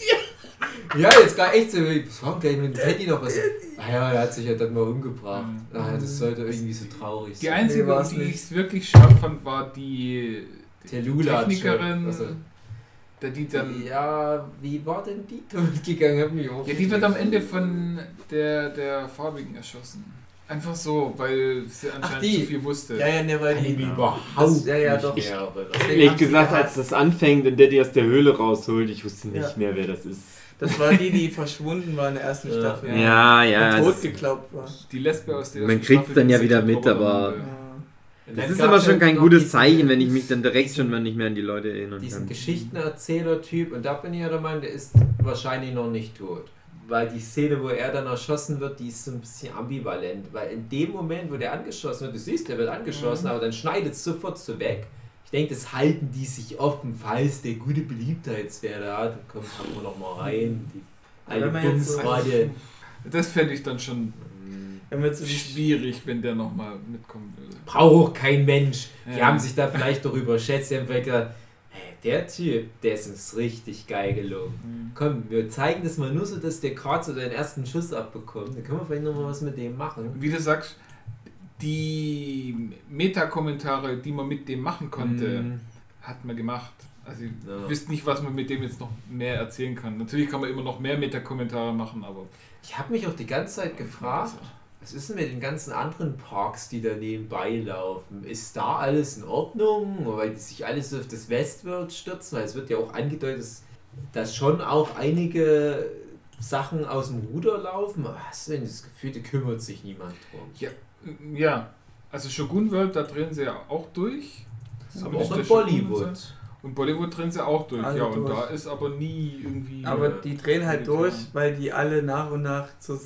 Speaker 3: Ja, jetzt gar echt so, was war denn mit dem Teddy noch was? Ah ja, er hat sich ja dann mal umgebracht.
Speaker 4: Mhm.
Speaker 3: Ah, das sollte irgendwie so traurig
Speaker 4: Die
Speaker 3: sein.
Speaker 4: einzige,
Speaker 2: Nee,
Speaker 4: die ich es wirklich scharf fand, war die, die
Speaker 3: Telula
Speaker 4: Technikerin,
Speaker 3: also,
Speaker 4: der die dann.
Speaker 3: ja, wie war denn die tot gegangen? Hab mich auch
Speaker 4: Ja, die wird am Ende von der, der Farbigen erschossen. Einfach so, weil sie anscheinend
Speaker 2: die.
Speaker 4: zu viel wusste.
Speaker 2: Ja, ja, ne, weil die.
Speaker 3: mich überhaupt
Speaker 2: Das- ja, ja,
Speaker 3: nicht
Speaker 2: doch.
Speaker 3: mehr.
Speaker 1: Ehrlich gesagt, als das anfängt und der die aus der Höhle rausholt, ich wusste nicht
Speaker 2: Ja.
Speaker 1: mehr, wer das ist.
Speaker 2: Das war die, die verschwunden war in der ersten
Speaker 3: Ja.
Speaker 2: Staffel.
Speaker 1: Ja, ja.
Speaker 2: Und tot geglaubt war.
Speaker 4: Die Lesbe aus der
Speaker 1: Man kriegt's
Speaker 4: Staffel,
Speaker 1: dann ja wieder mit, aber- das ist aber schon
Speaker 3: halt
Speaker 1: kein gutes
Speaker 3: diesen-
Speaker 1: Zeichen, wenn ich mich dann direkt schon mal nicht mehr an die Leute erinnern
Speaker 3: Diesen
Speaker 1: kann.
Speaker 3: Geschichtenerzähler-Typ, und da bin ich ja der Meinung, der ist wahrscheinlich noch nicht tot. Weil die Szene, wo er dann erschossen wird, die ist so ein bisschen ambivalent. Weil in dem Moment, wo der angeschossen wird, du siehst, der wird angeschossen,
Speaker 2: Mhm.
Speaker 3: aber dann schneidet es sofort so weg. Ich denke, das halten die sich offen, falls der gute Beliebtheitswert da hat. Komm, packen wir noch mal rein. Die
Speaker 2: Wenn
Speaker 3: alte
Speaker 2: man so-.
Speaker 4: Das fände ich dann schon
Speaker 2: Wenn wir so die
Speaker 4: schwierig, wenn der nochmal mitkommen würde.
Speaker 3: Braucht auch kein Mensch. Die
Speaker 4: Ja.
Speaker 3: haben sich da vielleicht doch überschätzt. Die haben vielleicht hey, der Typ, der ist uns richtig geil gelungen. Komm, wir zeigen das mal nur so, dass der gerade so den ersten Schuss abbekommt. Dann können wir vielleicht noch mal was mit dem machen.
Speaker 4: Wie du sagst, die Metakommentare, die man mit dem machen konnte,
Speaker 3: Mhm.
Speaker 4: hat man gemacht. Also ich
Speaker 3: Ja.
Speaker 4: wüsste nicht, was man mit dem jetzt noch mehr erzählen kann. Natürlich kann man immer noch mehr Meta-Kommentare machen, aber.
Speaker 3: Ich habe mich auch die ganze Zeit gefragt, was ist denn mit den ganzen anderen Parks, die da nebenbei laufen? Ist da alles in Ordnung? Weil die sich alles auf das Westworld stürzen? Weil es wird ja auch angedeutet, dass, schon auch einige Sachen aus dem Ruder laufen. Aber Hast du denn das Gefühl, da kümmert sich niemand drum?
Speaker 4: Ja, also Shogun World, da drehen sie ja auch durch. Das
Speaker 3: Aber auch in Bollywood.
Speaker 4: und Bollywood drehen sie auch durch,
Speaker 2: Alle
Speaker 4: ja. Und
Speaker 2: durch.
Speaker 4: da ist aber nie irgendwie.
Speaker 2: Aber die drehen halt durch, weil die alle nach und nach zur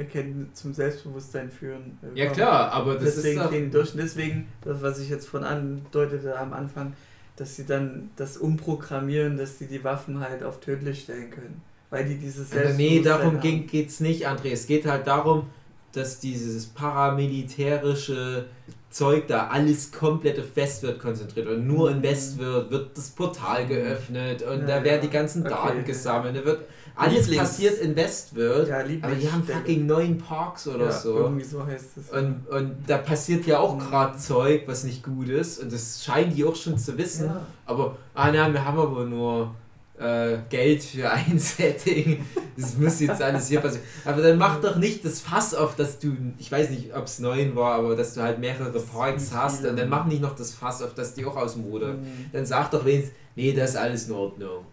Speaker 2: Selbsterkenntnis, zum Selbstbewusstsein führen. äh,
Speaker 3: Ja
Speaker 2: kommen.
Speaker 3: klar, aber das
Speaker 2: deswegen
Speaker 3: ist
Speaker 2: die durch. Und deswegen, das was ich jetzt von andeutete am Anfang, dass sie dann das umprogrammieren, dass sie die Waffen halt auf tödlich stellen können. Weil die dieses
Speaker 3: Aber nee, darum
Speaker 2: haben.
Speaker 3: geht es nicht, André. Es geht halt darum, dass dieses paramilitärische Zeug da alles komplett auf Westwirt konzentriert und nur in Westwirt wird das Portal geöffnet und
Speaker 2: Ja,
Speaker 3: da werden
Speaker 2: ja.
Speaker 3: die ganzen
Speaker 2: Okay.
Speaker 3: Daten gesammelt. Da wird alles
Speaker 2: Lieblings-
Speaker 3: passiert in Westwirt,
Speaker 2: Ja,
Speaker 3: aber die haben fucking neun Parks oder
Speaker 2: ja,
Speaker 3: so.
Speaker 2: Irgendwie so heißt es.
Speaker 3: Und, und da passiert ja auch
Speaker 2: Mhm.
Speaker 3: gerade Zeug, was nicht gut ist. Und das scheinen die auch schon zu wissen.
Speaker 2: Ja.
Speaker 3: Aber, ah nein, wir haben aber nur äh, Geld für ein Setting. Das muss jetzt alles hier passieren. Aber dann mach doch nicht das Fass auf, dass du, ich weiß nicht, ob es neun war, aber dass du halt mehrere Parks hast. Und dann mach nicht noch das Fass auf, dass die auch aus dem Ruder.
Speaker 2: Mhm.
Speaker 3: Dann sag doch wenigstens, nee, das ist alles in Ordnung.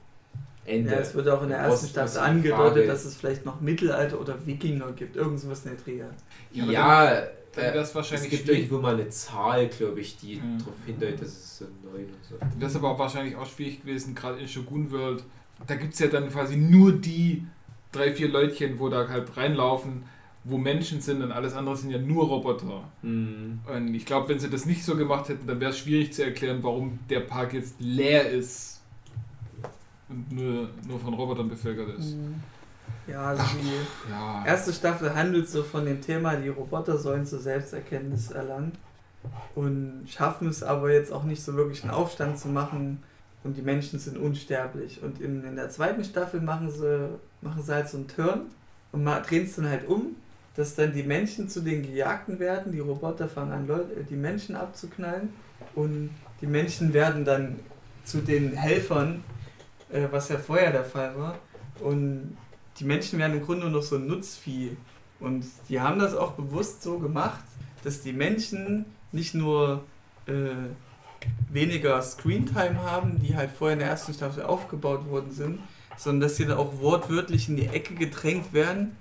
Speaker 3: Ende.
Speaker 2: Ja, es wird auch in der ersten Staffel angedeutet,
Speaker 3: Frage-
Speaker 2: dass es vielleicht noch Mittelalter oder Wikinger gibt. Irgend sowas in der Dreh.
Speaker 4: Ja,
Speaker 3: Ja,
Speaker 4: Dann
Speaker 3: äh,
Speaker 4: wäre es
Speaker 3: es
Speaker 4: wahrscheinlich
Speaker 3: gibt
Speaker 4: schwierig.
Speaker 3: irgendwo mal eine Zahl, glaube ich, die
Speaker 4: Mhm.
Speaker 3: darauf hindeutet, dass es so neun und so.
Speaker 4: Das ist aber auch wahrscheinlich auch schwierig gewesen, gerade in Shogun World. Da gibt es ja dann quasi nur die drei, vier Leutchen, wo da halt reinlaufen, wo Menschen sind und alles andere sind ja nur Roboter.
Speaker 3: Mhm.
Speaker 4: Und ich glaube, wenn sie das nicht so gemacht hätten, dann wäre es schwierig zu erklären, warum der Park jetzt leer ist und nur, nur von Robotern bevölkert ist.
Speaker 2: Ja, also die
Speaker 4: Ja.
Speaker 2: erste Staffel handelt so von dem Thema, die Roboter sollen zur Selbsterkenntnis erlangen und schaffen es aber jetzt auch nicht so wirklich einen Aufstand zu machen und die Menschen sind unsterblich. Und in, in der zweiten Staffel machen sie, machen sie halt so einen Turn und drehen es dann halt um, dass dann die Menschen zu den Gejagten werden, die Roboter fangen an, Leute, die Menschen abzuknallen und die Menschen werden dann zu den Helfern, äh, was ja vorher der Fall war. Und die Menschen werden im Grunde nur noch so ein Nutzvieh. Und die haben das auch bewusst so gemacht, dass die Menschen nicht nur äh, weniger Screentime haben, die halt vorher in der ersten Staffel aufgebaut worden sind, sondern dass sie dann auch wortwörtlich in die Ecke gedrängt werden,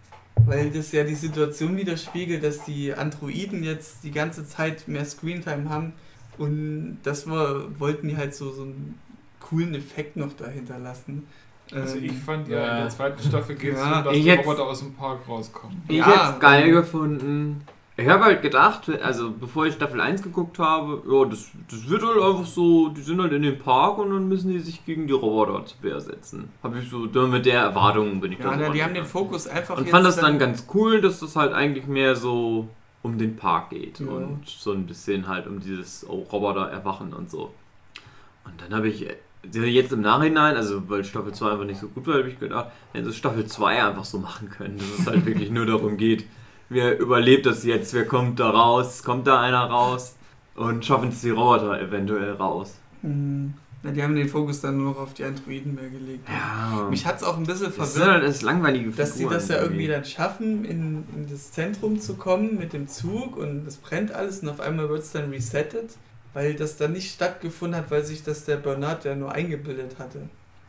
Speaker 2: weil das ja die Situation widerspiegelt, dass die Androiden jetzt die ganze Zeit mehr Screentime haben und das war, wollten die halt so, so einen coolen Effekt noch dahinter lassen.
Speaker 4: Also
Speaker 2: Ähm,
Speaker 4: ich fand ja,
Speaker 3: ja.
Speaker 4: in der zweiten Staffel geht es
Speaker 2: Ja,
Speaker 4: darum, dass
Speaker 1: jetzt-
Speaker 4: Roboter aus dem Park rauskommen.
Speaker 1: Ich
Speaker 2: Ja,
Speaker 1: hätte es geil
Speaker 2: ähm,
Speaker 1: gefunden. Ich habe halt gedacht, also bevor ich Staffel 1 geguckt habe, ja, das, das wird halt einfach so, die sind halt in dem Park und dann müssen die sich gegen die Roboter zur Wehr setzen. Habe ich so, da mit der Erwartung bin ich
Speaker 2: Ja,
Speaker 1: da
Speaker 2: na, die haben den Fokus einfach
Speaker 1: Und
Speaker 2: jetzt
Speaker 1: fand das dann ganz cool, dass das halt eigentlich mehr so um den Park geht
Speaker 2: Ja.
Speaker 1: und so ein bisschen halt um dieses oh, Roboter erwachen und so. Und dann habe ich jetzt im Nachhinein, also weil Staffel 2 einfach nicht so gut war, habe ich gedacht, hätte Staffel 2 einfach so machen können, dass es halt wirklich nur darum geht, wer überlebt das jetzt, wer kommt da raus, kommt da einer raus? Und schaffen es die Roboter eventuell raus.
Speaker 2: Mhm. Na, die haben den Fokus dann nur noch auf die Androiden mehr gelegt.
Speaker 1: Ja,
Speaker 2: Mich hat es auch ein bisschen
Speaker 1: das sind
Speaker 2: verwirrt,
Speaker 1: halt das langweilige
Speaker 2: dass sie das ja irgendwie dann schaffen, in, in das Zentrum zu kommen mit dem Zug und es brennt alles und auf einmal wird es dann resettet, weil das dann nicht stattgefunden hat, weil sich das der Bernard ja nur eingebildet hatte.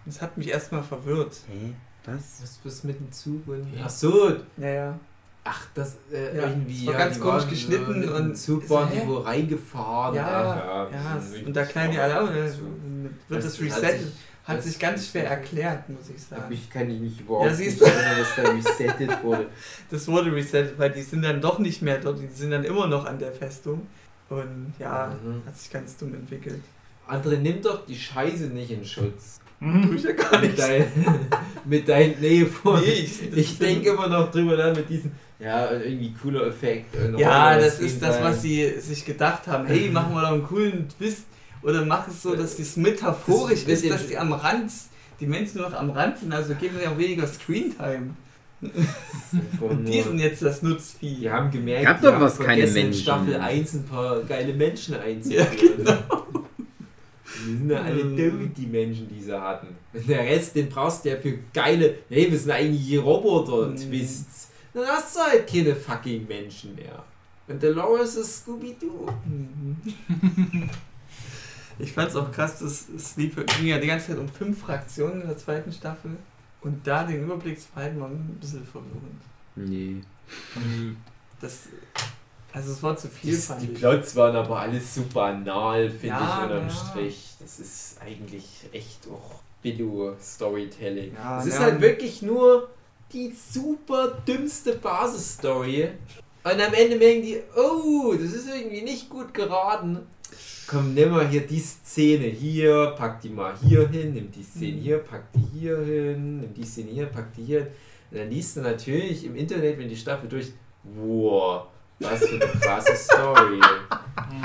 Speaker 2: Das hat mich erstmal verwirrt.
Speaker 1: Hä? Was?
Speaker 3: Was, was mit dem Zug und. Ach so,
Speaker 2: Naja.
Speaker 3: ach, das äh,
Speaker 2: Ja,
Speaker 3: irgendwie.
Speaker 2: es war ganz
Speaker 3: die
Speaker 2: komisch
Speaker 3: waren
Speaker 2: geschnitten
Speaker 3: mit dem
Speaker 2: und
Speaker 3: Zug
Speaker 2: so,
Speaker 3: waren die
Speaker 2: hä?
Speaker 3: wo reingefahren.
Speaker 2: Ja, Ja,
Speaker 3: das ist
Speaker 2: und da knallen die alle dann wird das
Speaker 3: hat
Speaker 2: resettet.
Speaker 3: sich-
Speaker 2: Hat
Speaker 3: das-
Speaker 2: sich ganz schwer erklärt, muss ich sagen.
Speaker 3: ich kann ich mich überhaupt
Speaker 2: Ja, siehst
Speaker 3: nicht
Speaker 2: du.
Speaker 3: erinnern, dass da resettet wurde.
Speaker 2: Das wurde resettet, weil die sind dann doch nicht mehr dort, die sind dann immer noch an der Festung. Und ja,
Speaker 3: Mhm.
Speaker 2: hat sich ganz dumm entwickelt.
Speaker 3: Andere, nimm doch die Scheiße nicht in Schutz.
Speaker 2: Tue ich ja gar
Speaker 3: Mit,
Speaker 2: nicht.
Speaker 3: dein, mit deinen nee, vor.
Speaker 2: Nee, ich- das
Speaker 3: ich
Speaker 2: ist-
Speaker 3: denke immer noch drüber nach mit diesen, ja, irgendwie cooler Effekt. und
Speaker 2: Ja, das ist das, was sie sich gedacht haben. Hey, machen wir doch einen coolen Twist. Oder mach es so, dass es metaphorisch
Speaker 3: Das
Speaker 2: ist,
Speaker 3: wird
Speaker 2: dass
Speaker 3: ja-
Speaker 2: die am Rand, die Menschen nur noch am Rand sind, also geben wir auch weniger Screentime. Die sind jetzt das Nutzvieh.
Speaker 3: Die haben gemerkt,
Speaker 1: Gab doch was keine
Speaker 3: vergessen, in
Speaker 1: Menschen.
Speaker 3: Staffel 1 ein paar geile Menschen einzuführen.
Speaker 2: Ja, genau.
Speaker 3: Die sind ja alle dumm, die Menschen, die sie hatten. Und der Rest, den brauchst du ja für geile, nee, wir sind eigentlich Roboter-Twists. Dann hast du halt keine fucking Menschen mehr. Und Dolores ist Scooby-Doo.
Speaker 2: Mhm. Ich fand's auch krass, dass es lief, ging ja die ganze Zeit um fünf Fraktionen in der zweiten Staffel. Und da den Überblick zu behalten, war ein bisschen verwirrend.
Speaker 1: Nee.
Speaker 2: Das, also es war zu viel,
Speaker 3: Die,
Speaker 2: fand
Speaker 3: die
Speaker 2: ich.
Speaker 3: Plots waren aber alles so banal, finde
Speaker 2: Ja,
Speaker 3: ich, unterm
Speaker 2: ja.
Speaker 3: Strich. Das ist eigentlich echt auch Billo-Storytelling.
Speaker 2: Ja,
Speaker 3: es ist
Speaker 2: ja.
Speaker 3: halt wirklich nur die super dümmste Basis-Story. Und am Ende merken die, oh, das ist irgendwie nicht gut geraten. Komm, nimm mal hier die Szene hier, pack die mal hier hin, nimm die Szene
Speaker 2: Mhm.
Speaker 3: hier, pack die hier hin, nimm die Szene hier, pack die hier hin. Und dann liest du natürlich im Internet, wenn die Staffel durch, wow, was für eine krasse Story.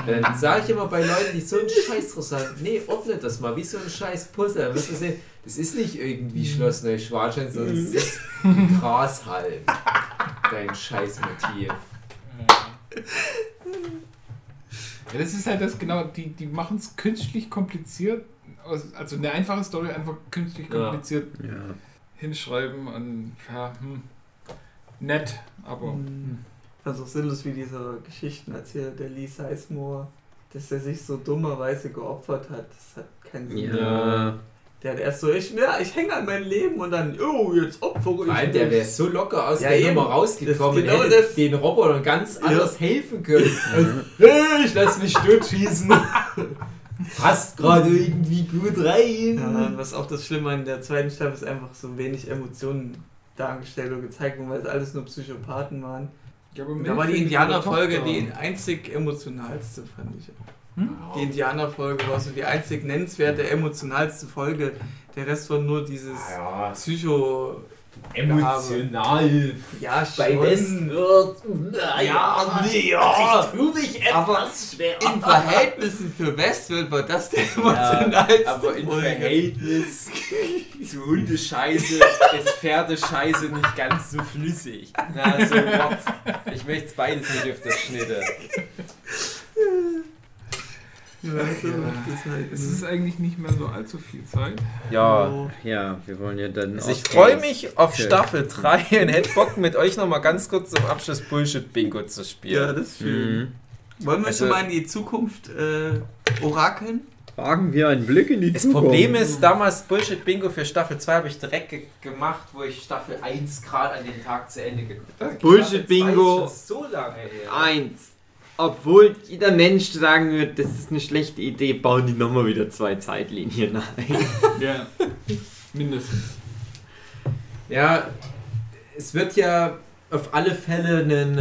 Speaker 3: Dann sage ich immer bei Leuten, die so einen Scheiß draus sagen, nee, ordne das mal, wie so ein scheiß Puzzle. Dann wirst du sehen, das ist nicht irgendwie Schloss Neuschwanstein, sondern es ist Grashalm. Dein scheiß Motiv.
Speaker 4: Ja, das ist halt das genau, die, die machen es künstlich kompliziert, also eine einfache Story einfach künstlich kompliziert
Speaker 1: Ja.
Speaker 4: hinschreiben und ja, hm, nett, aber hm.
Speaker 2: auch sinnlos, wie dieser Geschichtenerzähler, der Lee Sizemore, dass er sich so dummerweise geopfert hat. Das hat keinen Sinn.
Speaker 1: Ja.
Speaker 2: Der hat erst so, ich, ja, ich hänge an mein Leben und dann, oh, jetzt opfere ich
Speaker 3: Vor allem, der wäre so locker aus
Speaker 2: Ja,
Speaker 3: der
Speaker 2: eben.
Speaker 3: Nummer rausgekommen,
Speaker 2: genau
Speaker 3: hätte
Speaker 2: das.
Speaker 3: den Robotern ganz
Speaker 2: Ja.
Speaker 3: anders helfen können. Also, hey, ich lass mich totschießen. Passt gerade irgendwie gut rein.
Speaker 2: Ja, und was auch das Schlimme an der zweiten Staffel ist, einfach so wenig Emotionen dargestellt oder gezeigt wurden, weil es alles nur Psychopathen waren.
Speaker 4: Ja,
Speaker 2: Da war die Indianerfolge die einzig emotionalste, fand ich.
Speaker 4: Hm?
Speaker 2: Die Indianerfolge war so die einzig nennenswerte, emotionalste Folge. Der Rest war nur dieses
Speaker 3: Ja,
Speaker 2: Psycho.
Speaker 3: emotional.
Speaker 2: Ja,
Speaker 3: Bei
Speaker 2: schon.
Speaker 3: Westwirt.
Speaker 2: Ja, nee, ja.
Speaker 3: Ich tu mich
Speaker 2: Aber
Speaker 3: etwas schwer.
Speaker 2: In Verhältnissen für Westworld war das der emotionalste.
Speaker 3: aber in
Speaker 2: Folge.
Speaker 3: Verhältnis zu Hundescheiße ist Pferdescheiße nicht ganz so flüssig. Na, so what? Ich möchte es beides nicht auf der Schnitte.
Speaker 2: Ja, das.
Speaker 4: Es ist eigentlich nicht mehr so allzu viel Zeit.
Speaker 2: Oh.
Speaker 1: Ja, wir wollen ja dann.
Speaker 3: Also ich freue mich auf
Speaker 1: Okay.
Speaker 3: Staffel 3 und hätte Bock mit euch nochmal ganz kurz zum Abschluss Bullshit-Bingo zu
Speaker 2: Ja,
Speaker 3: spielen.
Speaker 2: das ist schön.
Speaker 1: Mhm.
Speaker 2: Wollen wir
Speaker 3: Also-
Speaker 2: schon mal in die Zukunft äh, orakeln?
Speaker 1: Wagen wir einen Blick in die
Speaker 3: Das
Speaker 1: Zukunft.
Speaker 3: Problem ist, damals Bullshit-Bingo für Staffel 2 habe ich direkt ge gemacht, wo ich Staffel 1 gerade an den Tag zu Ende geguckt habe.
Speaker 1: Bullshit-Bingo.
Speaker 3: Staffel 2 ist schon so lange her.
Speaker 1: Eins. Obwohl jeder Mensch sagen wird, das ist eine schlechte Idee, bauen die nochmal wieder zwei Zeitlinien ein.
Speaker 4: Ja. Mindestens.
Speaker 3: Ja, es wird ja auf alle Fälle einen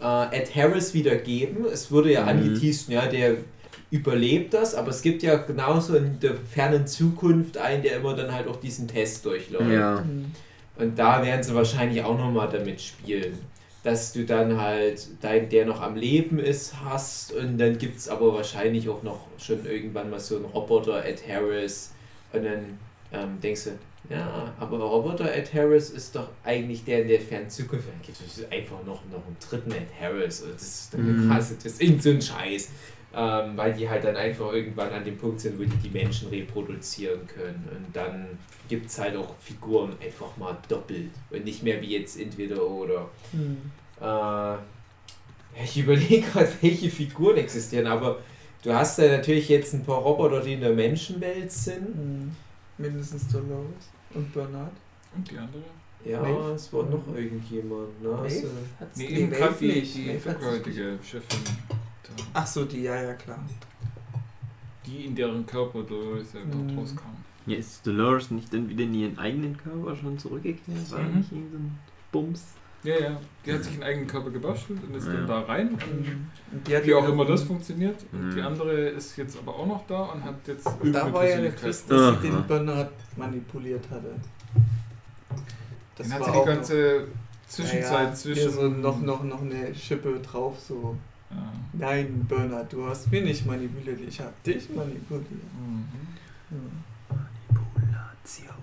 Speaker 3: äh, Ed Harris wieder geben. Es wurde ja
Speaker 1: Mhm.
Speaker 3: angeteased, ja, der überlebt das, aber es gibt ja genauso in der fernen Zukunft einen, der immer dann halt auch diesen Test durchläuft.
Speaker 1: Ja.
Speaker 3: Und da werden sie wahrscheinlich auch nochmal damit spielen. Dass du dann halt dein, der noch am Leben ist, hast und dann gibt es aber wahrscheinlich auch noch schon irgendwann mal so einen Roboter Ed Harris und dann ähm, denkst du, ja, aber Roboter Ed Harris ist doch eigentlich der in der fernen Zukunft. Dann gibt es einfach noch, noch einen dritten Ed Harris. Das ist dann
Speaker 1: Mhm.
Speaker 3: krass, das ist irgend so ein Scheiß. Ähm, weil die halt dann einfach irgendwann an dem Punkt sind, wo die die Menschen reproduzieren können. Und dann gibt es halt auch Figuren einfach mal doppelt. Und nicht mehr wie jetzt entweder oder.
Speaker 2: Hm.
Speaker 3: Äh, ich überlege gerade, welche Figuren existieren, aber du hast ja natürlich jetzt ein paar Roboter, die in der Menschenwelt sind.
Speaker 2: Hm. Mindestens Dolores und Bernard.
Speaker 4: Und die andere?
Speaker 3: Ja,
Speaker 2: Maeve?
Speaker 3: es war noch irgendjemand. Ne? Also,
Speaker 2: Hat's
Speaker 4: Nee,
Speaker 2: die
Speaker 4: eben
Speaker 2: Maeve
Speaker 4: gerade die,
Speaker 2: Maeve
Speaker 4: dunkelhäutige Chefin. Da.
Speaker 2: Ach so, die, ja, ja, klar.
Speaker 4: Die in deren Körper Dolores ja
Speaker 2: Mhm.
Speaker 4: dort rauskam.
Speaker 1: Ja, ist Dolores nicht dann wieder in ihren eigenen Körper schon zurückgekehrt? War
Speaker 4: Mhm.
Speaker 1: nicht irgendein Bums?
Speaker 4: Ja, ja. Die hat sich einen eigenen Körper gebastelt und ist
Speaker 1: Ja.
Speaker 4: dann da rein. Und
Speaker 2: Und die hat
Speaker 4: wie auch immer das funktioniert. Und
Speaker 1: Mhm.
Speaker 4: die andere ist jetzt aber auch noch da und hat jetzt
Speaker 2: Da
Speaker 4: irgendeine
Speaker 2: war ja der
Speaker 4: Persönlichkeit.
Speaker 2: Twist, dass sie den Bernard manipuliert hatte. Das
Speaker 4: Dann hat
Speaker 2: war
Speaker 4: sie die ganze
Speaker 2: noch,
Speaker 4: Zwischenzeit
Speaker 2: ja, ja,
Speaker 4: zwischen.
Speaker 2: hier so noch, noch, noch eine Schippe drauf, so.
Speaker 4: Ja.
Speaker 2: Nein, Bernard, du hast mich nicht manipuliert, ich hab dich manipuliert.
Speaker 4: Mhm.
Speaker 2: Hm.
Speaker 1: Manipulation.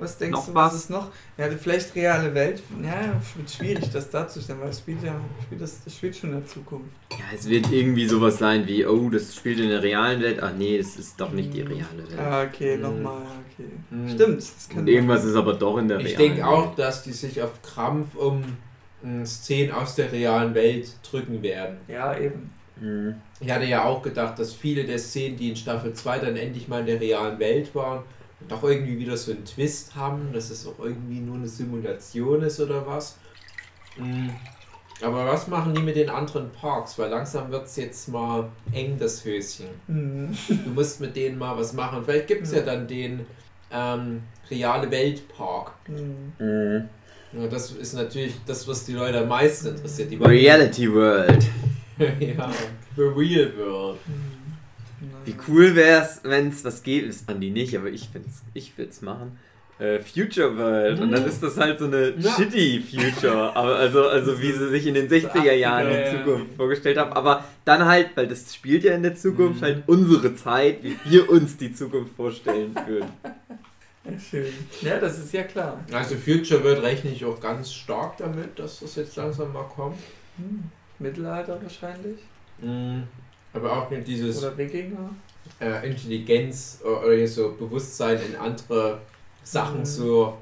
Speaker 2: Was denkst
Speaker 1: Noch
Speaker 2: du,
Speaker 1: was?
Speaker 2: was ist noch? Ja, vielleicht reale Welt. Ja, wird schwierig, das darzustellen, weil es spielt ja spielt das, das spielt schon in der Zukunft.
Speaker 1: Ja, es wird irgendwie sowas sein wie, oh, das spielt in der realen Welt. Ach nee, das ist doch nicht die reale Welt.
Speaker 2: Ah, okay,
Speaker 3: Mhm.
Speaker 2: nochmal, okay.
Speaker 3: Mhm.
Speaker 2: Stimmt, das kann
Speaker 1: Und irgendwas ist aber doch in der
Speaker 3: Ich
Speaker 1: realen
Speaker 3: denke
Speaker 1: Welt.
Speaker 3: auch, dass die sich auf Krampf um Szenen aus der realen Welt drücken werden.
Speaker 2: Ja, eben.
Speaker 1: Mhm.
Speaker 3: Ich hatte ja auch gedacht, dass viele der Szenen, die in Staffel 2 dann endlich mal in der realen Welt waren, doch irgendwie wieder so einen Twist haben, dass es auch irgendwie nur eine Simulation ist oder was. Mm. Aber was machen die mit den anderen Parks? Weil langsam wird es jetzt mal eng, das Höschen.
Speaker 2: Mhm.
Speaker 3: Du musst mit denen mal was machen. Vielleicht gibt es ja.
Speaker 2: Ja.
Speaker 3: dann den ähm, reale Weltpark.
Speaker 2: Mhm.
Speaker 1: Mhm.
Speaker 3: Ja, das ist natürlich das, was die Leute am meisten interessiert. Die
Speaker 1: Reality World.
Speaker 3: ja, the real world.
Speaker 2: Mhm.
Speaker 1: Wie cool wär's, wenn's was gibt. Das fand die nicht, aber ich find's, ich will's machen. Äh, Future World. Und dann ist das halt so eine
Speaker 3: Ja.
Speaker 1: shitty Future. Aber also, also wie sie sich in den 60er Jahren
Speaker 4: Ja,
Speaker 1: die
Speaker 4: ja.
Speaker 1: Zukunft vorgestellt haben. Aber dann halt, weil das spielt ja in der Zukunft,
Speaker 3: Mhm.
Speaker 1: halt unsere Zeit, wie wir uns die Zukunft vorstellen würden.
Speaker 2: Ja, schön. Ja, das ist ja klar.
Speaker 3: Also Future World rechne ich auch ganz stark damit, dass das jetzt langsam mal kommt.
Speaker 2: Hm. Mittelalter wahrscheinlich.
Speaker 3: Mm, Aber auch mit dieses
Speaker 2: Oder Wikinger.
Speaker 3: äh, Intelligenz äh, oder hier so Bewusstsein in andere Sachen
Speaker 2: Mhm.
Speaker 3: so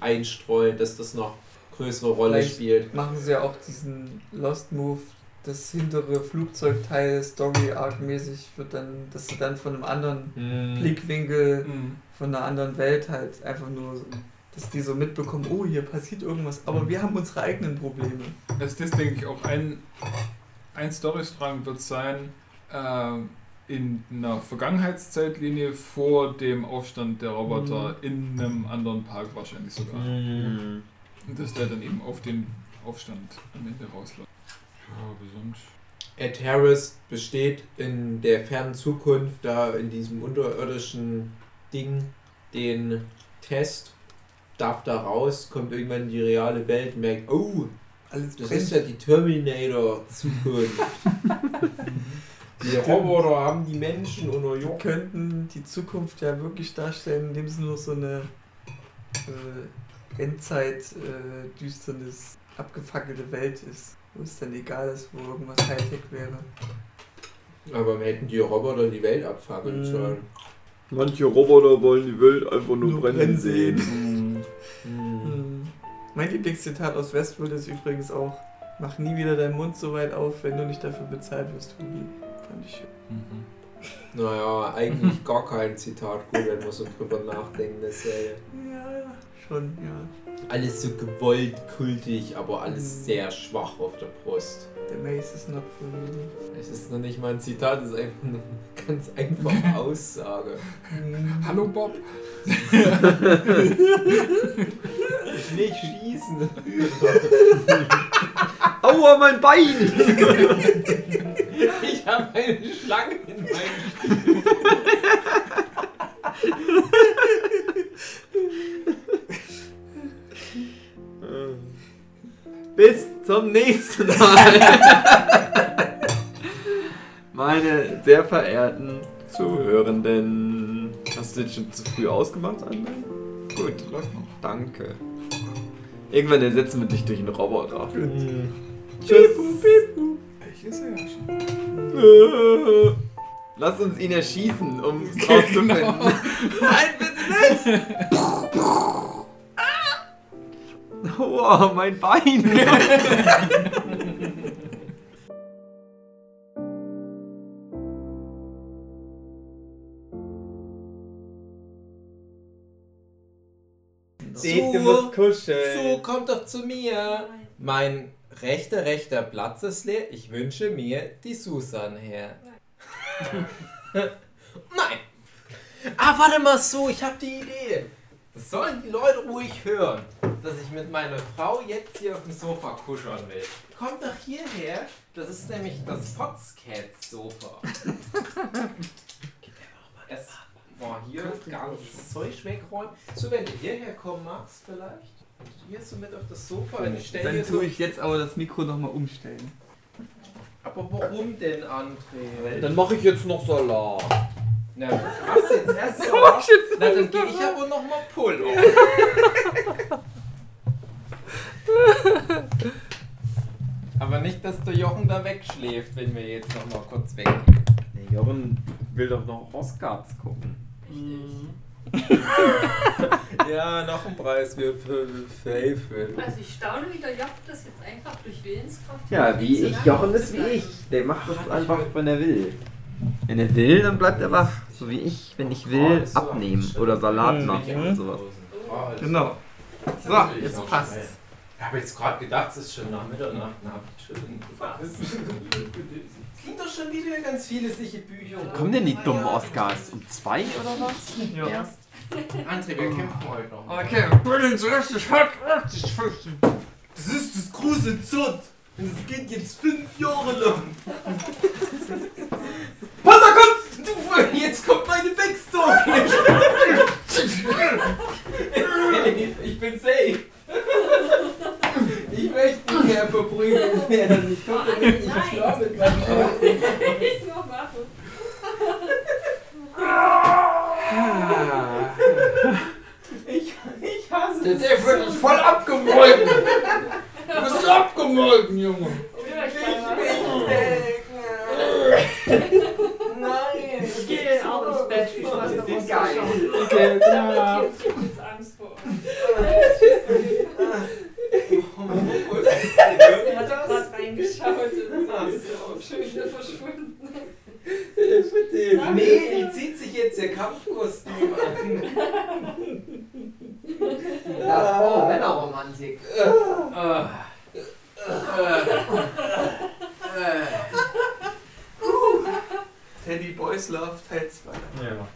Speaker 3: einstreuen, dass das noch größere Rolle
Speaker 2: Vielleicht
Speaker 3: spielt.
Speaker 2: Machen sie ja auch diesen Lost Move, das hintere Flugzeugteil Story Arc mäßig wird dann, dass du dann von einem anderen
Speaker 3: Mm.
Speaker 2: Blickwinkel
Speaker 4: Mhm.
Speaker 2: von einer anderen Welt halt einfach nur, dass die so mitbekommen, oh, hier passiert irgendwas, aber wir haben unsere eigenen Probleme.
Speaker 4: Also das denke ich auch ein, ein Storystrang wird sein, ähm, in einer Vergangenheitszeitlinie vor dem Aufstand der Roboter in einem anderen Park wahrscheinlich sogar.
Speaker 3: Mm.
Speaker 1: Mhm.
Speaker 4: Und dass der dann eben auf den Aufstand am Ende rausläuft. Aber sonst.
Speaker 3: Ed Harris besteht in der fernen Zukunft da in diesem unterirdischen Ding den Test, darf da raus, kommt irgendwann in die reale Welt, merkt, oh,
Speaker 2: Alles
Speaker 3: das
Speaker 2: brennt.
Speaker 3: ist ja die Terminator-Zukunft. die Roboter haben die Menschen
Speaker 2: Wir
Speaker 3: unterjocht.
Speaker 2: könnten die Zukunft ja wirklich darstellen, indem es nur so eine äh, Endzeit-Düsternis, abgefackelte Welt ist. Wo es dann egal ist, wo irgendwas Hightech wäre.
Speaker 3: Aber wir hätten die Roboter die Welt abfangen
Speaker 2: Mhm.
Speaker 3: sollen.
Speaker 1: Manche Roboter wollen die Welt einfach nur,
Speaker 2: Nur
Speaker 1: brennen
Speaker 2: brennen
Speaker 1: sehen.
Speaker 3: Mhm.
Speaker 2: Hm. Mein Lieblingszitat aus Westworld ist übrigens auch: Mach nie wieder deinen Mund so weit auf, wenn du nicht dafür bezahlt wirst, Hugi. Fand ich schön.
Speaker 4: Mhm.
Speaker 3: Naja, eigentlich gar kein Zitat gut, wenn wir so drüber nachdenken, der Serie.
Speaker 2: Ja, schon, ja.
Speaker 3: Alles so gewollt, kultig, aber alles
Speaker 2: Mhm.
Speaker 3: sehr schwach auf der Brust.
Speaker 2: Der Mace ist not for me.
Speaker 3: Es ist noch nicht mal ein Zitat, es ist einfach eine ganz einfache Aussage.
Speaker 2: Hm.
Speaker 4: Hallo Bob!
Speaker 3: Ich will schießen.
Speaker 1: Aua, mein Bein!
Speaker 3: Ich habe eine Schlange in meinem
Speaker 1: Bis zum nächsten Mal. Meine sehr verehrten Zuhörenden. Hast du jetzt schon zu früh ausgemacht, André? Gut,
Speaker 4: Läuft noch.
Speaker 1: danke. Irgendwann ersetzen wir dich durch einen Roboter.
Speaker 2: Tschüss.
Speaker 4: Ich ist er ja schon.
Speaker 1: Äh, Lass uns ihn erschießen, um es rauszufinden.
Speaker 4: Genau.
Speaker 2: Nein, bitte nicht!
Speaker 1: Wow, mein Bein!
Speaker 3: Dave, du musst
Speaker 1: kuscheln.
Speaker 3: So, kommt doch zu mir. Mein rechter, rechter Platz ist leer. Ich wünsche mir die Susan her. Nein. Ah, warte mal so, ich habe die Idee. Das sollen die Leute ruhig hören, dass ich mit meiner Frau jetzt hier auf dem Sofa kuscheln will. Kommt doch hierher. Das ist nämlich das Foxcat-Sofa. Es war hier ganzes Zeug wegräumen. So, wenn du hierher kommen magst, vielleicht. Und hier so mit auf das Sofa. Und ich stelle
Speaker 2: Dann
Speaker 3: hier so.
Speaker 2: tue ich jetzt aber das Mikro nochmal umstellen.
Speaker 3: Aber warum denn, André?
Speaker 1: Dann mache ich jetzt noch Salat.
Speaker 3: Na, hast jetzt erst so. Na, dann gehe ich aber nochmal Pullo. aber nicht, dass der Jochen da wegschläft, wenn wir jetzt nochmal kurz weggehen.
Speaker 1: Der Jochen will doch noch Oscars gucken.
Speaker 3: Ja, noch ein Preis für, für, für Hilfe.
Speaker 5: Also ich staune, wie der Joch das jetzt einfach durch Willenskraft
Speaker 1: Ja, wie ich. Jochen ist wie ich. Der macht das einfach, wenn er will. Wenn er will, dann bleibt er wach. So wie ich, wenn ich will, abnehmen oder Salat
Speaker 2: Mhm.
Speaker 1: machen und sowas.
Speaker 2: Genau. So, jetzt passt.
Speaker 3: Ich habe jetzt gerade gedacht, es ist schon nach Mitternacht. Na, hab ich schon Es gibt doch schon wieder ganz viele solche Bücher.
Speaker 1: Kommen denn die dummen Oscars? Um zwei oder was?
Speaker 2: Ja.
Speaker 1: Erst?
Speaker 3: André, wir kämpfen heute noch.
Speaker 2: Okay, Brillen so richtig hart, richtig fürchten.
Speaker 3: Das ist das große Zott. Und es geht jetzt fünf Jahre lang. Kommt! Du, jetzt kommt meine Backstory. ich bin safe. Ich möchte nicht mehr verprügeln werden. Ich komme
Speaker 5: Nein.
Speaker 3: nicht klar mit meinem Auto.
Speaker 5: Ich nur machen.
Speaker 3: Ich, ich hasse
Speaker 4: Der Dave wird
Speaker 3: so.
Speaker 4: dich voll abgemolken. Du bist abgemolken, Junge.
Speaker 5: Ich
Speaker 3: Ich will weg. Nein.
Speaker 5: Ich gehe auch ins Bett.
Speaker 3: Ist geil.
Speaker 4: Okay,
Speaker 5: Ich er hat gerade reingeschaut. Schön wieder verschwunden.
Speaker 3: Nee, die zieht sich jetzt ihr Kampfkostüm an. Männerromantik. Teddy Boys Love Teil 2. Ja.